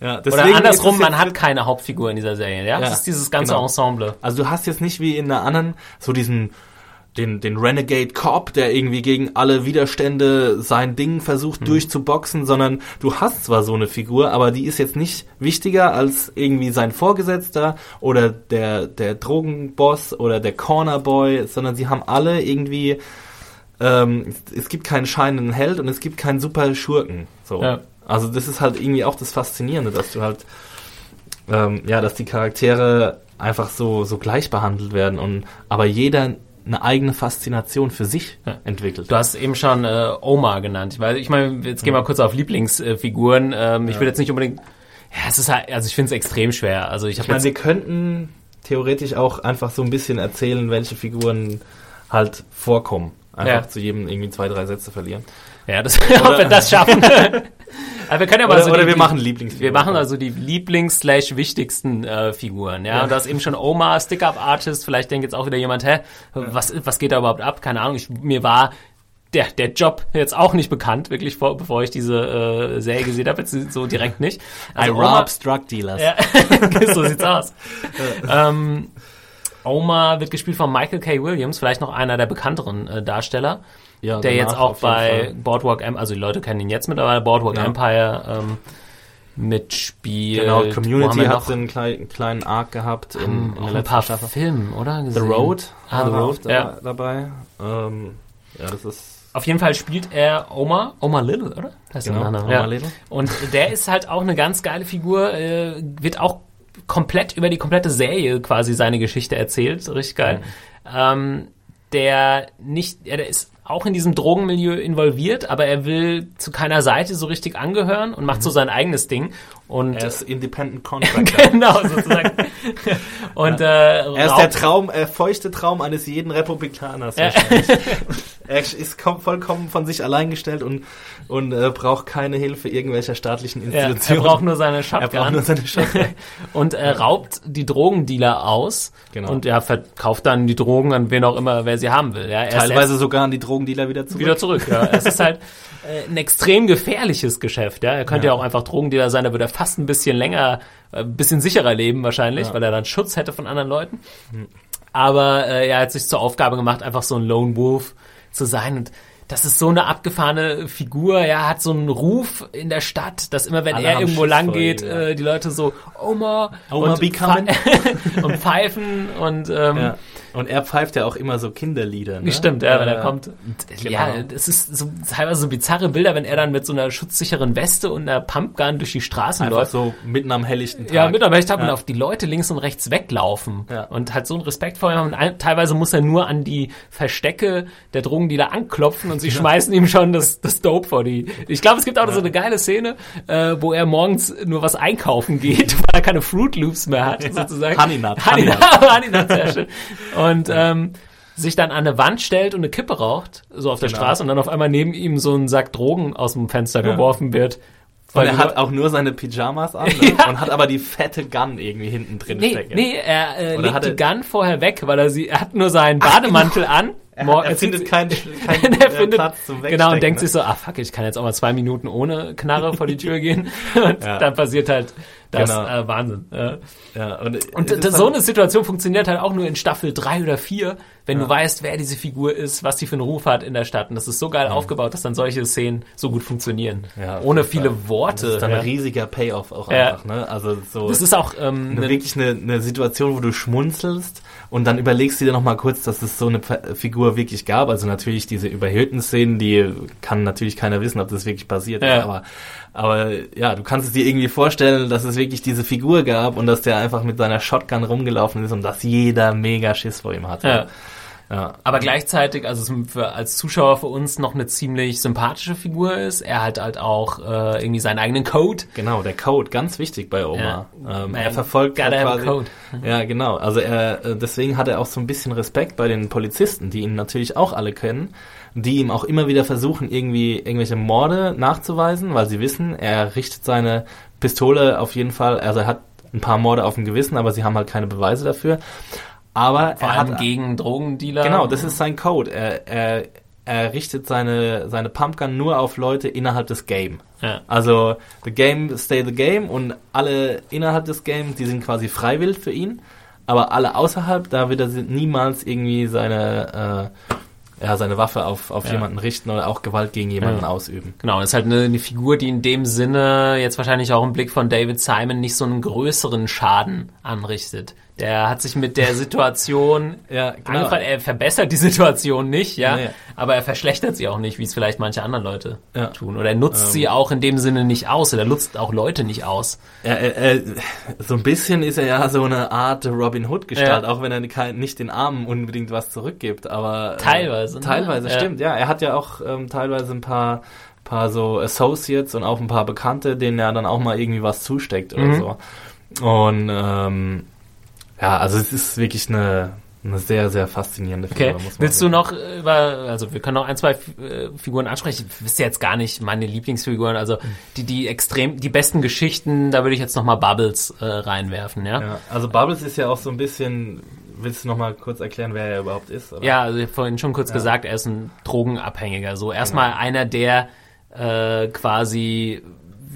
Ja, oder andersrum, man hat keine Hauptfigur in dieser Serie. Ja, Ja, das ist dieses ganze genau. Ensemble. Also du hast jetzt nicht wie in der anderen so diesen den, den Renegade Cop, der irgendwie gegen alle Widerstände sein Ding versucht durchzuboxen, sondern du hast zwar so eine Figur, aber die ist jetzt nicht wichtiger als irgendwie sein Vorgesetzter oder der, der Drogenboss oder der Cornerboy, sondern sie haben alle irgendwie, ähm, es, es gibt keinen scheinenden Held und es gibt keinen super Schurken. So. Ja. Also das ist halt irgendwie auch das Faszinierende, dass du halt ähm, ja, dass die Charaktere einfach so, so gleich behandelt werden und aber jeder eine eigene Faszination für sich Ja. entwickelt. Du hast eben schon äh, Oma genannt. Weil ich meine, jetzt gehen wir kurz auf Lieblingsfiguren. Ähm, Ich will jetzt nicht unbedingt. Ja, es ist halt, also ich finde es extrem schwer. Also ich ich habe meine, jetzt wir könnten theoretisch auch einfach so ein bisschen erzählen, welche Figuren halt vorkommen. Einfach Ja. zu jedem irgendwie zwei, drei Sätze verlieren. Ja, das, ob wir das schaffen. Aber wir können ja mal Oder, so oder die, wir machen Lieblingsfiguren. Wir machen also die Lieblings-wichtigsten äh, Figuren, ja? Und da ist eben schon Oma, Stick-Up-Artist, vielleicht denkt jetzt auch wieder jemand, hä, was, was geht da überhaupt ab? Keine Ahnung, ich, mir war der, der Job jetzt auch nicht bekannt, wirklich, vor, bevor ich diese äh, Serie gesehen habe, jetzt so direkt nicht. I Also Oma- rob drug dealers. ja, so sieht's aus. ähm, Oma wird gespielt von Michael K. Williams, vielleicht noch einer der bekannteren äh, Darsteller, Ja, der jetzt auch bei. Boardwalk Empire, also die Leute kennen ihn jetzt mittlerweile, Boardwalk Ja. Empire ähm, mitspielt. Genau, Community hat so einen kleinen, kleinen Arc gehabt in, in der ein letzten paar Staffel. Filmen, oder? The gesehen? Road Ah, The Road, da, ja. dabei. Ähm, ja, das ist Auf jeden Fall spielt er Oma, Oma Little, oder? Das ist Genau, der Name. Oma Little. Und der ist halt auch eine ganz geile Figur, äh, wird auch komplett über die komplette Serie quasi seine Geschichte erzählt, richtig geil. Ähm, der nicht, ja, der ist auch in diesem Drogenmilieu involviert, aber er will zu keiner Seite so richtig angehören und macht so sein eigenes Ding. Und er ist Independent Contractor. genau, sozusagen. und äh, Er ist der Traum, äh, feuchte Traum eines jeden Republikaners. Ja. wahrscheinlich. er ist kom vollkommen von sich allein gestellt und, und äh, braucht keine Hilfe irgendwelcher staatlichen Ja, er Institutionen. braucht nur seine Er Shotgun. braucht nur seine Shotgun. und äh, raubt die Drogendealer aus Genau. und ja, verkauft dann die Drogen an wen auch immer, wer sie haben will. Ja, er ist Teilweise sogar an die Drogendealer wieder zurück. wieder zurück. Ja. Es ist halt ein extrem gefährliches Geschäft. Ja, er könnte ja. Ja. auch einfach Drogendealer sein, da würde er fast ein bisschen länger, äh, ein bisschen sicherer leben wahrscheinlich, Ja. weil er dann Schutz hätte von anderen Leuten. Aber äh, er hat sich zur Aufgabe gemacht, einfach so ein Lone Wolf zu sein und das ist so eine abgefahrene Figur. Er hat so einen Ruf in der Stadt, dass immer, wenn Alle er irgendwo Schiss lang geht, ihm, ja. äh, die Leute so Oma, Oma und, pfe- und pfeifen und ähm. Und er pfeift ja auch immer so Kinderlieder. Ne? Stimmt, ja, wenn er kommt. Genau. Ja, das ist so teilweise so bizarre Bilder, wenn er dann mit so einer schutzsicheren Weste und einer Pumpgun durch die Straßen Einfach läuft. so mitten am helllichten Tag. Ja, mit aber ich habe Ja. und auf die Leute links und rechts weglaufen Ja. und hat so einen Respekt vor ihm. Und ein, teilweise muss er nur an die Verstecke der Drogendealer anklopfen und sie schmeißen ihm schon das, das Dope vor die. Ich glaube, es gibt auch so eine geile Szene, äh, wo er morgens nur was einkaufen geht, weil er keine Fruit Loops mehr hat, sozusagen. Honey Nut, Honey Honey Nut, Honey Nut, sehr schön. Und ähm, sich dann an eine Wand stellt und eine Kippe raucht, so auf der Genau. Straße, und dann auf einmal neben ihm so ein Sack Drogen aus dem Fenster geworfen wird. Und er hat auch nur seine Pyjamas an ne? Ja. und hat aber die fette Gun irgendwie hinten drin Nee, stecken. nee, er äh, legt hat die er- Gun vorher weg, weil er sie, er hat nur seinen Bademantel an. Er, er zieht findet keinen kein, er äh, findet, Platz zum Wegstecken. genau, und denkt ne? sich so, ah fuck, ich kann jetzt auch mal zwei Minuten ohne Knarre vor die Tür gehen. Und Ja. dann passiert halt Das Genau. äh, Wahnsinn. Ja. Ja, und Und es d- ist so eine Situation funktioniert halt auch nur in Staffel drei oder vier, wenn du weißt, wer diese Figur ist, was die für einen Ruf hat in der Stadt. Und das ist so geil aufgebaut, dass dann solche Szenen so gut funktionieren. Ja, Ohne viele Fall. Worte. Das ist dann ja. ein riesiger Payoff auch Ja. einfach, ne? Also so. Das ist auch ähm, eine, ne- wirklich eine, eine Situation, wo du schmunzelst und dann überlegst du dir noch mal kurz, dass es so eine Figur wirklich gab. Also natürlich diese überhöhten Szenen, die kann natürlich keiner wissen, ob das wirklich passiert Ja. ist. Aber, aber ja, du kannst es dir irgendwie vorstellen, dass es wirklich diese Figur gab und dass der einfach mit seiner Shotgun rumgelaufen ist und dass jeder mega Schiss vor ihm hatte. Ja. Ja. Aber gleichzeitig, also für, als Zuschauer für uns noch eine ziemlich sympathische Figur ist. Er hat halt auch äh, irgendwie seinen eigenen Code. Genau, der Code, ganz wichtig bei Omar. Ja. Ähm, er verfolgt halt quasi, code. Ja, genau. Also er, äh, deswegen hat er auch so ein bisschen Respekt bei den Polizisten, die ihn natürlich auch alle kennen, die ihm auch immer wieder versuchen, irgendwie irgendwelche Morde nachzuweisen, weil sie wissen, er richtet seine Pistole auf jeden Fall, also er hat ein paar Morde auf dem Gewissen, aber sie haben halt keine Beweise dafür. Aber Vor er allem hat gegen Drogendealer. Genau, das ist sein Code. Er, er, er richtet seine, seine Pumpgun nur auf Leute innerhalb des Game. Ja. Also, the game stay the game und alle innerhalb des Games, die sind quasi freiwillig für ihn. Aber alle außerhalb, da wird er niemals irgendwie seine, äh, ja, seine Waffe auf, auf Ja. jemanden richten oder auch Gewalt gegen jemanden Ja. ausüben. Genau, das ist halt eine, eine Figur, die in dem Sinne jetzt wahrscheinlich auch im Blick von David Simon nicht so einen größeren Schaden anrichtet. Der hat sich mit der Situation Ja, genau. angefangen, er verbessert die Situation nicht, ja, Nee. aber er verschlechtert sie auch nicht, wie es vielleicht manche andere Leute Ja. tun. Oder er nutzt sie auch in dem Sinne nicht aus, oder er nutzt auch Leute nicht aus. Er, er, er, so ein bisschen ist er ja so eine Art Robin Hood-Gestalt, Ja. auch wenn er nicht den Armen unbedingt was zurückgibt, aber... äh, Teilweise, ne? Teilweise, Ja. stimmt, ja. Er hat ja auch ähm, teilweise ein paar, paar so Associates und auch ein paar Bekannte, denen er dann auch mal irgendwie was zusteckt oder Mhm. so. Und ähm, ja, also es ist wirklich eine, eine sehr, sehr faszinierende Okay, Figur, muss man willst du sagen. noch äh, über, also wir können noch ein, zwei äh, Figuren ansprechen. Ich wüsste jetzt gar nicht meine Lieblingsfiguren, also Hm. die, die extrem, die besten Geschichten, da würde ich jetzt noch mal Bubbles äh, reinwerfen, ja? Ja, also Bubbles ist ja auch so ein bisschen... Willst du noch mal kurz erklären, wer er überhaupt ist? Oder? Ja, also ich hab vorhin schon kurz gesagt, er ist ein Drogenabhängiger. So erstmal Genau. einer, der äh, quasi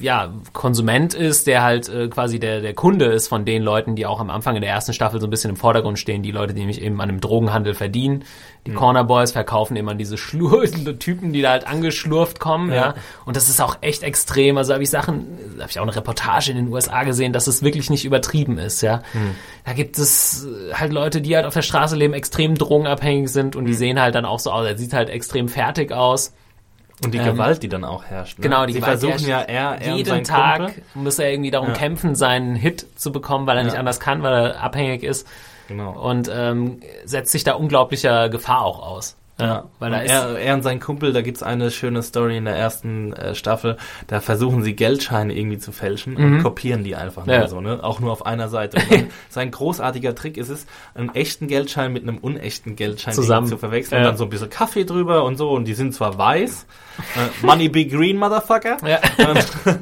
ja, Konsument ist, der halt äh, quasi der, der Kunde ist von den Leuten, die auch am Anfang in der ersten Staffel so ein bisschen im Vordergrund stehen, die Leute, die nämlich eben an einem Drogenhandel verdienen. Die Mhm. Corner Boys verkaufen immer diese Schlur Typen, die da halt angeschlurft kommen, ja. Ja. Und das ist auch echt extrem. Also habe ich Sachen, habe ich auch eine Reportage in den USA gesehen, dass es wirklich nicht übertrieben ist, ja. Hm. Da gibt es äh, halt Leute, die halt auf der Straße leben, extrem drogenabhängig sind Hm. und die sehen halt dann auch so aus. Er sieht halt extrem fertig aus. Und die Ähm, Gewalt, die dann auch herrscht. Ne? Genau, die Sie Gewalt versuchen ja, er, er jeden Tag Kumpel, muss er irgendwie darum Ja. kämpfen, seinen Hit zu bekommen, weil er nicht Ja. anders kann, weil er abhängig ist Genau. und ähm, setzt sich da unglaublicher Gefahr auch aus. Ja, weil und er, er und sein Kumpel, da gibt's eine schöne Story in der ersten äh, Staffel, da versuchen sie Geldscheine irgendwie zu fälschen und kopieren die einfach nur Mhm. Ja. so, ne? Auch nur auf einer Seite. Und dann, sein großartiger Trick ist es, einen echten Geldschein mit einem unechten Geldschein Zusammen. zu verwechseln Ja. und dann so ein bisschen Kaffee drüber und so und die sind zwar weiß, äh, Money be green, Motherfucker. Ja.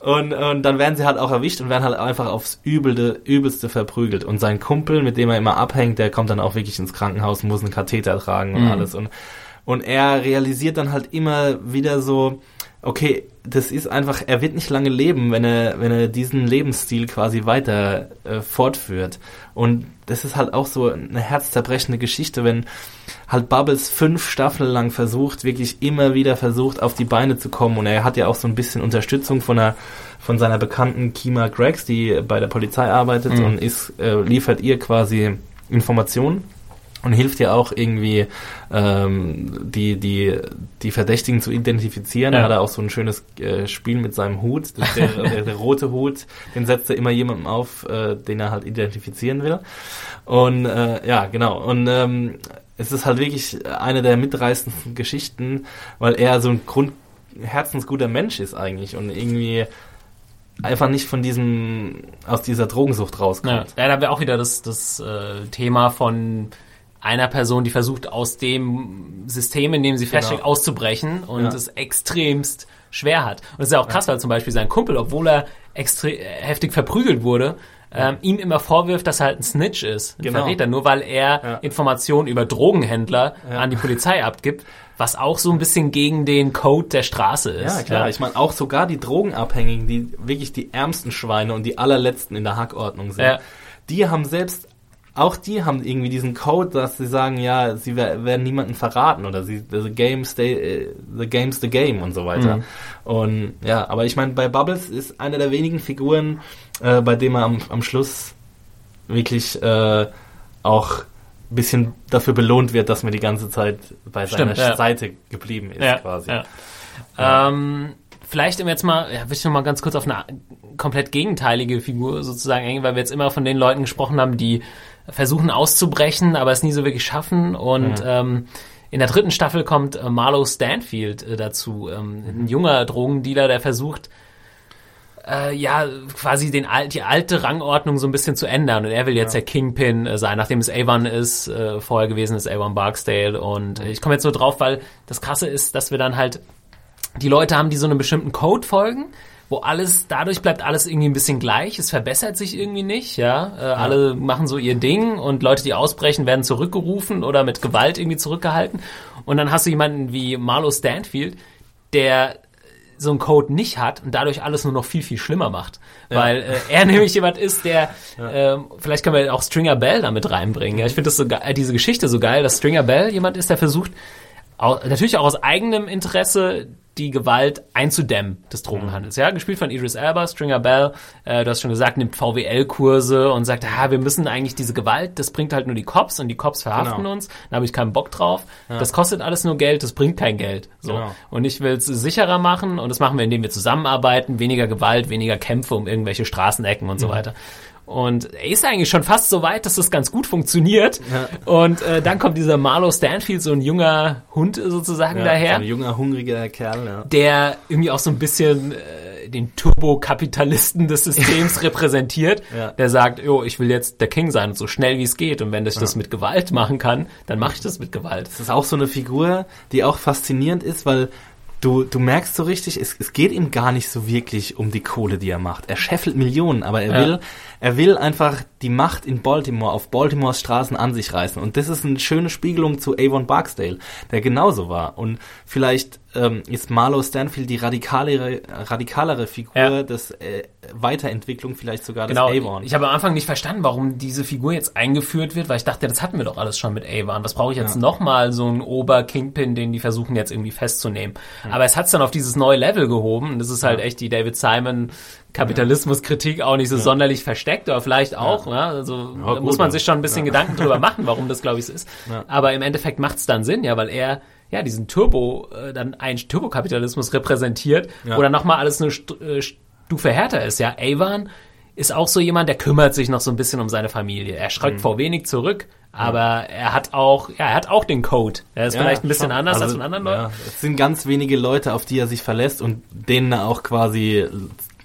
Und, und dann werden sie halt auch erwischt und werden halt einfach aufs Übelte, Übelste verprügelt. Und sein Kumpel, mit dem er immer abhängt, der kommt dann auch wirklich ins Krankenhaus, muss einen Katheter tragen und Mhm. alles. Und, und er realisiert dann halt immer wieder so, okay, das ist einfach, er wird nicht lange leben, wenn er, wenn er diesen Lebensstil quasi weiter äh, fortführt. Und das ist halt auch so eine herzzerbrechende Geschichte, wenn halt Bubbles fünf Staffeln lang versucht, wirklich immer wieder versucht, auf die Beine zu kommen. Und er hat ja auch so ein bisschen Unterstützung von einer, von seiner bekannten Kima Greggs, die bei der Polizei arbeitet Mhm. und ist, äh, liefert ihr quasi Informationen und hilft ihr auch irgendwie ähm, die die die Verdächtigen zu identifizieren. Ja. Da hat er auch so ein schönes äh, Spiel mit seinem Hut, der, der, der rote Hut, den setzt er immer jemandem auf, äh, den er halt identifizieren will. Und äh, ja, genau. Und ähm, es ist halt wirklich eine der mitreißendsten Geschichten, weil er so ein Grund herzensguter Mensch ist eigentlich und irgendwie einfach nicht von diesem aus dieser Drogensucht Ja, rauskommt. ja da wäre auch wieder das, das äh, Thema von einer Person, die versucht, aus dem System, in dem sie feststeckt, Genau. auszubrechen und Ja. es extremst schwer hat. Und das ist ja auch krass, weil zum Beispiel sein Kumpel, obwohl er extrem heftig verprügelt wurde, ähm, ihm immer vorwirft, dass er halt ein Snitch ist, ein Genau. Verräter, nur weil er Ja. Informationen über Drogenhändler Ja. an die Polizei abgibt, was auch so ein bisschen gegen den Code der Straße ist. Ja, klar. Ich meine, auch sogar die Drogenabhängigen, die wirklich die ärmsten Schweine und die allerletzten in der Hackordnung sind, Ja. die haben selbst, auch die haben irgendwie diesen Code, dass sie sagen, ja, sie wer- werden niemanden verraten oder sie, the game stay, äh, the game's the game und so weiter. Mhm. Und ja, aber ich meine, bei Bubbles ist einer der wenigen Figuren, äh, bei dem er am, am Schluss wirklich äh, auch ein bisschen dafür belohnt wird, dass man die ganze Zeit bei Stimmt, seiner ja. Seite geblieben ist, ja, quasi. Ja. Ähm, vielleicht um jetzt mal, ja, will ich noch mal ganz kurz auf eine komplett gegenteilige Figur sozusagen eingehen, weil wir jetzt immer von den Leuten gesprochen haben, die versuchen auszubrechen, aber es nie so wirklich schaffen. Und ähm, in der dritten Staffel kommt äh, Marlow Stanfield äh, dazu, ähm, ein junger Drogendealer, der versucht, äh, ja, quasi den, die alte Rangordnung so ein bisschen zu ändern. Und er will jetzt der Kingpin äh, sein, nachdem es Avon ist, äh, vorher gewesen ist Avon Barksdale. Und äh, ich komme jetzt nur drauf, weil das Krasse ist, dass wir dann halt die Leute haben, die so einem bestimmten Code folgen, wo alles, dadurch bleibt alles irgendwie ein bisschen gleich, es verbessert sich irgendwie nicht, ja. Äh, Alle machen so ihr Ding und Leute, die ausbrechen, werden zurückgerufen oder mit Gewalt irgendwie zurückgehalten. Und dann hast du jemanden wie Marlo Stanfield, der so einen Code nicht hat und dadurch alles nur noch viel, viel schlimmer macht. Weil äh, er nämlich jemand ist, der, ähm, vielleicht können wir auch Stringer Bell damit reinbringen. Ja, ich finde das so ge- äh, diese Geschichte so geil, dass Stringer Bell jemand ist, der versucht, au natürlich auch aus eigenem Interesse die Gewalt einzudämmen des Drogenhandels. Ja, gespielt von Idris Elba, Stringer Bell, äh, du hast schon gesagt, nimmt VWL-Kurse und sagt, ah, wir müssen eigentlich diese Gewalt, das bringt halt nur die Cops und die Cops verhaften Genau. uns, da habe ich keinen Bock drauf. Das kostet alles nur Geld, das bringt kein Geld. So. Genau. Und ich will es sicherer machen und das machen wir, indem wir zusammenarbeiten, weniger Gewalt, weniger Kämpfe um irgendwelche Straßenecken und so weiter. Und er ist eigentlich schon fast so weit, dass das ganz gut funktioniert. Und äh, dann kommt dieser Marlo Stanfield, so ein junger Hund sozusagen Ja, daher, So ein junger, hungriger Kerl, ja. der irgendwie auch so ein bisschen äh, den Turbokapitalisten des Systems repräsentiert, Ja. der sagt, jo, ich will jetzt der King sein so schnell wie es geht. Und wenn ich das mit Gewalt machen kann, dann mache ich das mit Gewalt. Das ist auch so eine Figur, die auch faszinierend ist, weil du, du merkst so richtig, es, es geht ihm gar nicht so wirklich um die Kohle, die er macht. Er scheffelt Millionen, aber er Ja. will, er will einfach die Macht in Baltimore, auf Baltimores Straßen an sich reißen. Und das ist eine schöne Spiegelung zu Avon Barksdale, der genauso war. Und vielleicht ähm, ist Marlo Stanfield die radikalere, radikalere Figur Ja. des äh, Weiterentwicklung vielleicht sogar Genau, des Avon. ich habe am Anfang nicht verstanden, warum diese Figur jetzt eingeführt wird, weil ich dachte, das hatten wir doch alles schon mit Avon. Was brauche ich jetzt Ja. nochmal so einen Ober-Kingpin, den die versuchen jetzt irgendwie festzunehmen. Aber es hat es dann auf dieses neue Level gehoben und das ist halt echt die David Simon Kapitalismuskritik auch nicht so sonderlich versteckt, aber vielleicht auch. Ja. also da gut, muss man ja. sich schon ein bisschen Gedanken drüber machen, warum das, glaube ich, so ist. Ja. Aber im Endeffekt macht es dann Sinn, ja, weil er ja diesen Turbo, äh, dann einen Turbokapitalismus repräsentiert, Ja. wo dann nochmal alles eine St äh, Stufe härter ist. Ja, Avon ist auch so jemand, der kümmert sich noch so ein bisschen um seine Familie. Er schreckt Mhm. vor wenig zurück, aber er hat auch, ja, er hat auch den Code. Er ist Ja, vielleicht ein bisschen schon. anders als Also, von anderen Leuten. Ja, es sind ganz wenige Leute, auf die er sich verlässt und denen er auch quasi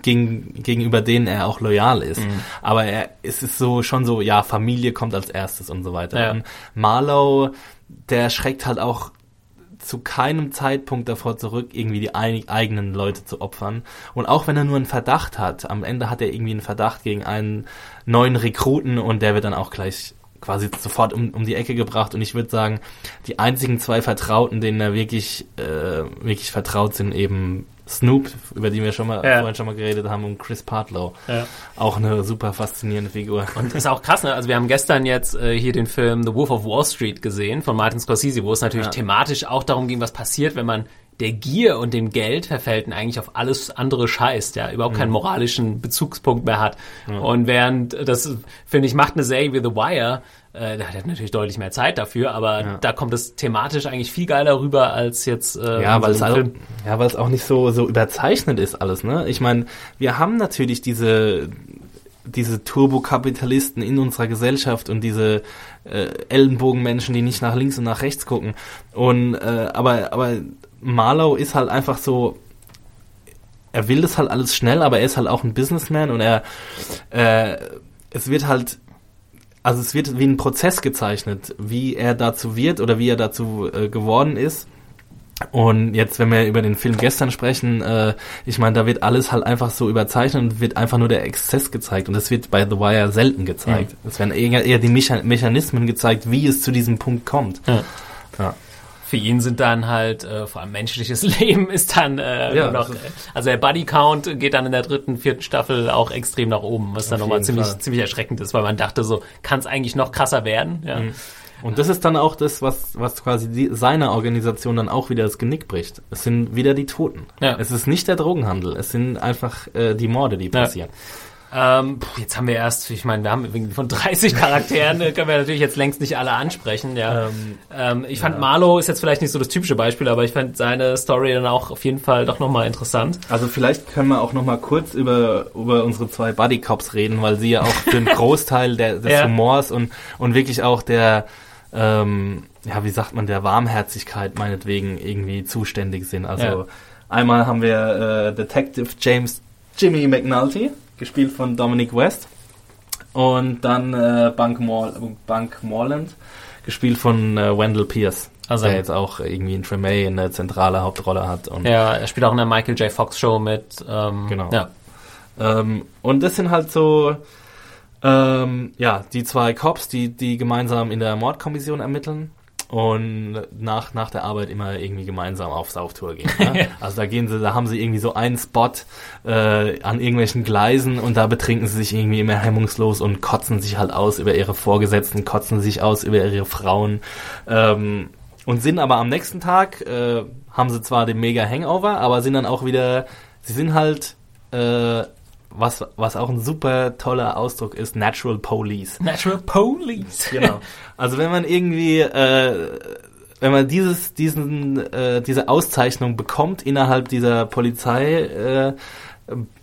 gegen, gegenüber denen er auch loyal ist. Mhm. Aber er, es ist so schon so, ja, Familie kommt als erstes und so weiter. Ja. Und Marlow, der schreckt halt auch zu keinem Zeitpunkt davor zurück, irgendwie die eig- eigenen Leute zu opfern. Und auch wenn er nur einen Verdacht hat, am Ende hat er irgendwie einen Verdacht gegen einen neuen Rekruten und der wird dann auch gleich quasi sofort um, um die Ecke gebracht. Und ich würde sagen, die einzigen zwei Vertrauten, denen er wirklich, äh, wirklich vertraut sind, eben Snoop, über die wir schon mal Ja. vorhin schon mal geredet haben, und Chris Partlow. Ja. Auch eine super faszinierende Figur. Und ist auch krass, ne? Also wir haben gestern jetzt äh, hier den Film The Wolf of Wall Street gesehen von Martin Scorsese, wo es natürlich Ja. thematisch auch darum ging, was passiert, wenn man der Gier und dem Geld verfällt und eigentlich auf alles andere scheißt, ja, überhaupt Mhm. keinen moralischen Bezugspunkt mehr hat. Und während das, finde ich, macht eine Serie wie The Wire, äh, da hat er natürlich deutlich mehr Zeit dafür, aber Ja. da kommt es thematisch eigentlich viel geiler rüber als jetzt äh, Ja, weil so es Film. ja, weil es auch nicht so so überzeichnet ist alles, ne? Ich meine, wir haben natürlich diese diese Turbokapitalisten in unserer Gesellschaft und diese äh, Ellenbogenmenschen, die nicht nach links und nach rechts gucken. Und äh, aber aber Marlow ist halt einfach so er will das halt alles schnell, aber er ist halt auch ein Businessman und er äh, es wird halt also es wird wie ein Prozess gezeichnet, wie er dazu wird oder wie er dazu äh, geworden ist. Und jetzt, wenn wir über den Film gestern sprechen, äh, ich meine, da wird alles halt einfach so überzeichnet und wird einfach nur der Exzess gezeigt. Und das wird bei The Wire selten gezeigt. Es werden eher, eher die Mecha Mechanismen gezeigt, wie es zu diesem Punkt kommt. Ja. Ja. Für ihn sind dann halt, äh, vor allem menschliches Leben ist dann äh, Ja, noch, ist- also der Buddy Count geht dann in der dritten, vierten Staffel auch extrem nach oben, was dann nochmal ziemlich, Fall. ziemlich erschreckend ist, weil man dachte so, kann es eigentlich noch krasser werden? Ja. Und das ist dann auch das, was, was quasi die, seiner Organisation dann auch wieder das Genick bricht. Es sind wieder die Toten. Ja. Es ist nicht der Drogenhandel, es sind einfach äh, die Morde, die Ja. Ähm, puh, jetzt haben wir erst, ich meine, wir haben irgendwie von 30 Charakteren, äh, können wir natürlich jetzt längst nicht alle ansprechen, ja. Ähm, ich fand Marlo ist jetzt vielleicht nicht so das typische Beispiel, aber ich fand seine Story dann auch auf jeden Fall doch nochmal interessant. Also vielleicht können wir auch noch mal kurz über, über unsere zwei Buddy Cops reden, weil sie ja auch für einen Großteil der, des Ja. Humors und, und wirklich auch der, ähm, ja, wie sagt man, der Warmherzigkeit meinetwegen irgendwie zuständig sind. Also Ja. einmal haben wir äh, Detective James Jimmy McNulty, gespielt von Dominic West. Und dann äh, Bank, Mor Bank Morland, gespielt von äh, Wendell Pierce. Also- der jetzt auch irgendwie in Tremay eine zentrale Hauptrolle hat. Und Ja, er spielt auch in der Michael J. Fox Show mit. Ähm, Genau. Ja. Ähm, und das sind halt so, ähm, ja, die zwei Cops, die, die gemeinsam in der Mordkommission ermitteln und nach, nach der Arbeit immer irgendwie gemeinsam auf Sauftour gehen. Ne? Also da gehen sie, da haben sie irgendwie so einen Spot äh, an irgendwelchen Gleisen und da betrinken sie sich irgendwie immer hemmungslos und kotzen sich halt aus über ihre Vorgesetzten, kotzen sich aus über ihre Frauen. Ähm, und sind aber am nächsten Tag, äh, haben sie zwar den mega Hangover, aber sind dann auch wieder, sie sind halt, äh, was, was auch ein super toller Ausdruck ist, Natural Police. Natural Police. Genau. Also wenn man irgendwie, äh, wenn man dieses, diesen, äh, diese Auszeichnung bekommt innerhalb dieser Polizei, äh,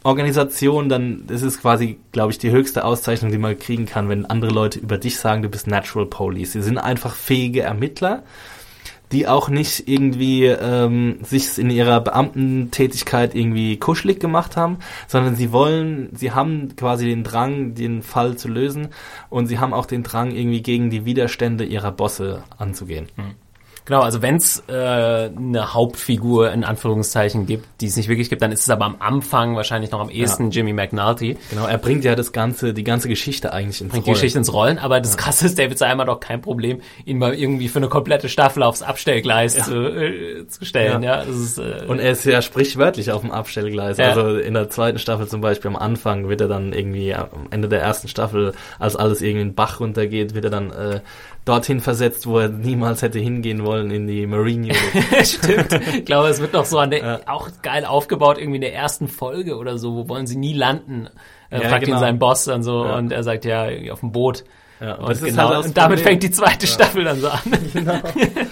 Organisation, dann ist es quasi, glaube ich, die höchste Auszeichnung, die man kriegen kann, wenn andere Leute über dich sagen, du bist Natural Police. Sie sind einfach fähige Ermittler, die auch nicht irgendwie ähm, sich in ihrer Beamtentätigkeit irgendwie kuschelig gemacht haben, sondern sie wollen, sie haben quasi den Drang, den Fall zu lösen und sie haben auch den Drang, irgendwie gegen die Widerstände ihrer Bosse anzugehen. Genau, also wenn es äh, eine Hauptfigur in Anführungszeichen gibt, die es nicht wirklich gibt, dann ist es aber am Anfang wahrscheinlich noch am ehesten Jimmy McNulty. Genau, er bringt ja das ganze, die ganze Geschichte eigentlich ins bringt die Rollen. Geschichte ins Rollen, aber das Krasse ist, David Simon hat doch kein Problem, ihn mal irgendwie für eine komplette Staffel aufs Abstellgleis zu, äh, zu stellen. Ja. Ja. ist, äh, Und er ist ja sprichwörtlich auf dem Abstellgleis. Ja. Also in der zweiten Staffel zum Beispiel am Anfang wird er dann irgendwie am Ende der ersten Staffel, als alles irgendwie in den Bach runtergeht, wird er dann äh, dorthin versetzt, wo er niemals hätte hingehen wollen, in die Marine Unit. Stimmt. Ich glaube, es wird noch so an der, auch geil aufgebaut, irgendwie in der ersten Folge oder so, wo wollen sie nie landen? Äh, Ja, fragt ihn genau. sein Boss dann so Ja. und er sagt ja, irgendwie auf dem Boot. Ja, und und, genau, halt und damit fängt die zweite Staffel dann so an.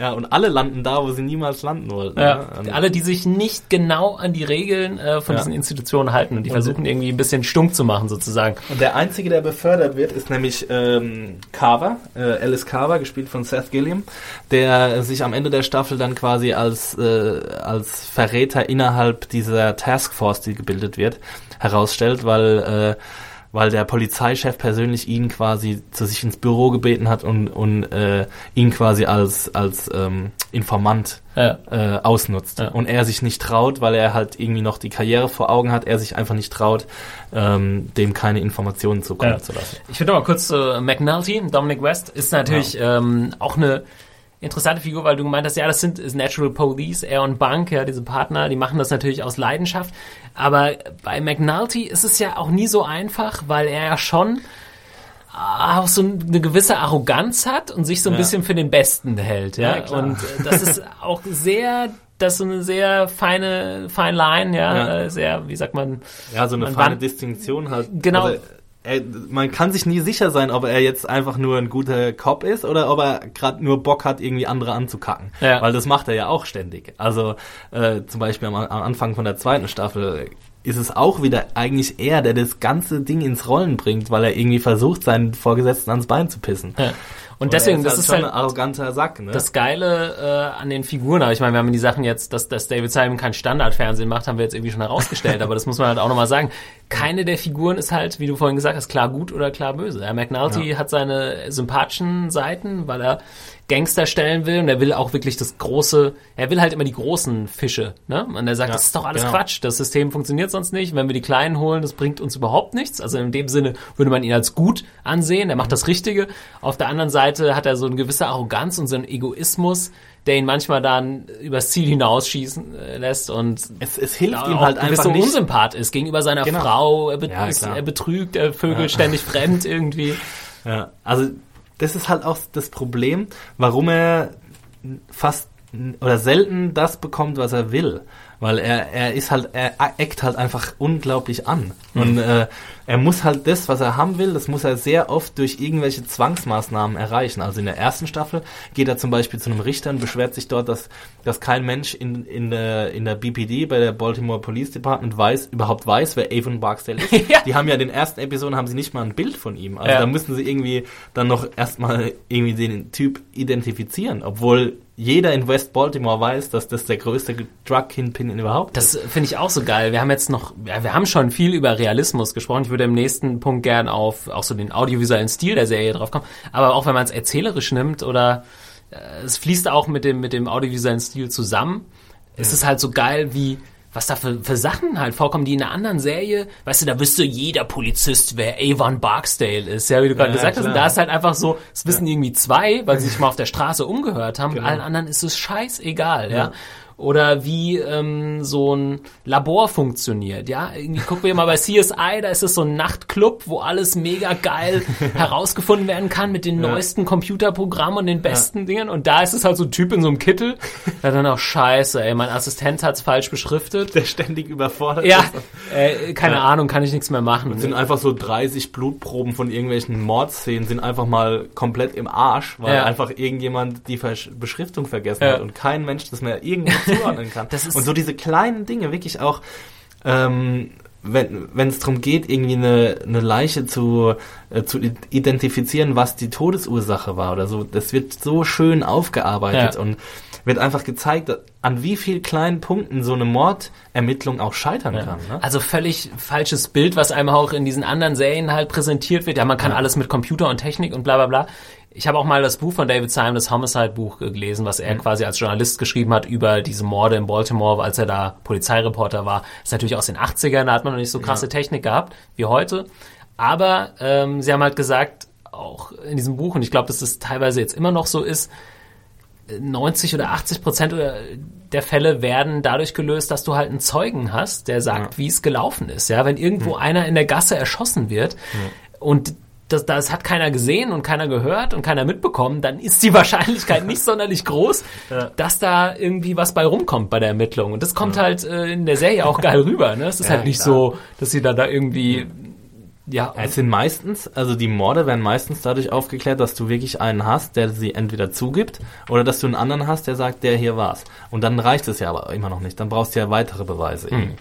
ja, und alle landen da, wo sie niemals landen wollten. Ja, ne? Und- alle, die sich nicht genau an die Regeln äh, von Ja. diesen Institutionen halten und die versuchen irgendwie ein bisschen stumm zu machen sozusagen. Und der einzige, der befördert wird, ist nämlich ähm, Carver, äh, Alice Carver, gespielt von Seth Gilliam, der sich am Ende der Staffel dann quasi als, äh, als Verräter innerhalb dieser Taskforce, die gebildet wird, herausstellt, weil, äh, weil der Polizeichef persönlich ihn quasi zu sich ins Büro gebeten hat und, und äh, ihn quasi als, als ähm, Informant Ja. äh, ausnutzt. Ja. Und er sich nicht traut, weil er halt irgendwie noch die Karriere vor Augen hat, er sich einfach nicht traut, ähm, dem keine Informationen zukommen Ja. zu lassen. Ich noch mal kurz äh, McNulty, Dominic West, ist natürlich ähm, auch eine interessante Figur, weil du gemeint hast, ja, das sind ist Natural Police, er und Bank, ja, diese Partner, die machen das natürlich aus Leidenschaft. Aber bei McNulty ist es ja auch nie so einfach, weil er ja schon auch so eine gewisse Arroganz hat und sich so ein Ja. bisschen für den Besten hält, ja. Ja, und äh, das ist auch sehr, das ist so eine sehr feine, fine Line, ja, Ja. Äh, sehr, wie sagt man, Ja, so eine feine Distinktion halt. Genau. Also, er, man kann sich nie sicher sein, ob er jetzt einfach nur ein guter Cop ist oder ob er gerade nur Bock hat, irgendwie andere anzukacken. Ja. Weil das macht er ja auch ständig. Also äh, zum Beispiel am, am Anfang von der zweiten Staffel ist es auch wieder eigentlich er, der das ganze Ding ins Rollen bringt, weil er irgendwie versucht, seinen Vorgesetzten ans Bein zu pissen. ja. Und deswegen, er das ist schon halt ein arroganter Sack, ne? das Geile äh, an den Figuren, aber ich meine, wir haben die Sachen jetzt, dass, dass David Simon kein Standardfernsehen macht, haben wir jetzt irgendwie schon herausgestellt, aber das muss man halt auch nochmal sagen. Keine der Figuren ist halt, wie du vorhin gesagt hast, klar gut oder klar böse. Herr McNulty hat seine sympathischen Seiten, weil er Gangster stellen will und er will auch wirklich das große, er will halt immer die großen Fische, ne? Und er sagt, Ja, das ist doch alles genau. Quatsch, das System funktioniert sonst nicht, wenn wir die Kleinen holen, das bringt uns überhaupt nichts. Also in dem Sinne würde man ihn als gut ansehen, er macht das Richtige. Auf der anderen Seite hat er so eine gewisse Arroganz und so einen Egoismus, der ihn manchmal dann übers Ziel hinausschießen äh, lässt und Es, es hilft ihm halt einfach nicht. Unsympath ist gegenüber seiner Genau. Frau. Er, be Ja, er betrügt, er vögelt ständig fremd irgendwie. Ja, also das ist halt auch das Problem, warum er fast oder selten das bekommt, was er will. Weil er, er ist halt, er eckt halt einfach unglaublich an. Und äh, er muss halt das, was er haben will, das muss er sehr oft durch irgendwelche Zwangsmaßnahmen erreichen. Also in der ersten Staffel geht er zum Beispiel zu einem Richter und beschwert sich dort, dass, dass kein Mensch in, in, der, in der BPD, bei der Baltimore Police Department, weiß, überhaupt weiß, wer Avon Barksdale ist. Ja. Die haben ja in den ersten Episoden haben sie nicht mal ein Bild von ihm. Also Ja. da müssen sie irgendwie dann noch erstmal irgendwie den Typ identifizieren, obwohl jeder in West Baltimore weiß, dass das der größte Drug-Kingpin überhaupt ist. Das finde ich auch so geil. Wir haben jetzt noch, ja, wir haben schon viel über Realismus gesprochen. Ich würde im nächsten Punkt gern auf auch so den audiovisuellen Stil der Serie drauf kommen. Aber auch wenn man es erzählerisch nimmt oder äh, es fließt auch mit dem, mit dem audiovisuellen Stil zusammen, ist es halt so geil, wie was da für, für Sachen halt vorkommen, die in einer anderen Serie, weißt du, da wüsste jeder Polizist, wer Avon Barksdale ist, ja, wie du gerade Ja, gesagt hast. Und klar. da ist halt einfach so, es wissen irgendwie zwei, weil sie sich mal auf der Straße umgehört haben, Genau. allen anderen ist es scheißegal, ja. Oder wie ähm, so ein Labor funktioniert, ja. Irgendwie gucken wir mal bei CSI, da ist es so ein Nachtclub, wo alles mega geil herausgefunden werden kann mit den neuesten Computerprogrammen und den besten Dingen. Und da ist es halt so ein Typ in so einem Kittel, der dann auch scheiße, ey, mein Assistent hat's falsch beschriftet. der ständig überfordert Ja, ist. äh, keine Ja. Ahnung, kann ich nichts mehr machen. Es sind einfach so 30 Blutproben von irgendwelchen Mordszenen sind einfach mal komplett im Arsch, weil Ja. einfach irgendjemand die Versch Beschriftung vergessen Ja. hat und kein Mensch das mehr irgendwo zuordnen kann. Und so diese kleinen Dinge, wirklich auch, ähm, wenn es darum geht, irgendwie eine, eine Leiche zu, äh, zu identifizieren, was die Todesursache war oder so, das wird so schön aufgearbeitet Ja. und wird einfach gezeigt, an wie vielen kleinen Punkten so eine Mordermittlung auch scheitern kann. Ne? Also völlig falsches Bild, was einem auch in diesen anderen Serien halt präsentiert wird. Ja, man kann alles mit Computer und Technik und bla bla bla. Ich habe auch mal das Buch von David Simon, das Homicide-Buch, äh, gelesen, was er quasi als Journalist geschrieben hat über diese Morde in Baltimore, als er da Polizeireporter war. Das ist natürlich aus den 80ern, da hat man noch nicht so krasse Technik gehabt wie heute. Aber ähm, sie haben halt gesagt, auch in diesem Buch, und ich glaube, dass das teilweise jetzt immer noch so ist, 90 oder 80 Prozent der Fälle werden dadurch gelöst, dass du halt einen Zeugen hast, der sagt, wie es gelaufen ist. Ja, wenn irgendwo einer in der Gasse erschossen wird und das, das hat keiner gesehen und keiner gehört und keiner mitbekommen, dann ist die Wahrscheinlichkeit nicht sonderlich groß, dass da irgendwie was bei rumkommt bei der Ermittlung. Und das kommt halt äh, in der Serie auch geil rüber. Ne? Es ist Ja, halt nicht klar. so, dass sie dann da irgendwie ja, Es sind meistens, also die Morde werden meistens dadurch aufgeklärt, dass du wirklich einen hast, der sie entweder zugibt oder dass du einen anderen hast, der sagt, der hier war's. Und dann reicht es ja aber immer noch nicht. Dann brauchst du ja weitere Beweise. irgendwie.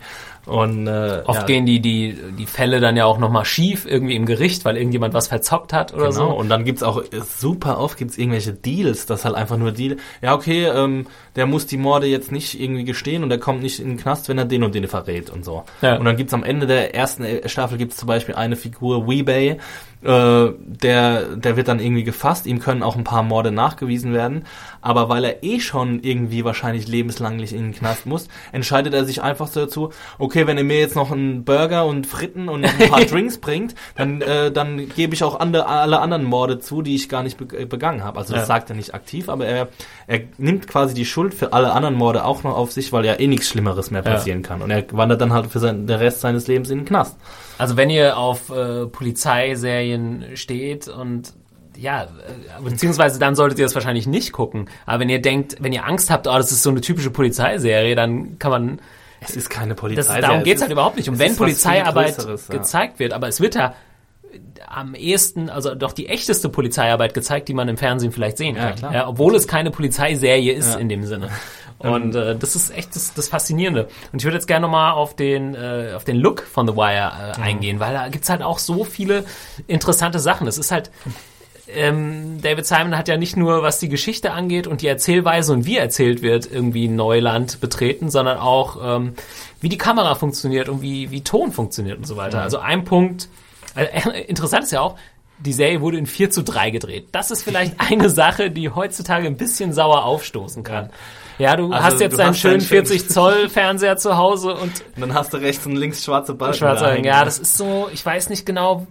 Und äh, Oft ja, gehen die, die, die Fälle dann ja auch nochmal schief irgendwie im Gericht, weil irgendjemand was verzockt hat oder Genau, so. und dann gibt's auch, äh, super oft gibt's irgendwelche Deals, das halt einfach nur Deal. Ja, okay, ähm, der muss die Morde jetzt nicht irgendwie gestehen und der kommt nicht in den Knast, wenn er den und den verrät und so. Ja. Und dann gibt's am Ende der ersten Staffel gibt's zum Beispiel eine Figur, Weebay, äh, der, der wird dann irgendwie gefasst, ihm können auch ein paar Morde nachgewiesen werden, aber weil er eh schon irgendwie wahrscheinlich lebenslang in den Knast muss, entscheidet er sich einfach so dazu, okay, wenn er mir jetzt noch einen Burger und Fritten und ein paar Drinks bringt, dann, äh, dann gebe ich auch ande, alle anderen Morde zu, die ich gar nicht be begangen habe. Also das Ja. sagt er nicht aktiv, aber er, er nimmt quasi die Schuld für alle anderen Morde auch noch auf sich, weil ja eh nichts Schlimmeres mehr Ja. passieren kann. Und er wandert dann halt für sein, den Rest seines Lebens in den Knast. Also wenn ihr auf äh, Polizeiserien steht und ja, äh, beziehungsweise dann solltet ihr das wahrscheinlich nicht gucken. Aber wenn ihr denkt, wenn ihr Angst habt, oh, das ist so eine typische Polizeiserie, dann kann man Es ist keine das, Polizei. darum geht's halt überhaupt nicht. Und es wenn Polizeiarbeit ja. gezeigt wird, aber es wird ja am ehesten, also doch die echteste Polizeiarbeit gezeigt, die man im Fernsehen vielleicht sehen Ja, kann. klar. Ja, obwohl es keine Polizeiserie ist in dem Sinne. Und äh, das ist echt das, das Faszinierende. Und ich würde jetzt gerne nochmal auf den, äh, auf den Look von The Wire äh, eingehen, weil da gibt's halt auch so viele interessante Sachen. Es ist halt, ähm, David Simon hat ja nicht nur, was die Geschichte angeht und die Erzählweise und wie erzählt wird, irgendwie Neuland betreten, sondern auch, ähm, wie die Kamera funktioniert und wie, wie Ton funktioniert und so weiter. Also ein Punkt, äh, interessant ist ja auch, die Serie wurde in 4 zu 3 gedreht. Das ist vielleicht eine Sache, die heutzutage ein bisschen sauer aufstoßen kann. Ja, du Also hast jetzt du deinen hast schönen deinen schönen- 40 Zoll Fernseher zu Hause und Und dann hast du rechts und links schwarze Balken. Schwarzer da Ring. Ja, das ist so, ich weiß nicht genau,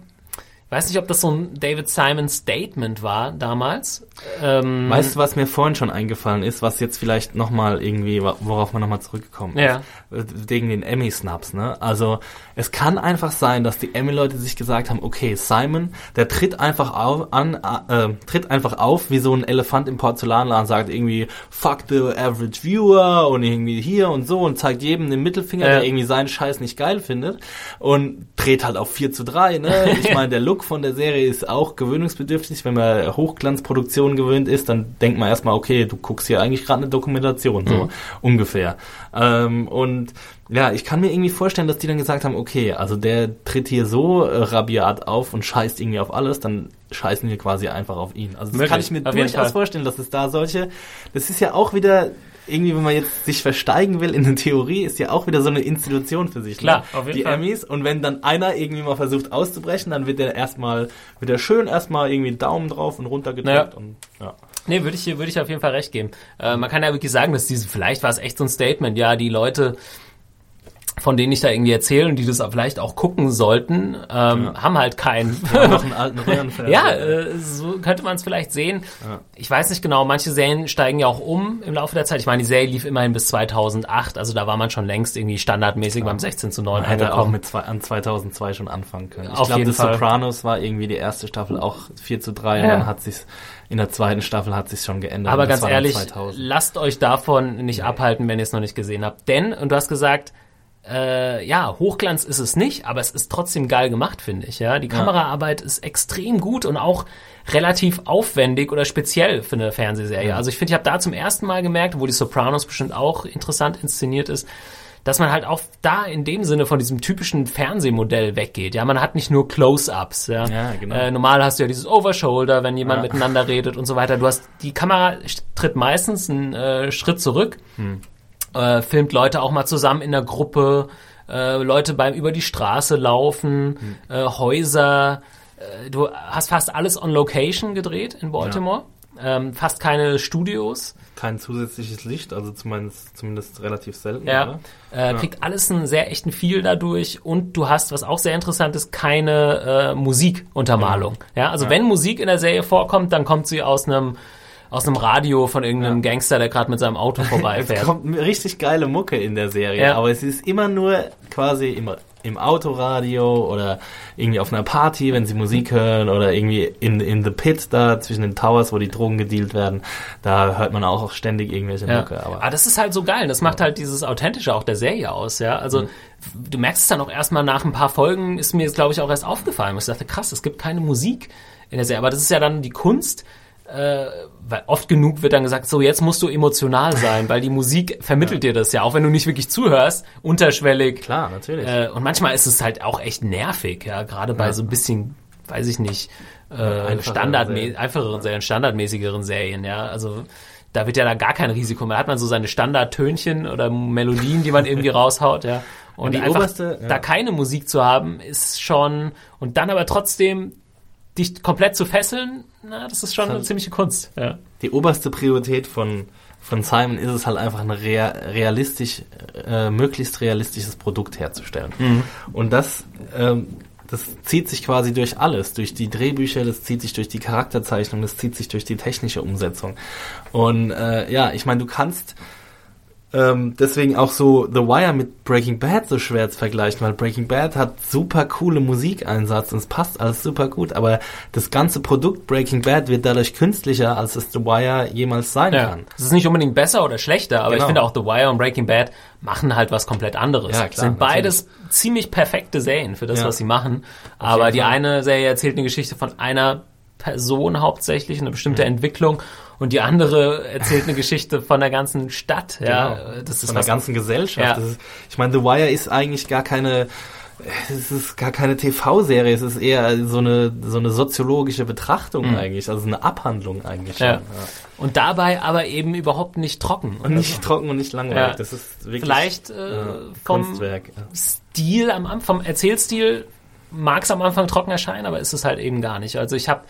weiß nicht, ob das so ein David Simon Statement war damals. Ähm, Weißt du, was mir vorhin schon eingefallen ist, was jetzt vielleicht nochmal irgendwie, worauf man nochmal zurückgekommen Ja. ist? Wegen den Emmy-Snaps, ne? Also, es kann einfach sein, dass die Emmy-Leute sich gesagt haben, okay, Simon, der tritt einfach auf, an, äh, tritt einfach auf, wie so ein Elefant im Porzellanladen, sagt irgendwie, fuck the average viewer und irgendwie hier und so und zeigt jedem den Mittelfinger, Ja. der irgendwie seinen Scheiß nicht geil findet und dreht halt auf 4 zu 3, ne? Ich meine, der Look von der Serie ist auch gewöhnungsbedürftig. Wenn man Hochglanzproduktion gewöhnt ist, dann denkt man erstmal, okay, du guckst hier eigentlich gerade eine Dokumentation, so ungefähr. Ähm, und ja, ich kann mir irgendwie vorstellen, dass die dann gesagt haben, okay, also der tritt hier so äh, rabiat auf und scheißt irgendwie auf alles, dann scheißen wir quasi einfach auf ihn. Also das Möglich, kann ich mir durchaus vorstellen, dass es da solche, das ist ja auch wieder irgendwie, wenn man jetzt sich versteigen will in eine Theorie, ist ja auch wieder so eine Institution für sich. Klar, ne? auf jeden Die Fall. Emmys. Und wenn dann einer irgendwie mal versucht auszubrechen, dann wird der erstmal, wird er schön erstmal irgendwie Daumen drauf und runter gedrückt Ja. und ja. Nee, würde ich, würde ich auf jeden Fall recht geben. Äh, man kann ja wirklich sagen, dass diese, vielleicht war es echt so ein Statement, ja, die Leute, von denen ich da irgendwie erzähle und die das vielleicht auch gucken sollten, ähm, haben halt keinen. noch einen alten Röhrenfernseher. Ja, äh, so könnte man es vielleicht sehen. Ich weiß nicht genau, manche Serien steigen ja auch um im Laufe der Zeit. Ich meine, die Serie lief immerhin bis 2008, also da war man schon längst irgendwie standardmäßig beim 16 zu 9 Man hätte auch mit zwei, an 2002 schon anfangen können. Ich glaube, The. Sopranos war irgendwie die erste Staffel auch 4 zu 3 und Ja. dann hat sich's in der zweiten Staffel hat sich's schon geändert. Aber ganz ehrlich, 2000. lasst euch davon nicht abhalten, wenn ihr es noch nicht gesehen habt. Denn, und du hast gesagt, äh, ja, Hochglanz ist es nicht, aber es ist trotzdem geil gemacht, finde ich. Ja, die Kameraarbeit ist extrem gut und auch relativ aufwendig oder speziell für eine Fernsehserie. Also ich finde, ich habe da zum ersten Mal gemerkt, wo die Sopranos bestimmt auch interessant inszeniert ist, dass man halt auch da in dem Sinne von diesem typischen Fernsehmodell weggeht. Ja, man hat nicht nur Close-ups. Ja, Ja, genau. Äh, normal hast du ja dieses Overshoulder, wenn jemand Ja. miteinander redet und so weiter. Du hast die Kamera tritt meistens einen äh, Schritt zurück, Hm. äh, filmt Leute auch mal zusammen in der Gruppe, äh, Leute beim über die Straße laufen, Hm. äh, Häuser. Äh, du hast fast alles on Location gedreht in Baltimore. Ähm, fast keine Studios. Kein zusätzliches Licht, also zumindest, zumindest relativ selten. Ja. Äh, kriegt alles einen sehr echten Feel dadurch und du hast, was auch sehr interessant ist, keine äh, Musikuntermalung. Ja, also wenn Musik in der Serie vorkommt, dann kommt sie aus einem aus einem Radio von irgendeinem Gangster, der gerade mit seinem Auto Es vorbeifährt. kommt eine richtig geile Mucke in der Serie, Ja. aber es ist immer nur quasi immer im Autoradio oder irgendwie auf einer Party, wenn sie Musik hören oder irgendwie in, in the pit da zwischen den Towers, wo die Drogen gedealt werden, da hört man auch ständig irgendwelche Ja. Mucke. Aber Aber das ist halt so geil. Das macht halt dieses Authentische auch der Serie aus, ja. Also Mhm. du merkst es dann auch erstmal nach ein paar Folgen, ist mir jetzt, glaube ich, auch erst aufgefallen. Ich dachte, krass, es gibt keine Musik in der Serie. Aber das ist ja dann die Kunst, äh, weil oft genug wird dann gesagt, so jetzt musst du emotional sein, weil die Musik vermittelt dir das ja, auch wenn du nicht wirklich zuhörst, unterschwellig. klar, natürlich. Äh, und manchmal ist es halt auch echt nervig, ja, gerade bei so ein bisschen, weiß ich nicht, äh, einfacheren standardmä Serien. einfacheren Serien, standardmäßigeren Serien, ja. Also da wird ja da gar kein Risiko mehr. Da hat man so seine Standardtönchen oder Melodien, die man irgendwie raushaut, ja. Und die einfach oberste, ja. da keine Musik zu haben, ist schon und dann aber trotzdem dich komplett zu fesseln, na, das ist schon eine ziemliche Kunst, ja. die oberste Priorität von, von Simon ist es halt einfach ein rea realistisch, äh, möglichst realistisches Produkt herzustellen. Und das, ähm, das zieht sich quasi durch alles, durch die Drehbücher, das zieht sich durch die Charakterzeichnung, das zieht sich durch die technische Umsetzung. Und äh, ja, ich meine, du kannst ähm, deswegen auch so The Wire mit Breaking Bad so schwer zu vergleichen, weil Breaking Bad hat super coole Musikeinsatz und es passt alles super gut, aber das ganze Produkt Breaking Bad wird dadurch künstlicher, als es The Wire jemals sein Ja. kann. Es ist nicht unbedingt besser oder schlechter, aber ich Genau. finde auch The Wire und Breaking Bad machen halt was komplett anderes. Ja, klar, sind beides ziemlich perfekte Serien für das, Ja. was sie machen. Aber die eine Serie erzählt eine Geschichte von einer Person hauptsächlich, eine bestimmte Entwicklung und die andere erzählt eine Geschichte von der ganzen Stadt. Ja, Genau. das ist Von der ganzen Gesellschaft. Ja. Ist, ich meine, The Wire ist eigentlich gar keine es ist gar keine TV-Serie, es ist eher so eine so eine soziologische Betrachtung eigentlich, also eine Abhandlung eigentlich. Mhm. Ja. schon, Und dabei aber eben überhaupt nicht trocken. Und nicht trocken und nicht langweilig. Ja. Das ist wirklich Vielleicht äh, ja, vom Kunstwerk. Ja. Stil am Anfang, vom Erzählstil mag es am Anfang trocken erscheinen, aber ist es halt eben gar nicht. Also ich habe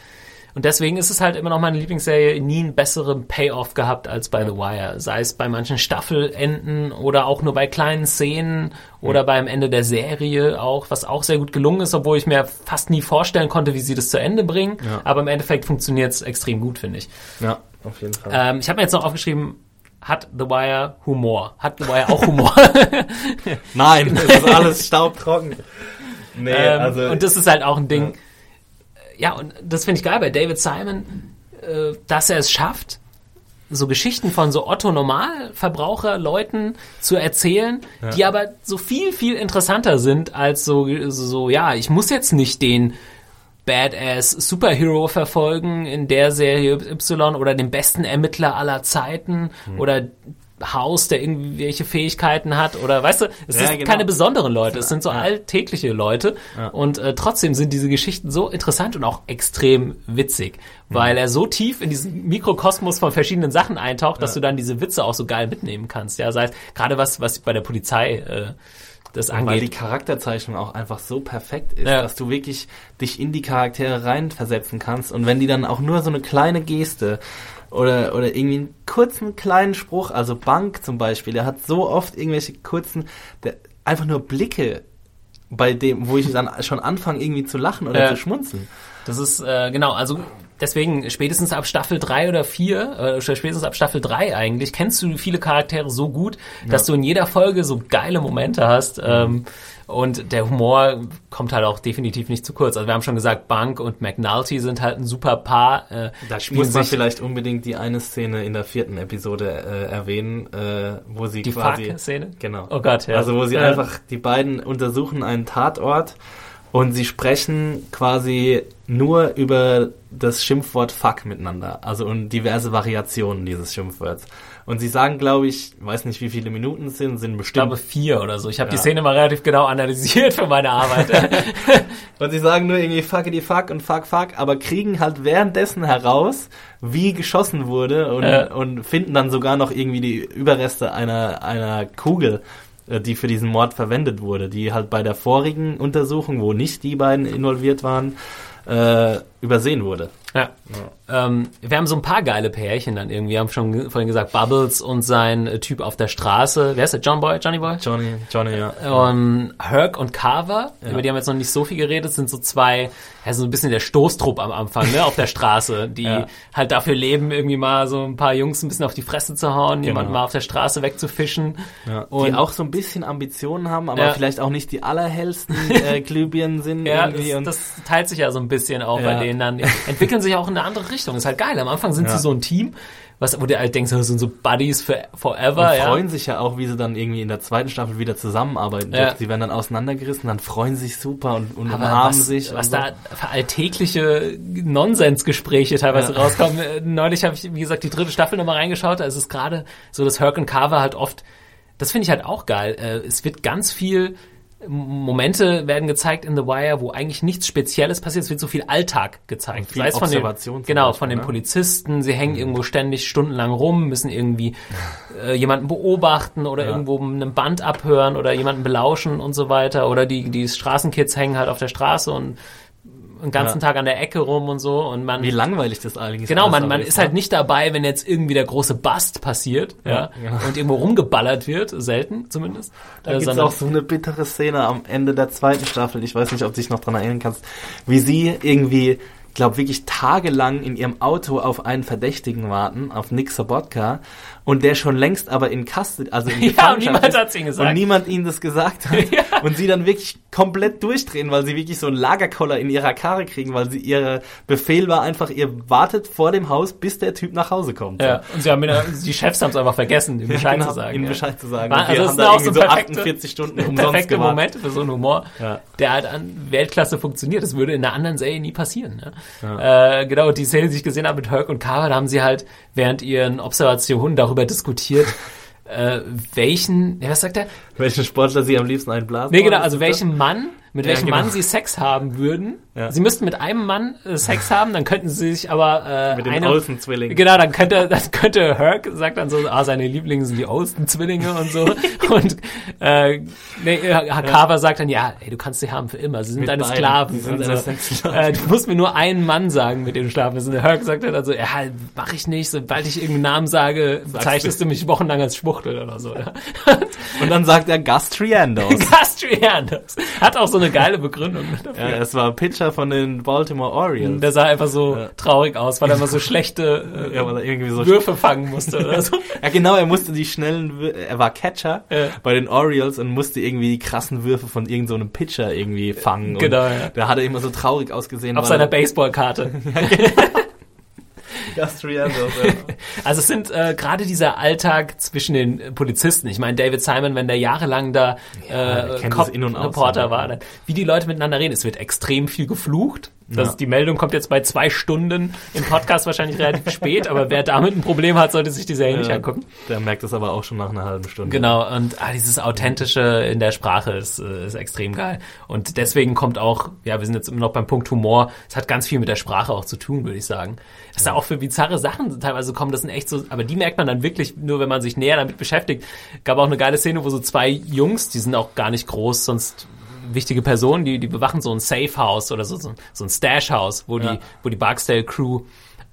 Und deswegen ist es halt immer noch meine Lieblingsserie, nie einen besseren Payoff gehabt als bei The Wire. Sei es bei manchen Staffelenden oder auch nur bei kleinen Szenen oder beim Ende der Serie auch, was auch sehr gut gelungen ist, obwohl ich mir fast nie vorstellen konnte, wie sie das zu Ende bringen. Ja. Aber im Endeffekt funktioniert es extrem gut, finde ich. Ja, auf jeden Fall. Ähm, ich habe mir jetzt noch aufgeschrieben, hat The Wire Humor? Hat The Wire auch Humor? Nein, es ist alles staubtrocken. Nee, Ähm, also. und das ist halt auch ein Ding. Ja, und das finde ich geil bei David Simon, äh, dass er es schafft, so Geschichten von so Otto Normalverbraucher Leuten zu erzählen, die aber so viel viel interessanter sind als so so ja, ich muss jetzt nicht den Badass Superhero verfolgen in der Serie Y oder den besten Ermittler aller Zeiten Hm. oder Haus, der irgendwelche Fähigkeiten hat oder weißt du, es Ja, sind genau. keine besonderen Leute, es sind so Ja. alltägliche Leute und äh, trotzdem sind diese Geschichten so interessant und auch extrem witzig, weil er so tief in diesen Mikrokosmos von verschiedenen Sachen eintaucht, dass du dann diese Witze auch so geil mitnehmen kannst. Ja, sei es gerade was, was bei der Polizei äh, das Weil die angeht. Charakterzeichnung auch einfach so perfekt ist, Ja. dass du wirklich dich in die Charaktere reinversetzen kannst. Und wenn die dann auch nur so eine kleine Geste oder, oder irgendwie einen kurzen kleinen Spruch, also Bank zum Beispiel, der hat so oft irgendwelche kurzen, der, einfach nur Blicke, bei dem, wo ich dann schon anfange irgendwie zu lachen oder Ja. zu schmunzeln. Das ist, äh, genau, also deswegen spätestens ab Staffel 3 oder 4, äh, oder spätestens ab Staffel 3 eigentlich, kennst du viele Charaktere so gut, dass du in jeder Folge so geile Momente hast. Ähm, und der Humor kommt halt auch definitiv nicht zu kurz. Also wir haben schon gesagt, Bank und McNulty sind halt ein super Paar. Äh, Da muss man vielleicht unbedingt die eine Szene in der vierten Episode äh, erwähnen, äh, wo sie die quasi... Fuck-Szene. Genau. Oh Gott, ja. Also wo sie Ja. einfach, die beiden untersuchen einen Tatort und sie sprechen quasi nur über das Schimpfwort Fuck miteinander. Also und diverse Variationen dieses Schimpfworts. Und sie sagen, glaube ich, weiß nicht, wie viele Minuten es sind, sind Ich bestimmt. glaube vier oder so. Ich habe die Ja. Szene mal relativ genau analysiert für meine Arbeit. Und sie sagen nur irgendwie fuckity fuck und fuck fuck, aber kriegen halt währenddessen heraus, wie geschossen wurde und, Ja. und finden dann sogar noch irgendwie die Überreste einer, einer Kugel, äh, die für diesen Mord verwendet wurde, die halt bei der vorigen Untersuchung, wo nicht die beiden involviert waren, äh, übersehen wurde. Ja. Ähm, wir haben so ein paar geile Pärchen dann irgendwie. Wir haben schon vorhin gesagt, Bubbles und sein äh, Typ auf der Straße. Wer ist der? John Boy? Johnny Boy? Johnny, Johnny, ja. Ähm, Herc und Carver, über die haben wir jetzt noch nicht so viel geredet, sind so zwei, ja, so ein bisschen der Stoßtrupp am Anfang, ne, auf der Straße, die Ja. halt dafür leben, irgendwie mal so ein paar Jungs ein bisschen auf die Fresse zu hauen, jemanden mal auf der Straße wegzufischen. Ja, Und die auch so ein bisschen Ambitionen haben, aber Ja. vielleicht auch nicht die allerhellsten äh, Glühbirnen sind Ja, irgendwie. das, und das teilt sich ja so ein bisschen auch bei Ja. denen dann. Entwickeln sich auch in eine andere Richtung. Ist halt geil. Am Anfang sind Ja. sie so ein Team, was, wo du halt denkst, das sind so Buddies for, forever, und ja. freuen sich ja auch, wie sie dann irgendwie in der zweiten Staffel wieder zusammenarbeiten. Ja. Sie werden dann auseinandergerissen, dann freuen sie sich super und, und Aber umarmen was, sich. was so. da für alltägliche Nonsensgespräche teilweise Ja. rauskommen. Äh, Neulich habe ich, wie gesagt, die dritte Staffel nochmal reingeschaut. Da ist es gerade so, dass Herc und Carver halt oft, das finde ich halt auch geil. Äh, Es wird ganz viel Momente werden gezeigt in The Wire, wo eigentlich nichts Spezielles passiert. Es wird so viel Alltag gezeigt. Viel Sei es von den, genau, von den ne? Polizisten. Sie hängen irgendwo ständig stundenlang rum, müssen irgendwie äh, jemanden beobachten oder Ja. irgendwo einem Band abhören oder jemanden belauschen und so weiter. Oder die, die Straßenkids hängen halt auf der Straße und den ganzen Ja. Tag an der Ecke rum und so. Und man, Wie langweilig das eigentlich genau, alles man, man ist, ist ne? halt nicht dabei, wenn jetzt irgendwie der große Bust passiert, ja, Ja, und irgendwo rumgeballert wird, selten zumindest. Da Äh, gibt's auch so eine bittere Szene am Ende der zweiten Staffel. Ich weiß nicht, ob du dich noch dran erinnern kannst, wie sie irgendwie, glaube wirklich tagelang in ihrem Auto auf einen Verdächtigen warten, auf Nick Sobotka, und der schon längst aber in Custody, also in Ja, und Gefangenschaft niemand ist, hat's ihnen gesagt. Und niemand ihnen das gesagt hat. Ja. Und sie dann wirklich komplett durchdrehen, weil sie wirklich so einen Lagerkoller in ihrer Karre kriegen, weil sie ihre Befehl war einfach, ihr wartet vor dem Haus, bis der Typ nach Hause kommt. Ja, und sie haben die Chefs haben es einfach vergessen, ihm Bescheid Genau, zu sagen. ihnen ja. Bescheid zu sagen. Also das da auch so irgendwie so perfekte, 48 Stunden umsonst perfekte gewartet. Momente für so einen Humor, Ja. der halt an Weltklasse funktioniert. Das würde in einer anderen Serie nie passieren. Ne? Äh, genau, die Szene, die ich gesehen habe mit Herc und Carver, da haben sie halt während ihren Observationen darüber diskutiert, äh, welchen, ja, was sagt er? Welchen Sportler sie am liebsten einblasen. Nee, genau, also welchen Mann, mit Ja, welchem genau. Mann sie Sex haben würden. Ja. Sie müssten mit einem Mann äh, Sex haben, dann könnten sie sich aber äh, Mit den eine, Olsen-Zwillingen. Genau, dann könnte, dann könnte Herc sagt dann so, ah, seine Lieblinge sind die Olsen-Zwillinge und so. und äh, nee, äh, Carver sagt dann, ja, ey, du kannst sie haben für immer, sie sind Mit deine beiden. Sklaven. Sind und so. Sexsklaven. äh, du musst mir nur einen Mann sagen, mit dem du schlafen willst. Und der Herc sagt dann also, ja, mach ich nicht, sobald ich irgendeinen Namen sage, bezeichnest du mich wochenlang als Schwuchtel oder so. Ja. Und dann sagt er Gus Triandos. Gastrianos. Hat auch so eine geile Begründung dafür. ja, es war Pitcher von den Baltimore Orioles. Der sah einfach so traurig aus, weil er immer so schlechte äh, Ja, weil er irgendwie so Würfe fangen musste oder so. Ja, genau, er musste die schnellen, Wür- er war Catcher Ja. bei den Orioles und musste irgendwie die krassen Würfe von irgendeinem so einem Pitcher irgendwie fangen. Genau, und ja. Da hat er immer so traurig ausgesehen. Auf seiner er- Baseballkarte. Ja. Also es sind äh, gerade dieser Alltag zwischen den Polizisten. Ich meine, David Simon, wenn der jahrelang da äh, und Cop-Reporter war, dann, wie die Leute miteinander reden. Es wird extrem viel geflucht. Das, Ja. Die Meldung kommt jetzt bei zwei Stunden im Podcast wahrscheinlich relativ spät, aber wer damit ein Problem hat, sollte sich die Serie nicht Ja, angucken. Der merkt das aber auch schon nach einer halben Stunde. Genau, und ah, dieses Authentische in der Sprache ist, äh, ist extrem geil. Und deswegen kommt auch, ja, wir sind jetzt immer noch beim Punkt Humor, es hat ganz viel mit der Sprache auch zu tun, würde ich sagen. Dass da auch für bizarre Sachen teilweise kommen, das sind echt so, aber die merkt man dann wirklich nur, wenn man sich näher damit beschäftigt. Gab auch eine geile Szene, wo so zwei Jungs, die sind auch gar nicht groß, sonst wichtige Personen, die, die bewachen so ein Safe House oder so, so, so ein Stash House, wo Ja. die, wo die Barksdale Crew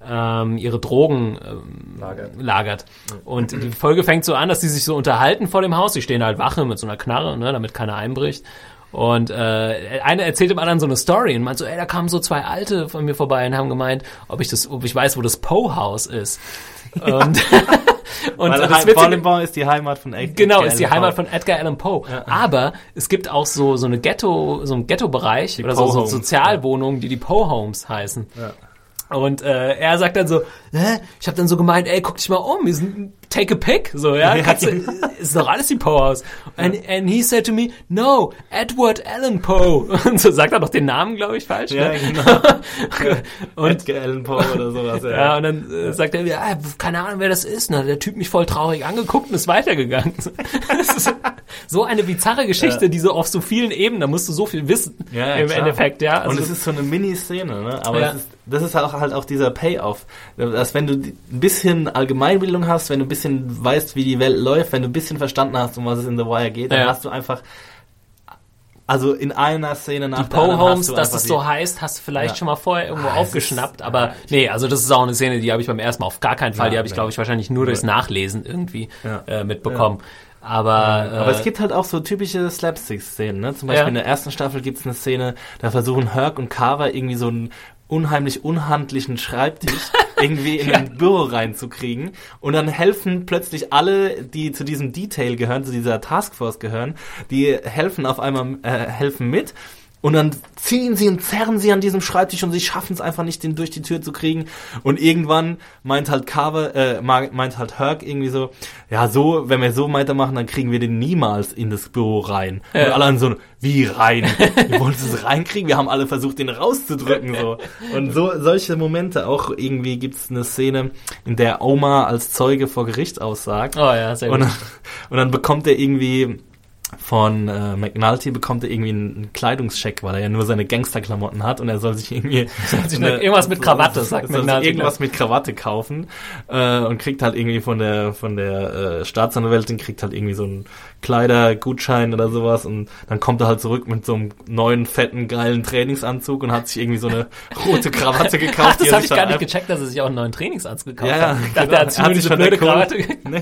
ähm, ihre Drogen ähm, Lagert. lagert. Und die Folge fängt so an, dass die sich so unterhalten vor dem Haus. Die stehen halt Wache mit so einer Knarre, ne, damit keiner einbricht. Und äh, einer erzählt dem anderen so eine Story und meint so, ey, da kamen so zwei Alte von mir vorbei und haben gemeint, ob ich das, ob ich weiß, wo das Poe House ist. Und, und Weil das Witzige- Baltimore ist die Heimat von Edgar Genau, ist die Heimat Poe. von Edgar Allan Poe. Aber es gibt auch so, so eine Ghetto, so ein Ghetto-Bereich oder so, so. Sozialwohnungen, die die Poe-Homes heißen. Und äh, er sagt dann so, Hä? ich habe dann so gemeint, ey, guck dich mal um, wir sind take a pic, so ja, kannst du, ist doch alles die Poe House. And, and he said to me, no, Edward Allan Poe. Und so sagt er doch den Namen, glaube ich, falsch. Ja, ne? genau. Und Edgar Allan Poe oder sowas. Ja. ja, und dann äh, sagt er mir, ah, keine Ahnung, wer das ist. Und dann hat der Typ mich voll traurig angeguckt und ist weitergegangen. Ist so eine bizarre Geschichte, die so auf so vielen Ebenen, da musst du so viel wissen Ja, im klar. Endeffekt, ja. Also, und es ist so eine Mini-Szene, ne? Aber Ja. ist, das ist auch halt auch dieser Payoff. Dass wenn du ein bisschen Allgemeinbildung hast, wenn du ein bisschen weißt, wie die Welt läuft, wenn du ein bisschen verstanden hast, um was es in The Wire geht, dann Ja. hast du einfach, also in einer Szene nach die der anderen Homes, dass es die- so heißt, hast du vielleicht Ja. schon mal vorher irgendwo Ah, es aufgeschnappt, ist- aber ja, nee, also das ist auch eine Szene, die habe ich beim ersten Mal auf gar keinen Fall, die Ja, habe ich glaube ich wahrscheinlich nur durchs Nachlesen irgendwie äh, mitbekommen. Aber, Aber äh, es gibt halt auch so typische Slapstick-Szenen. Ne? Zum Beispiel in der ersten Staffel gibt es eine Szene, da versuchen Herc und Carver irgendwie so einen unheimlich unhandlichen Schreibtisch irgendwie in ein Büro reinzukriegen. Und dann helfen plötzlich alle, die zu diesem Detail gehören, zu dieser Taskforce gehören, die helfen auf einmal, äh, helfen mit. Und dann ziehen sie und zerren sie an diesem Schreibtisch und sie schaffen es einfach nicht, den durch die Tür zu kriegen. Und irgendwann meint halt Carver, äh, meint halt Herc irgendwie so, ja, so, wenn wir so weitermachen, dann kriegen wir den niemals in das Büro rein. Ja. Und alle dann so, wie rein? Wir wollen es reinkriegen? Wir haben alle versucht, den rauszudrücken, so. Und so, solche Momente, auch irgendwie gibt's eine Szene, in der Oma als Zeuge vor Gericht aussagt. oh ja, sehr Und gut. dann, und dann bekommt er irgendwie von äh, McNulty bekommt er irgendwie einen Kleidungscheck, weil er ja nur seine Gangsterklamotten hat und er soll sich irgendwie sich eine- irgendwas mit Krawatte, sagt soll sich McNulty, irgendwas mit Krawatte kaufen äh, und kriegt halt irgendwie von der von der äh, Staatsanwältin kriegt halt irgendwie so einen Kleidergutschein oder sowas und dann kommt er halt zurück mit so einem neuen fetten geilen Trainingsanzug und hat sich irgendwie so eine rote Krawatte gekauft. Ach, das habe ich gar nicht gecheckt, dass er sich auch einen neuen Trainingsanzug gekauft ja, ja, hat. Dachte, genau. er hat sich hat sich blöde von der Krawatte. Nee,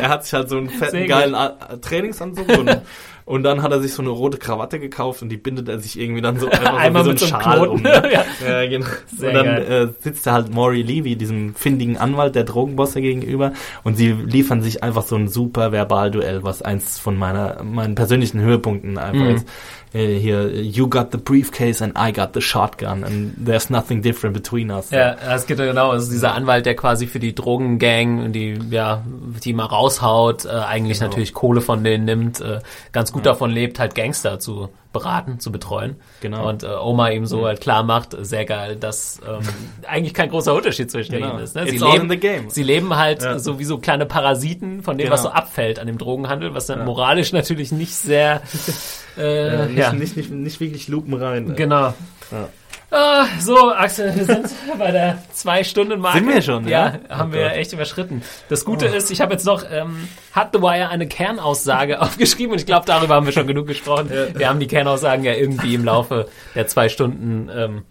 er hat sich halt so einen fetten, gut. geilen A- Trainingsanzug und, und dann hat er sich so eine rote Krawatte gekauft und die bindet er sich irgendwie dann so einfach Einmal so mit so einem Schal Knoten. um. Ne? Ja. ja, genau. Sehr und dann äh, sitzt da halt Maury Levy, diesem findigen Anwalt, der Drogenbosse gegenüber und sie liefern sich einfach so ein super Verbalduell, was eins von meiner meinen persönlichen Höhepunkten einfach Mhm. ist. Äh, hier, you got the briefcase and I got the shotgun and there's nothing different between us. Ja, es geht ja genau. Ist dieser Anwalt, der quasi für die Drogengang, die ja, die mal raushaut, äh, eigentlich Genau. natürlich Kohle von denen nimmt, äh, ganz gut davon lebt, halt Gangster zu beraten, zu betreuen. Genau. Und äh, Oma ihm so halt klar macht, sehr geil, dass ähm, eigentlich kein großer Unterschied zwischen Genau. ihnen ist. Ne? It's Sie, all leben, sie leben halt Ja. so wie so kleine Parasiten von dem, Genau. was so abfällt an dem Drogenhandel, was dann moralisch natürlich nicht sehr äh, Äh, nicht, ja. nicht, nicht, nicht wirklich lupenrein. Genau. Ja. Ah, so, Axel, wir sind bei der Zwei-Stunden-Marke. Sind wir schon, ja? ja? haben Oh wir Gott. echt überschritten. Das Gute ist, ich habe jetzt noch, ähm, hat The Wire eine Kernaussage aufgeschrieben und ich glaube, darüber haben wir schon genug gesprochen. Wir haben die Kernaussagen ja irgendwie im Laufe der zwei Stunden ähm,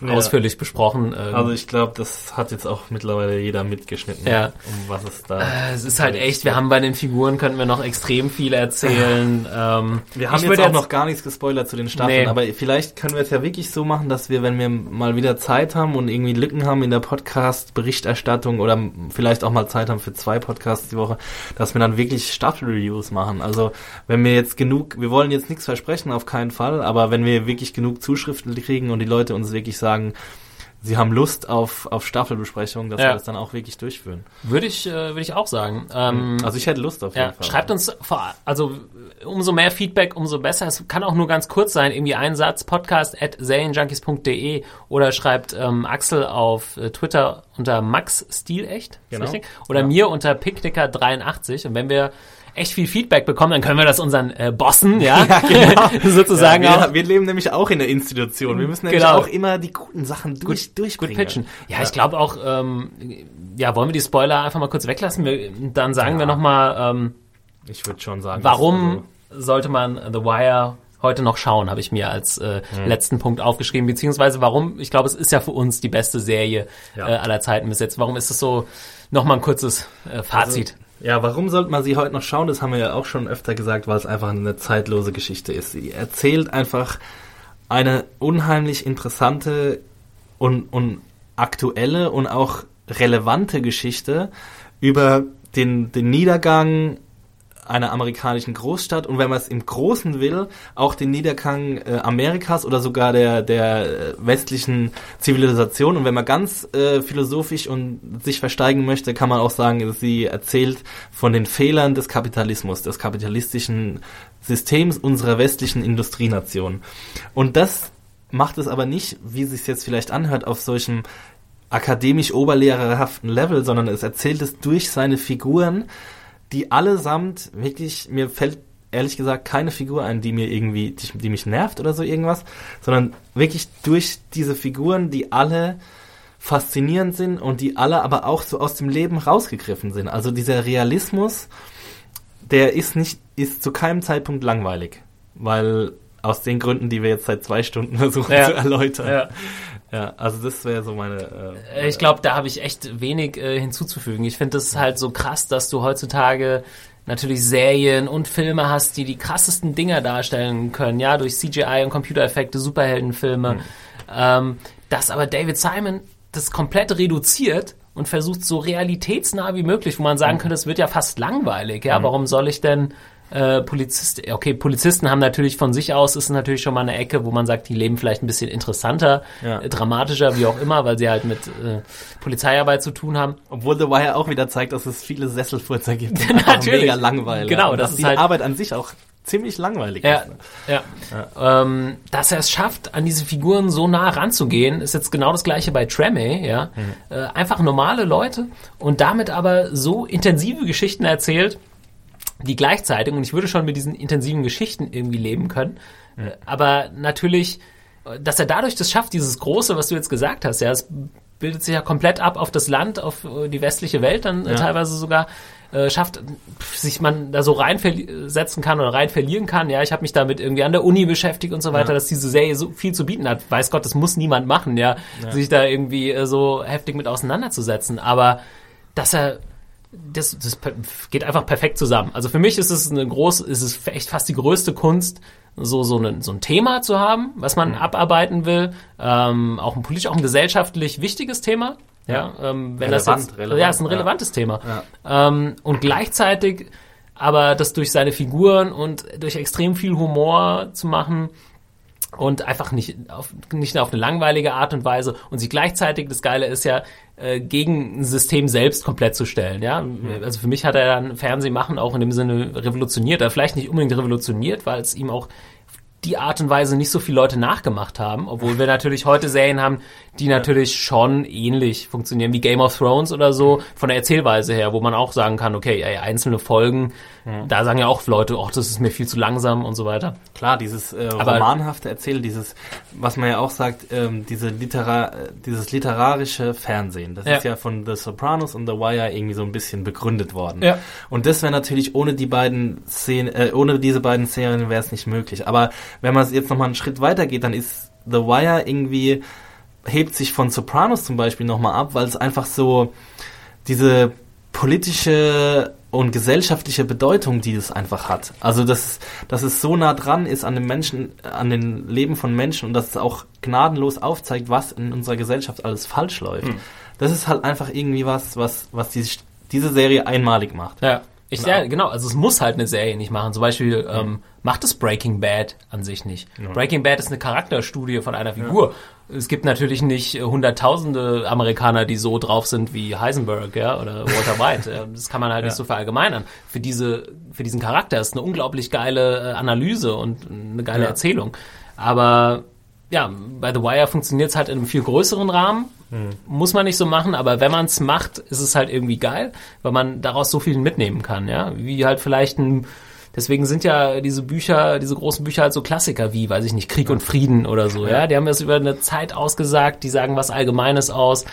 Ja. ausführlich besprochen. Ähm, Also ich glaube, das hat jetzt auch mittlerweile jeder mitgeschnitten, Ja. um was es da. es ist halt echt, wir haben bei den Figuren, könnten wir noch extrem viel erzählen. Ähm, Wir haben jetzt auch noch gar nichts gespoilert zu den Staffeln, Nee. aber vielleicht können wir es ja wirklich so machen, dass wir, wenn wir mal wieder Zeit haben und irgendwie Lücken haben in der Podcast-Berichterstattung oder vielleicht auch mal Zeit haben für zwei Podcasts die Woche, dass wir dann wirklich Staffelreviews machen. Also wenn wir jetzt genug, wir wollen jetzt nichts versprechen, auf keinen Fall, aber wenn wir wirklich genug Zuschriften kriegen und die Leute uns wirklich sagen, sie haben Lust auf, auf Staffelbesprechungen, dass Ja. wir das dann auch wirklich durchführen. würde ich, äh, würde ich auch sagen. Ähm, Also ich hätte Lust auf jeden Ja, Fall. schreibt uns vor, also umso mehr Feedback, umso besser. Es kann auch nur ganz kurz sein, irgendwie ein Satz, podcast at serienjunkies.de oder schreibt ähm, Axel auf äh, Twitter unter Max Stilecht, Genau. richtig? Oder mir unter Picknicker83 und wenn wir echt viel Feedback bekommen, dann können wir das unseren äh, Bossen, ja, sozusagen genau. ja, auch wir, wir leben nämlich auch in der Institution. Wir müssen nämlich Genau. auch immer die guten Sachen durch, gut durchbringen. pitchen. Ja, ich glaube auch, ähm, ja, wollen wir die Spoiler einfach mal kurz weglassen? Wir, dann sagen Ja. wir nochmal, ähm, Ich würde schon sagen. Warum dass, sollte man The Wire heute noch schauen, habe ich mir als äh, Hm. letzten Punkt aufgeschrieben, beziehungsweise warum, ich glaube, es ist ja für uns die beste Serie Ja. äh, aller Zeiten bis jetzt. Warum ist es so, nochmal ein kurzes äh, Fazit. Also, ja, warum sollte man sie heute noch schauen? Das haben wir ja auch schon öfter gesagt, weil es einfach eine zeitlose Geschichte ist. Sie erzählt einfach eine unheimlich interessante und, und aktuelle und auch relevante Geschichte über den, den Niedergang einer amerikanischen Großstadt und wenn man es im Großen will, auch den Niedergang äh, Amerikas oder sogar der, der äh, westlichen Zivilisation. Und wenn man ganz äh, philosophisch und sich versteigen möchte, kann man auch sagen, sie erzählt von den Fehlern des Kapitalismus, des kapitalistischen Systems unserer westlichen Industrienation. Und das macht es aber nicht, wie es sich jetzt vielleicht anhört, auf solchem akademisch oberlehrerhaften Level, sondern es erzählt es durch seine Figuren, die allesamt wirklich, mir fällt ehrlich gesagt keine Figur ein, die mir irgendwie, die, die mich nervt oder so irgendwas, sondern wirklich durch diese Figuren, die alle faszinierend sind und die alle aber auch so aus dem Leben rausgegriffen sind. Also dieser Realismus, der ist nicht, ist zu keinem Zeitpunkt langweilig, weil aus den Gründen, die wir jetzt seit zwei Stunden versuchen Ja. zu erläutern. Ja. Ja, also das wäre so meine. Äh, Ich glaube, da habe ich echt wenig äh, hinzuzufügen. Ich finde es halt so krass, dass du heutzutage natürlich Serien und Filme hast, die die krassesten Dinger darstellen können, ja, durch CGI und Computereffekte, Superheldenfilme. Ähm, dass aber David Simon das komplett reduziert und versucht so realitätsnah wie möglich, wo man sagen könnte, es wird ja fast langweilig, ja, warum soll ich denn äh, Polizist, okay, Polizisten haben natürlich von sich aus, ist natürlich schon mal eine Ecke, wo man sagt, die leben vielleicht ein bisschen interessanter, Ja. äh, dramatischer, wie auch immer, weil sie halt mit äh, Polizeiarbeit zu tun haben. Obwohl The Wire auch wieder zeigt, dass es viele Sesselfurzer gibt. Natürlich. Mega langweilig. Genau, Und das dass ist die halt- Arbeit an sich auch ziemlich langweilig Ja, ist. ne? ja. Ähm, dass er es schafft, an diese Figuren so nah ranzugehen, ist jetzt genau das gleiche bei Treme, ja. Äh, einfach normale Leute und damit aber so intensive Geschichten erzählt, die gleichzeitig, und ich würde schon mit diesen intensiven Geschichten irgendwie leben können, äh, aber natürlich, äh, dass er dadurch das schafft, dieses Große, was du jetzt gesagt hast, ja, es bildet sich ja komplett ab auf das Land, auf äh, die westliche Welt dann Ja. teilweise sogar, äh, schafft, sich man da so reinsetzen kann oder rein verlieren kann. Ja, ich habe mich damit irgendwie an der Uni beschäftigt und so weiter, Ja. dass diese Serie so viel zu bieten hat. Weiß Gott, das muss niemand machen, ja, sich da irgendwie äh, so heftig mit auseinanderzusetzen. Aber dass er das, das geht einfach perfekt zusammen. Also für mich ist es eine große, ist es echt fast die größte Kunst, so so ein, so ein Thema zu haben, was man abarbeiten will, ähm, auch ein politisch, auch ein gesellschaftlich wichtiges Thema. Ja, ähm, wenn das Relevant, jetzt, relevant, ja, ist ein ja. relevantes Thema. Ähm, und gleichzeitig aber das durch seine Figuren und durch extrem viel Humor zu machen, und einfach nicht auf, nicht auf eine langweilige Art und Weise und sie gleichzeitig, das Geile ist ja, äh, gegen ein System selbst komplett zu stellen, ja. Also für mich hat er dann Fernsehen machen auch in dem Sinne revolutioniert, oder vielleicht nicht unbedingt revolutioniert, weil es ihm auch die Art und Weise nicht so viele Leute nachgemacht haben, obwohl wir natürlich heute Serien haben, die natürlich schon ähnlich funktionieren wie Game of Thrones oder so von der Erzählweise her, wo man auch sagen kann, okay, ey, einzelne Folgen, da sagen ja auch Leute, ach, das ist mir viel zu langsam und so weiter. Klar, dieses äh, Aber- romanhafte Erzählen, dieses, was man ja auch sagt, ähm, diese Litera dieses literarische Fernsehen, das Ja. ist ja von The Sopranos und The Wire irgendwie so ein bisschen begründet worden. Ja. Und das wäre natürlich ohne die beiden Szenen, äh, ohne diese beiden Serien wäre es nicht möglich. Aber wenn man jetzt nochmal einen Schritt weiter geht, dann ist The Wire irgendwie hebt sich von Sopranos zum Beispiel nochmal ab, weil es einfach so diese politische und gesellschaftliche Bedeutung, die es einfach hat. Also dass, dass es so nah dran ist an den Menschen, an den Leben von Menschen und dass es auch gnadenlos aufzeigt, was in unserer Gesellschaft alles falsch läuft. Das ist halt einfach irgendwie was, was, was die, diese Serie einmalig macht. Ja. Ich, ja, genau, also es muss halt eine Serie nicht machen. Zum Beispiel ähm, macht es Breaking Bad an sich nicht. Breaking Bad ist eine Charakterstudie von einer Figur. Es gibt natürlich nicht äh, hunderttausende Amerikaner, die so drauf sind wie Heisenberg, ja, oder Walter White. Ja, Das kann man halt nicht so verallgemeinern. Für diese, für diesen Charakter ist eine unglaublich geile äh, Analyse und eine geile Ja. Erzählung. Aber ja, bei The Wire funktioniert es halt in einem viel größeren Rahmen. Muss man nicht so machen, aber wenn man es macht, ist es halt irgendwie geil, weil man daraus so viel mitnehmen kann, ja. Wie halt vielleicht ein, deswegen sind ja diese Bücher, diese großen Bücher halt so Klassiker wie, weiß ich nicht, Krieg und Frieden oder so, ja. Die haben das über eine Zeit ausgesagt, die sagen was Allgemeines aus.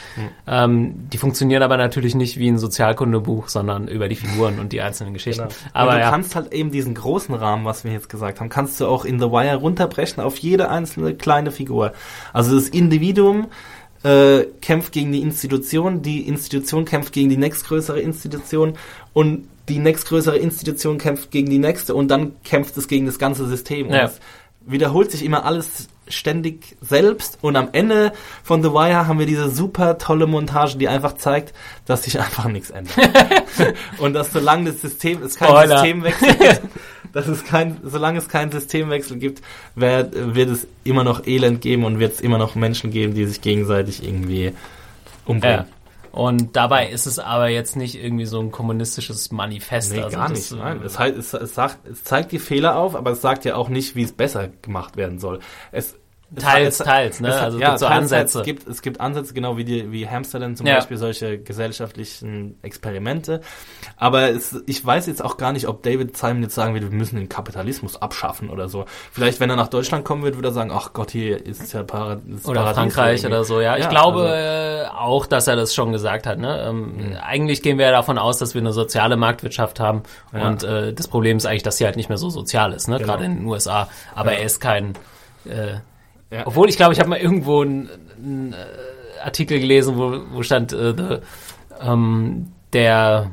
Ähm, die funktionieren aber natürlich nicht wie ein Sozialkundebuch, sondern über die Figuren und die einzelnen Geschichten. Aber und du ja. kannst halt eben diesen großen Rahmen, was wir jetzt gesagt haben, kannst du auch in The Wire runterbrechen auf jede einzelne kleine Figur. Also das Individuum äh, kämpft gegen die Institution, die Institution kämpft gegen die nächstgrößere Institution und die nächstgrößere Institution kämpft gegen die nächste und dann kämpft es gegen das ganze System. Und Ja. es wiederholt sich immer alles ständig selbst und am Ende von The Wire haben wir diese super tolle Montage, die einfach zeigt, dass sich einfach nichts ändert. und dass solange das System, es kein Spoiler. Systemwechsel gibt, dass es kein, solange es keinen Systemwechsel gibt, wird, wird es immer noch Elend geben und wird es immer noch Menschen geben, die sich gegenseitig irgendwie umbringen. Ja. Und dabei ist es aber jetzt nicht irgendwie so ein kommunistisches Manifest. Nee, also gar nicht. äh, Nein. Es, heißt, es, es, sagt, es zeigt die Fehler auf, aber es sagt ja auch nicht, wie es besser gemacht werden soll. Es, Teils, es, teils, ne? Es, Also es ja, gibt so teils, Ansätze. Es gibt, es gibt Ansätze, genau wie, die, wie Hamsterland zum Ja. Beispiel, solche gesellschaftlichen Experimente. Aber es, ich weiß jetzt auch gar nicht, ob David Simon jetzt sagen würde, wir müssen den Kapitalismus abschaffen oder so. Vielleicht, wenn er nach Deutschland kommen wird, würde er sagen, ach Gott, hier ist ja Para, ist oder Paradies Frankreich irgendwie. oder so, ja. Ich Ja, glaube also- äh, auch, dass er das schon gesagt hat. Ne? Ähm, Eigentlich gehen wir ja davon aus, dass wir eine soziale Marktwirtschaft haben. Ja. Und äh, das Problem ist eigentlich, dass sie halt nicht mehr so sozial ist, ne? Genau. gerade in den USA. Aber er ist kein... Äh, Ja. Obwohl, ich glaube, ich habe mal irgendwo einen, äh, Artikel gelesen, wo, wo stand, äh, the, ähm, der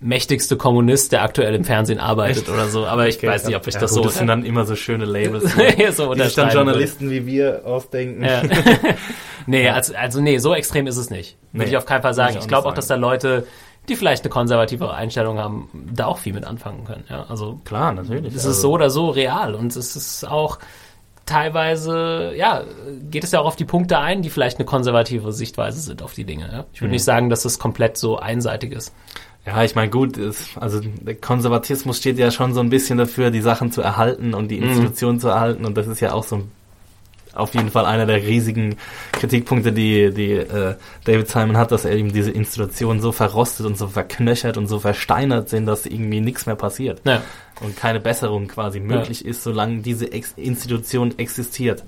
mächtigste Kommunist, der aktuell im Fernsehen arbeitet oder so. Aber ich weiß nicht, ob ich ja, das gut, so... Das sind dann immer so schöne Labels, so die sich dann Journalisten wie wir ausdenken. Ja. nee, also, also nee, so extrem ist es nicht. Würde Nee, ich auf keinen Fall sagen. ich Ich glaube auch, dass da Leute, die vielleicht eine konservativere Einstellung haben, da auch viel mit anfangen können. Ja, also Klar, natürlich. es Also- ist so oder so real und es ist auch teilweise, ja, geht es ja auch auf die Punkte ein, die vielleicht eine konservative Sichtweise sind auf die Dinge. Ja? Ich Mhm. würde nicht sagen, dass das komplett so einseitig ist. Ja, ich meine, gut, ist, also der Konservatismus steht ja schon so ein bisschen dafür, die Sachen zu erhalten und die Mhm. Institutionen zu erhalten und das ist ja auch so auf jeden Fall einer der riesigen Kritikpunkte, die, die äh, David Simon hat, dass er eben diese Institutionen so verrostet und so verknöchert und so versteinert sind, dass irgendwie nichts mehr passiert Ja. und keine Besserung quasi möglich ist, solange diese Ex Institution existiert.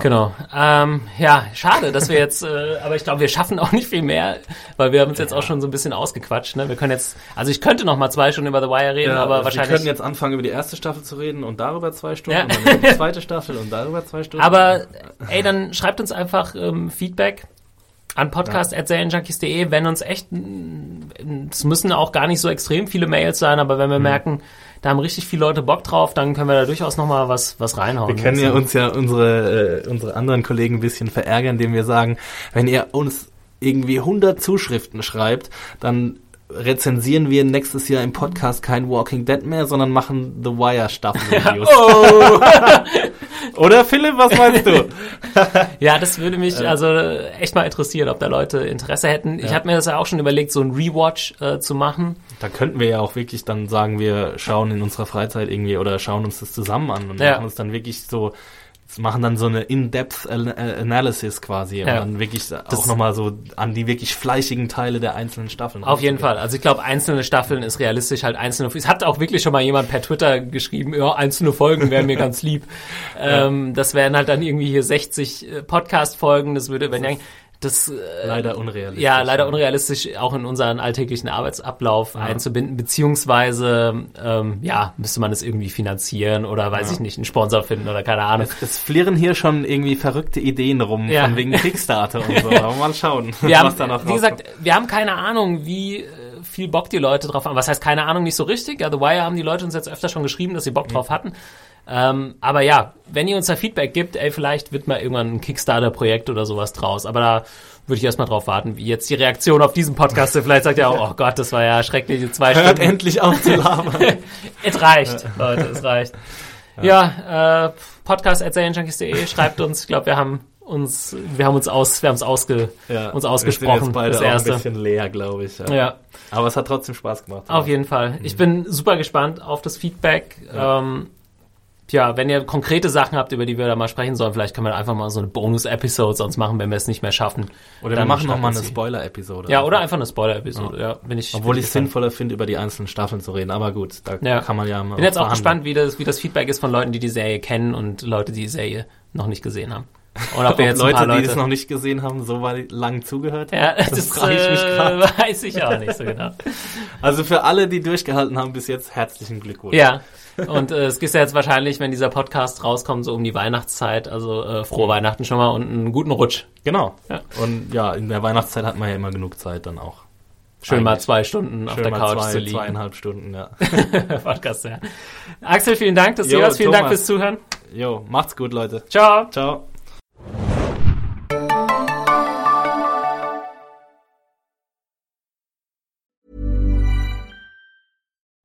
Genau. Ähm, ja, schade, dass wir jetzt, äh, aber ich glaube, wir schaffen auch nicht viel mehr, weil wir haben uns jetzt auch schon so ein bisschen ausgequatscht. Ne? Wir können jetzt, also ich könnte noch mal zwei Stunden über The Wire reden, aber also wahrscheinlich. Wir können jetzt anfangen, über die erste Staffel zu reden und darüber zwei Stunden Ja. und dann über die zweite Staffel und darüber zwei Stunden. Aber ey, dann schreibt uns einfach ähm, Feedback an podcast.serienjunkies.de, wenn uns echt, es müssen auch gar nicht so extrem viele Mails sein, aber wenn wir Mhm. merken, da haben richtig viele Leute Bock drauf, dann können wir da durchaus noch mal was, was reinhauen. Wir können ja Also, uns ja unsere, äh, unsere anderen Kollegen ein bisschen verärgern, indem wir sagen, wenn ihr uns irgendwie 100 Zuschriften schreibt, dann rezensieren wir nächstes Jahr im Podcast kein Walking Dead mehr, sondern machen The Wire Staffelvideos. Oh. Oder Philipp, was meinst du? Ja, das würde mich also echt mal interessieren, ob da Leute Interesse hätten. Ich hatte mir das ja auch schon überlegt, so ein Rewatch äh, zu machen. Da könnten wir ja auch wirklich dann sagen, wir schauen in unserer Freizeit irgendwie oder schauen uns das zusammen an und Ja. machen uns dann wirklich so, machen dann so eine In-Depth Al- äh, Analysis quasi und Ja. dann wirklich auch nochmal so an die wirklich fleischigen Teile der einzelnen Staffeln. Auf jeden. Fall. Also ich glaube, einzelne Staffeln ist realistisch halt einzelne. Es hat auch wirklich schon mal jemand per Twitter geschrieben, ja, einzelne Folgen wären mir ganz lieb. Ähm, das wären halt dann irgendwie hier 60 äh, Podcast-Folgen. Das würde, wenn ja, das äh, Leider unrealistisch. ja leider unrealistisch auch in unseren alltäglichen Arbeitsablauf einzubinden, beziehungsweise ähm, ja müsste man es irgendwie finanzieren oder weiß ich nicht einen Sponsor finden oder keine Ahnung. Es flirren hier schon irgendwie verrückte Ideen rum, Ja. von wegen Kickstarter und so. Aber mal schauen, Wir haben, was da noch wie gesagt, wir haben keine Ahnung, wie äh, viel Bock die Leute drauf haben. Was heißt keine Ahnung, nicht so richtig. Ja, The Wire haben die Leute uns jetzt öfter schon geschrieben, dass sie Bock drauf hatten. Ähm, aber ja, wenn ihr uns da Feedback gibt, ey, vielleicht wird mal irgendwann ein Kickstarter-Projekt oder sowas draus. Aber da würde ich erstmal drauf warten, wie jetzt die Reaktion auf diesen Podcast ist. Vielleicht sagt ihr auch, oh Gott, das war ja schreckliche zwei Hört Stunden. endlich auf zu labern. Es reicht, Leute, es reicht. Ja, äh, podcast.serienjunkies.de, schreibt uns. Ich glaube, wir haben uns, wir haben uns aus, wir haben es ausge, uns ausgesprochen. Wir sind jetzt beide das auch ein erste. bisschen leer, glaube ich. Ja. Ja, Aber es hat trotzdem Spaß gemacht. auf jeden Fall. Ich bin super gespannt auf das Feedback. Ja. Ähm, tja, wenn ihr konkrete Sachen habt, über die wir da mal sprechen sollen, vielleicht können wir einfach mal so eine Bonus-Episode sonst machen, wenn wir es nicht mehr schaffen. Oder wir Dann machen noch schreibt mal uns eine. Spoiler-Episode. Ja, oder einfach eine Spoiler-Episode. Ja. bin ich. Obwohl bin ich es sinnvoller finde, über die einzelnen Staffeln zu reden. Aber gut, da Ja. kann man ja mal bin jetzt auch verhandeln. gespannt, wie das, wie das Feedback ist von Leuten, die die Serie kennen und Leute, die die Serie noch nicht gesehen haben. Und ob wir jetzt Leute, paar die Leute das noch nicht gesehen haben, so weit lang zugehört haben. Ja, das, das frage ich mich äh, gerade. weiß ich auch nicht so genau. Also für alle, die durchgehalten haben bis jetzt, herzlichen Glückwunsch. Ja. Und äh, es geht ja jetzt wahrscheinlich, wenn dieser Podcast rauskommt, so um die Weihnachtszeit. Also äh, frohe Weihnachten schon mal und einen guten Rutsch. Genau. Ja. Und ja, in der Weihnachtszeit hat man ja immer genug Zeit dann auch. Schön mal Eigentlich. zwei Stunden auf Schön der mal Couch zwei, zu liegen. zweieinhalb Stunden, ja. Podcast, ja. Axel, vielen Dank, dass du hier warst. Vielen Dank Thomas. fürs Zuhören. Jo, macht's gut, Leute. Ciao. Ciao.